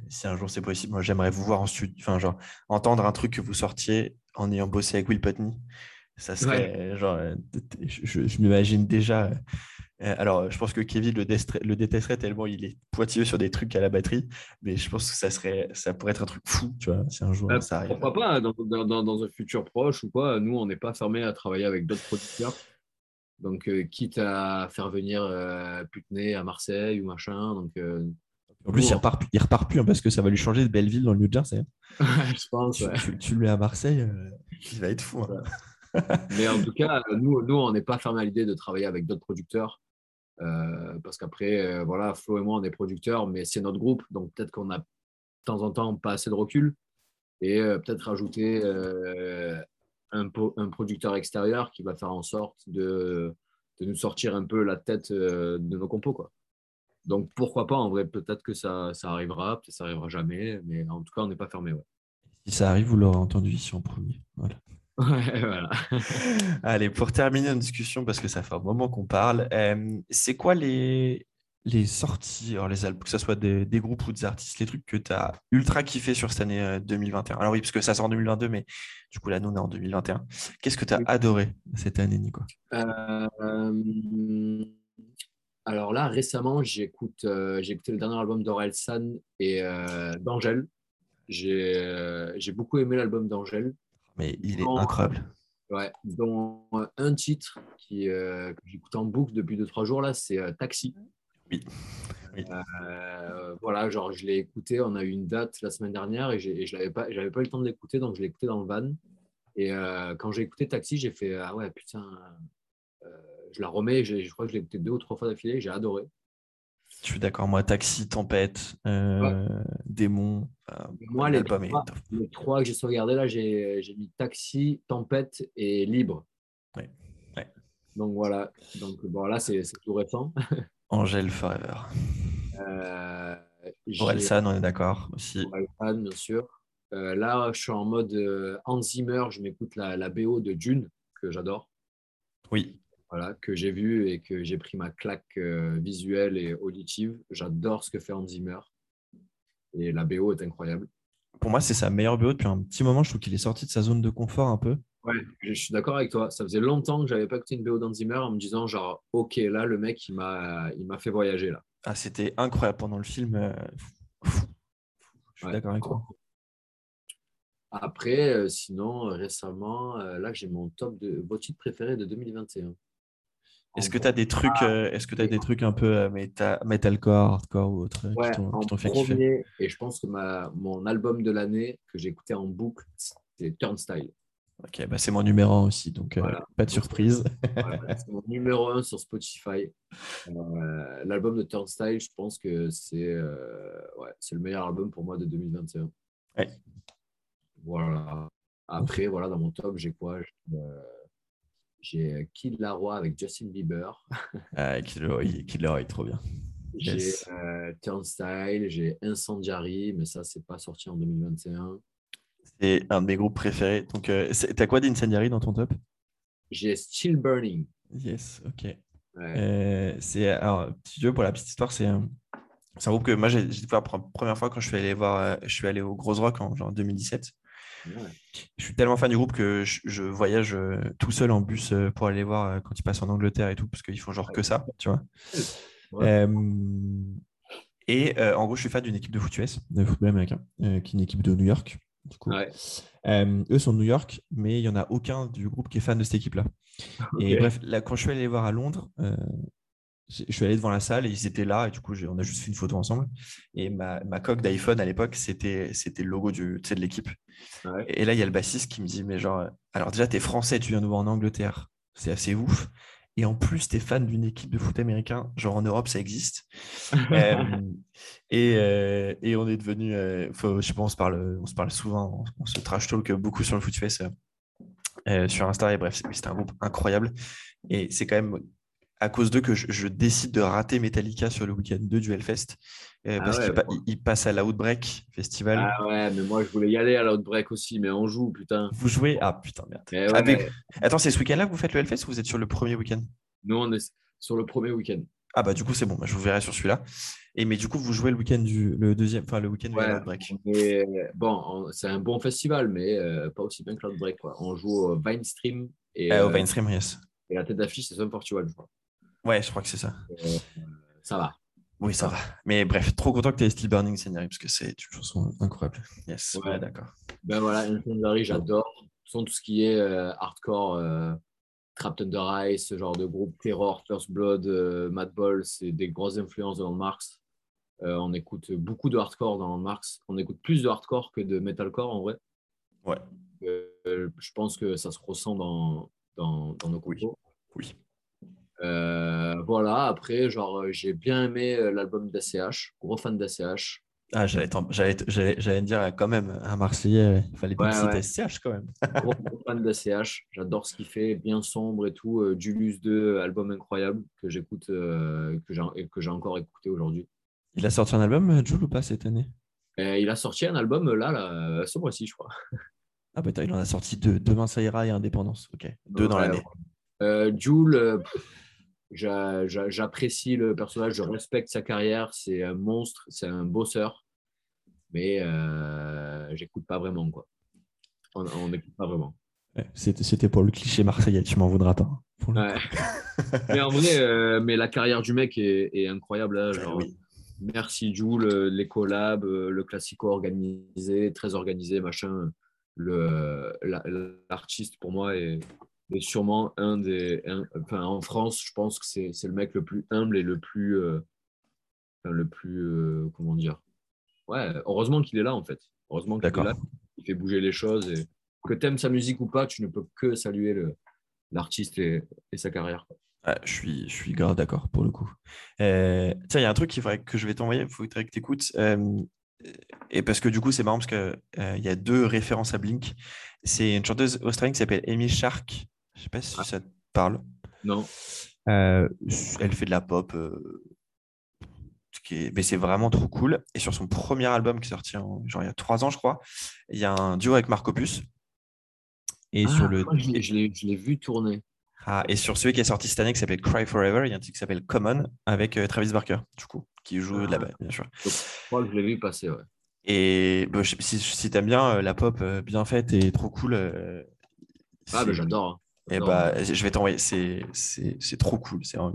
si un jour c'est possible, moi, j'aimerais vous voir en studio, enfin, genre, entendre un truc que vous sortiez en ayant bossé avec Will Putney. Ça serait, genre, je, je- je m'imagine déjà. euh, alors, je pense que Kevin le, détesterait tellement il est pointilleux sur des trucs à la batterie, mais je pense que ça serait, ça pourrait être un truc fou, tu vois, si un jour Bah, ça arrive. Pourquoi pas, hein, dans, dans- dans- dans un futur proche ou quoi, nous, on n'est pas fermé à travailler avec d'autres producteurs. Donc, euh, quitte à faire venir euh, Putney à Marseille ou machin. Donc, euh, En plus, il repart, il repart plus hein, parce que ça va lui changer de Belleville dans le New Jersey. hein. je pense, Tu, ouais. tu- tu le mets à Marseille, euh, il va être fou. hein. Mais en tout cas, nous, nous on n'est pas fermé à l'idée de travailler avec d'autres producteurs. parce qu'après, voilà, Flo et moi, on est producteurs, mais c'est notre groupe. Donc peut-être qu'on a de temps en temps pas assez de recul. Et peut-être rajouter un, producteur extérieur qui va faire en sorte de, de nous sortir un peu la tête euh, de nos compos. Quoi. Donc pourquoi pas, en vrai, peut-être que ça, ça arrivera, peut-être que ça arrivera jamais. Mais en tout cas, on n'est pas fermé. Ouais. Si ça arrive, vous l'aurez entendu ici en premier. Voilà. Ouais, voilà. Allez, pour terminer notre discussion, parce que ça fait un moment qu'on parle, euh, c'est quoi les, les sorties, alors les albums, que ce soit des, des groupes ou des artistes, les trucs que tu as ultra kiffé sur cette année euh, 2021 Alors oui, parce que ça sort en 2022, mais du coup là, nous, on est en 2021. Qu'est-ce que tu as Oui. adoré cette année, Nico? Euh, alors là, récemment, j'écoute, euh, j'ai écouté le dernier album d'Orelsan et euh, d'Angèle. J'ai euh, j'ai beaucoup aimé l'album d'Angèle, Mais il est incroyable. ouais, dont euh, un titre qui, euh, que j'écoute en boucle depuis 2-3 jours, là, c'est euh, Taxi. Oui. Oui. Euh, voilà, genre je l'ai écouté, on a eu une date la semaine dernière et, je n'avais pas, pas eu le temps de l'écouter, donc je l'ai écouté dans le van. Et euh, quand j'ai écouté Taxi, j'ai fait Ah ouais, putain, euh, je la remets, je crois que je l'ai écouté deux ou trois fois d'affilée, j'ai adoré. Je suis d'accord, moi, Taxi, Tempête, euh, Démon, Moi, les est trois, top. les trois que j'ai sauvegardés, là, j'ai j'ai mis Taxi, Tempête et Libre. Ouais. Ouais. Donc voilà, donc bon, là, c'est tout récent. Angèle Forever. Euh, Orelsan, on est d'accord aussi. Orelsan, bien sûr. Euh, là, je suis en mode euh, Hans Zimmer, je m'écoute la, la BO de Dune, que j'adore. Oui, voilà, que j'ai vu et que j'ai pris ma claque euh, visuelle et auditive. J'adore ce que fait Hans Zimmer. Et la BO est incroyable. pour moi, c'est sa meilleure BO depuis un petit moment. Je trouve qu'il est sorti de sa zone de confort un peu. Ouais, je suis d'accord avec toi. Ça faisait longtemps que j'avais pas écouté une BO d'Hans Zimmer en me disant genre ok là le mec il m'a il m'a fait voyager là. Ah, c'était incroyable pendant le film. euh. Je suis Ouais. d'accord avec toi. Après euh, sinon euh, récemment euh, là j'ai mon top de vos titres préférés de 2021. Est-ce que tu as des trucs, euh, est-ce que tu des trucs un peu metalcore, hardcore ou autre Ouais, qui t'ont fait kiffer? premier, et je pense que ma, mon album de l'année que j'ai écouté en boucle, c'est Turnstile. Ok, bah c'est mon numéro un aussi, donc euh, pas de surprise. Voilà, c'est mon numéro un sur Spotify. Euh, L'album de Turnstile, je pense que c'est euh, ouais, c'est le meilleur album pour moi de 2021. Ouais. Voilà. Après, voilà, dans mon top, j'ai quoi? J'ai, euh, Kid Laroi avec Justin Bieber. Ah, Killer est trop bien. J'ai Yes. Turnstile, j'ai Incendiary, mais ça, c'est pas sorti en 2021. C'est un de mes groupes préférés. Donc, euh, t'as quoi d'Incendiary dans ton top? J'ai Still Burning. Yes, ok. Ouais. Euh, c'est alors petit jeu pour la petite histoire, c'est un, groupe que moi j'ai découvert pour la première fois quand je suis allé voir, euh, je suis allé au Gros Rock en genre 2017. Ouais. Je suis tellement fan du groupe que je, je voyage tout seul en bus pour aller voir quand ils passent en Angleterre et tout, parce qu'ils font genre que ça, tu vois. Ouais. Euh, et euh, en gros, je suis fan d'une équipe de foot US, de football américain, qui est une équipe de New York. Du coup. Ouais. Euh, eux sont de New York, mais il n'y en a aucun du groupe qui est fan de cette équipe-là. Et bref, là, quand je suis allé les voir à Londres, euh, je suis allé devant la salle et ils étaient là. Et du coup, on a juste fait une photo ensemble. Et ma, ma coque d'iPhone à l'époque, c'était le logo du, tu de l'équipe. Ouais. Et là, il y a le bassiste qui me dit, mais genre, euh, alors déjà, t'es français, tu viens nous voir en Angleterre? C'est assez ouf. Et en plus, t'es fan d'une équipe de foot américain. Genre en Europe, ça existe. Euh, et, euh, et on est devenu, euh, faut- je sais pas, on se parle, on se parle souvent, on, on se trash talk beaucoup sur le Footfest, euh, euh, sur Insta. Et bref, c'est- c'était un groupe incroyable. Et c'est quand même à cause d'eux que je, je décide de rater Metallica sur le week-end 2 du Hellfest. Euh, Ah parce ouais, qu'ils pa- ouais. ils- ils passent à l'Outbreak Festival. Ah ouais, mais moi je voulais y aller à l'outbreak aussi, mais on joue, putain. Vous jouez? Ah putain, merde. Ah, mais- Attends, c'est ce week-end-là que vous faites le Hellfest ou vous êtes sur le premier week-end? Nous on est sur le premier week-end. Ah bah du coup c'est bon, bah, je vous verrai sur celui-là. Et mais du coup vous jouez le week-end du le deuxième, enfin le week-end Ouais, l'Outbreak. mais bon, on- c'est un bon festival, mais euh, pas aussi bien que l'outbreak. On joue au Vinestream et, Ah, au euh, Vinestream, yes. et la tête d'affiche c'est Sum 41, je crois. Ouais, je crois que c'est ça. Euh, ça va. Oui, ça va. Mais bref, trop content que tu aies Still Burning Scenery parce que c'est une chanson incroyable. Yes, Ouais. ouais, d'accord. Ben voilà, Incendiary, j'adore. Sans tout ce qui est euh, hardcore, euh, Trapped Under Ice, ce genre de groupe, Terror, First Blood, euh, Madball, c'est des grosses influences de Landmarks. Euh, on écoute beaucoup de hardcore dans Landmarks. On écoute plus de hardcore que de metalcore en vrai. Ouais. Euh, je pense que ça se ressent dans, dans, dans nos Oui. compos. Oui. Euh, voilà, après, genre, euh, j'ai bien aimé euh, l'album d'ACH, gros fan d'ACH. Ah, j'allais j'allais dire quand même un Marseillais, il fallait pas Ouais, ouais. SCH quand même. Gros, gros fan d'ACH, j'adore ce qu'il fait, bien sombre et tout. Euh, Julius 2, album incroyable que j'écoute, euh, que j'ai que j'ai encore écouté aujourd'hui. Il a sorti un album, Jules, ou pas cette année? Et il a sorti un album là, là ce mois-ci, je crois. Ah bah il en a sorti deux, Demain ça ira et Indépendance. Ok, deux dans l'année. Jules, pff, j'apprécie le personnage, je respecte sa carrière, c'est un monstre, c'est un bosseur, mais euh, j'écoute pas vraiment quoi. On n'écoute pas vraiment. C'était pour le cliché marseillais, tu m'en voudras pas. hein, pour le Ouais. coup. mais en vrai, euh, mais la carrière du mec est, est incroyable. là, genre, oui. Merci Jules, les collabs, euh, le classico organisé, très organisé, machin. La- L'artiste pour moi est, est sûrement un des. un- enfin, en France, je pense que c'est le mec le plus humble et le plus. euh, enfin, le plus. euh, comment dire? Ouais, heureusement qu'il est là en fait. Heureusement qu'il est là, il fait bouger les choses. Et que tu aimes sa musique ou pas, tu ne peux que saluer l'artiste et, et sa carrière. quoi. Ouais, je suis, je suis grave d'accord pour le coup. Euh, tiens, il y a un truc qu'il faudrait que je vais t'envoyer, il faudrait que tu écoutes. et parce que du coup, c'est marrant parce qu'il y a deux références à Blink. C'est une chanteuse australienne qui s'appelle Amy Shark. Je sais pas si Ah. ça te parle. Non Euh, elle fait de la pop. euh, qui est- Mais c'est vraiment trop cool. Et sur son premier album qui est sorti en- genre, il y a trois ans, je crois, il y a un duo avec Marc Opus. Et, Ah, sur le... moi, je l'ai- vu tourner. Ah, et sur celui qui est sorti cette année qui s'appelle Cry Forever, il y a un titre qui s'appelle Common avec euh, Travis Barker, du coup, qui joue de la Ah. bien sûr. Je crois que je l'ai vu passer, ouais. Et bah, si, si t'aimes bien euh, la pop euh, bien faite et trop cool, Ah, c'est- bah, j'adore. J'adore. bah, je vais t'envoyer. C'est c'est- c'est trop cool. C'est un-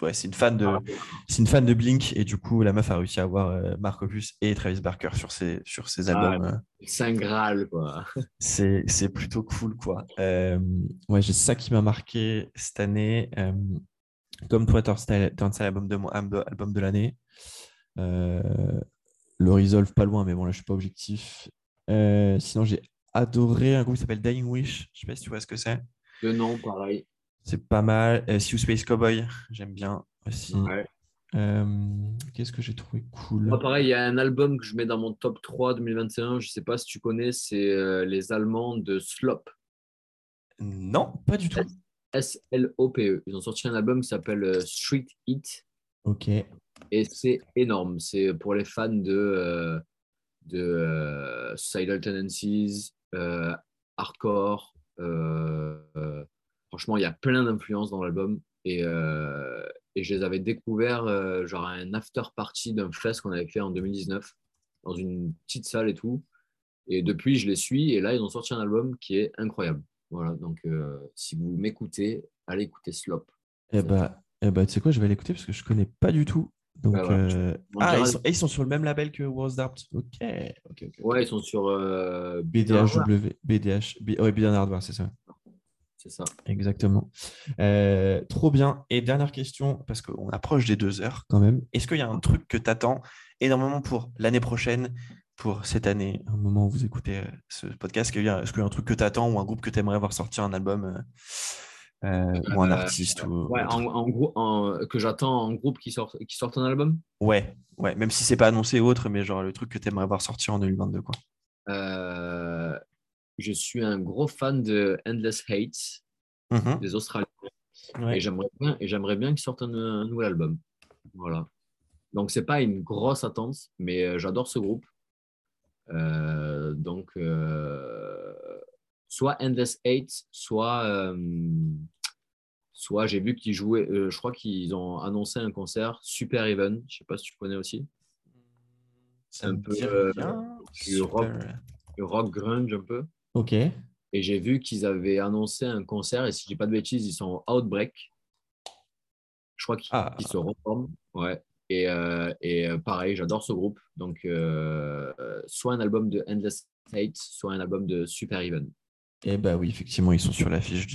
ouais, c'est une fan de Ah, c'est une fan de Blink et du coup la meuf a réussi à avoir euh, Marc Opus et Travis Barker sur ses sur ses Ah, albums. euh. Saint Graal, quoi. C'est c'est plutôt cool, quoi. Euh, ouais, j'ai ça qui m'a marqué cette année. Euh, comme toi, Turnstile, album de, album de l'année. Euh, le Resolve, pas loin, mais bon, là, je suis pas objectif. Euh, sinon, j'ai adoré un groupe qui s'appelle Dying Wish. Je sais pas si tu vois ce que c'est. Le nom, pareil. C'est pas mal. Euh, Sea Space Cowboy, j'aime bien aussi. Ouais. Euh, Qu'est-ce que j'ai trouvé cool? Moi, pareil, il y a un album que je mets dans mon top 3 2021. Je sais pas si tu connais, c'est euh, les Allemands de Slop. Non, pas du tout. S-L-O-P-E. E. Ils ont sorti un album qui s'appelle euh, Street Heat. Ok. Et c'est énorme. C'est pour les fans de, euh, de euh, Suicidal Tendencies, euh, hardcore. Euh, franchement, il y a plein d'influences dans l'album. Et, euh, et je les avais découverts euh, genre un after party d'un fest qu'on avait fait en 2019 dans une petite salle et tout. Et depuis, je les suis. Et là, ils ont sorti un album qui est incroyable. Voilà. Donc, si vous m'écoutez, allez écouter Slop. Eh bah, eh bah, tu sais quoi, je vais l'écouter parce que je connais pas du tout. Donc, Bah, voilà. euh, Ah, ils sont... et ils sont sur le même label que Wars Dart. Ok, ok, ok. Ouais, ils sont sur euh, BDHW, BDH, B... ouais, Hardware, c'est ça. C'est ça. Exactement. Euh, trop bien. Et dernière question, parce qu'on approche des deux heures quand même. Est-ce qu'il y a un truc que tu attends énormément pour l'année prochaine, pour cette année, au moment où vous écoutez euh, ce podcast? Est-ce qu'il y a, est-ce qu'il y a un truc que tu attends ou un groupe que tu aimerais voir sortir un album euh, ou un Euh, artiste ou Ouais, en, en gros, en- que j'attends en groupe qui sort, qui sortent un album? ouais, ouais, même si c'est pas annoncé ou autre, mais genre le truc que tu aimerais voir sortir en 2022. Quoi. Euh, je suis un gros fan de Endless Hate Mhm. des Australiens Ouais. et j'aimerais bien et j'aimerais bien qu'ils sortent un, un nouvel album. Voilà. Donc c'est pas une grosse attente, mais j'adore ce groupe. Euh, donc euh, soit Endless Hate, soit euh, soit j'ai vu qu'ils jouaient. euh, je crois qu'ils ont annoncé un concert Super Even. Je sais pas si tu connais aussi. Ça un peu, euh, du rock. Rock grunge un peu. Ok. Et j'ai vu qu'ils avaient annoncé un concert, et si je dis pas de bêtises, ils sont Outbreak. Je crois qu'ils Ah. qu'ils se reforment. Ouais. Et, euh, et pareil, j'adore ce groupe. Donc, euh, soit un album de Endless Hate, soit un album de Super Even. Et bah oui, effectivement, ils sont sur l'affiche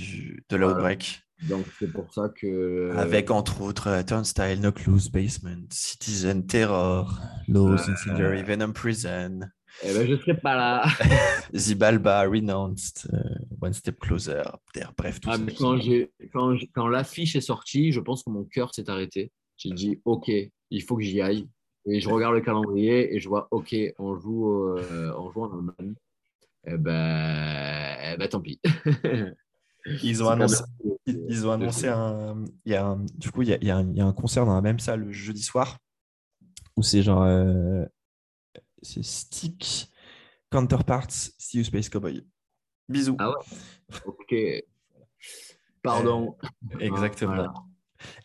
de l'Outbreak. Donc, c'est pour ça que. Avec entre autres euh, Turnstile, Knock Loose, Basement, Citizen Terror, Laws, Euh, Incendiary, Venom Prison, Eh ben, je serai pas là. Zibalba, Renounced, euh, One Step Closer, Terre, bref, tout Ah, ça. quand quand quand l'affiche est sortie, je pense que mon cœur s'est arrêté. J'ai dit, OK, il faut que j'y aille. Et je regarde le calendrier et je vois, OK, on joue, euh, on joue en Allemagne. Eh ben, eh ben tant pis. Ils ont annoncé, ils, ont annoncé un, il y a un- du coup, il y a, y a un, il y a un concert dans la même salle le jeudi soir où c'est genre, euh, c'est Stick, Counterparts, See You Space Cowboy. Bisous. Ah OK. Pardon. Exactement. Voilà.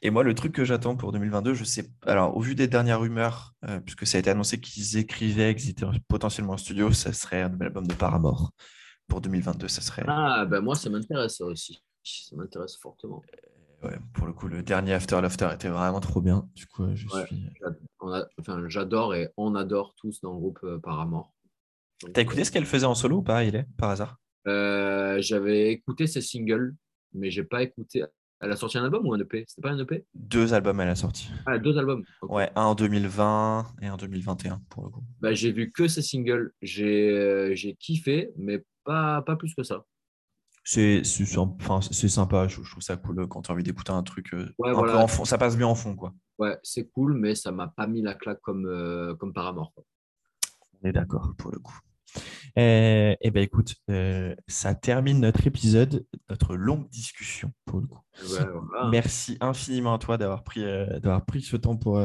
Et moi, le truc que j'attends pour 2022, je sais. Alors, au vu des dernières rumeurs, euh, puisque ça a été annoncé qu'ils écrivaient, qu'ils étaient potentiellement en studio, ça serait un nouvel album de Paramore. Pour 2022, ça serait. Ah, ben moi, ça m'intéresse ça aussi. Ça m'intéresse fortement. Ouais, pour le coup, le dernier After Laughter était vraiment trop bien. Du coup, euh, je Ouais. suis. On a- enfin, j'adore et on adore tous dans le groupe euh, Paramore. T'as écouté ce qu'elle faisait en solo ou pas, il est par hasard? Euh, J'avais écouté ses singles, mais j'ai pas écouté. Elle a sorti un album ou un EP C'était pas un EP Deux albums, elle a sorti. Ah, deux albums. Ouais, un en 2020 et un en 2021, pour le coup. Bah, j'ai vu que ses singles. J'ai euh, j'ai kiffé, mais pas, pas plus que ça. C'est enfin, c'est sympa, je, je trouve ça cool euh, quand tu as envie d'écouter un truc euh, Ouais, un voilà. peu en fond. Ça passe bien en fond, quoi. Ouais, c'est cool, mais ça m'a pas mis la claque comme, euh, comme Paramore. quoi. On est d'accord pour le coup. Eh eh ben écoute, euh, ça termine notre épisode, notre longue discussion pour le coup. Ouais, voilà. Merci infiniment à toi d'avoir pris, euh, d'avoir pris ce temps pour,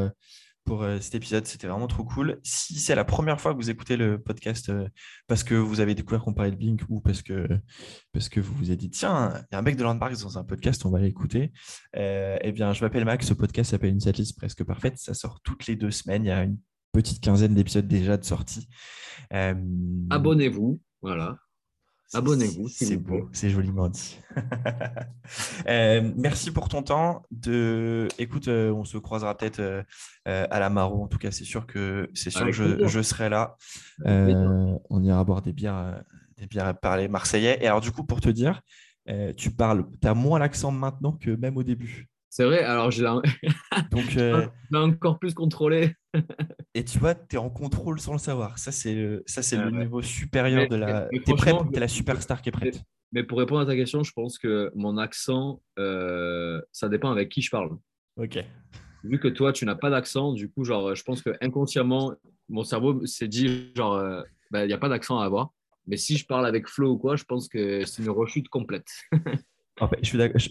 pour euh, cet épisode. C'était vraiment trop cool. Si c'est la première fois que vous écoutez le podcast euh, parce que vous avez découvert qu'on parlait de Blink ou parce que, parce que vous vous êtes dit, tiens, il y a un mec de Landmarks dans un podcast, on va l'écouter. Euh, eh bien, je m'appelle Max. Ce podcast s'appelle Une setlist presque parfaite. Ça sort toutes les deux semaines. Il y a une petite quinzaine d'épisodes déjà de sortie. Euh, Abonnez-vous. Voilà. Abonnez-vous, C'est beau, c'est joliment dit. Euh, merci pour ton temps. De... Écoute, euh, on se croisera peut-être euh, à la Maro. En tout cas, c'est sûr que c'est sûr Avec que je, serai là. On ira boire des bières, des bières à parler marseillais. Et alors, du coup, pour te dire, tu parles, tu as moins l'accent maintenant que même au début. C'est vrai, alors je l'ai Donc, euh, encore plus contrôlé. et tu vois, tu es en contrôle sans le savoir. Ça, c'est le, ça, c'est Ah le ouais. niveau supérieur Mais- de la. mais T'es prête, franchement, t'es la superstar qui est prête. Mais pour répondre à ta question, je pense que mon accent, euh, ça dépend avec qui je parle. Ok. Vu que toi, tu n'as pas d'accent, du coup, genre, je pense que inconsciemment, mon cerveau s'est dit, genre, euh, ben, il n'y a pas d'accent à avoir. Mais si je parle avec Flo ou quoi, je pense que c'est une rechute complète. En fait,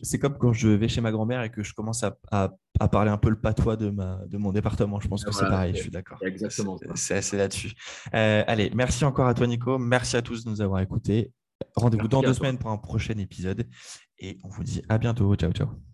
C'est comme quand je vais chez ma grand-mère et que je commence à, à- à parler un peu le patois de, ma, de mon département. Je pense que c'est pareil, je suis d'accord. exactement C'est- assez là-dessus. Euh, allez, merci encore à toi, Nico. Merci à tous de nous avoir écoutés. Rendez-vous dans deux toi. semaines pour un prochain épisode et on vous dit à bientôt. Ciao, ciao.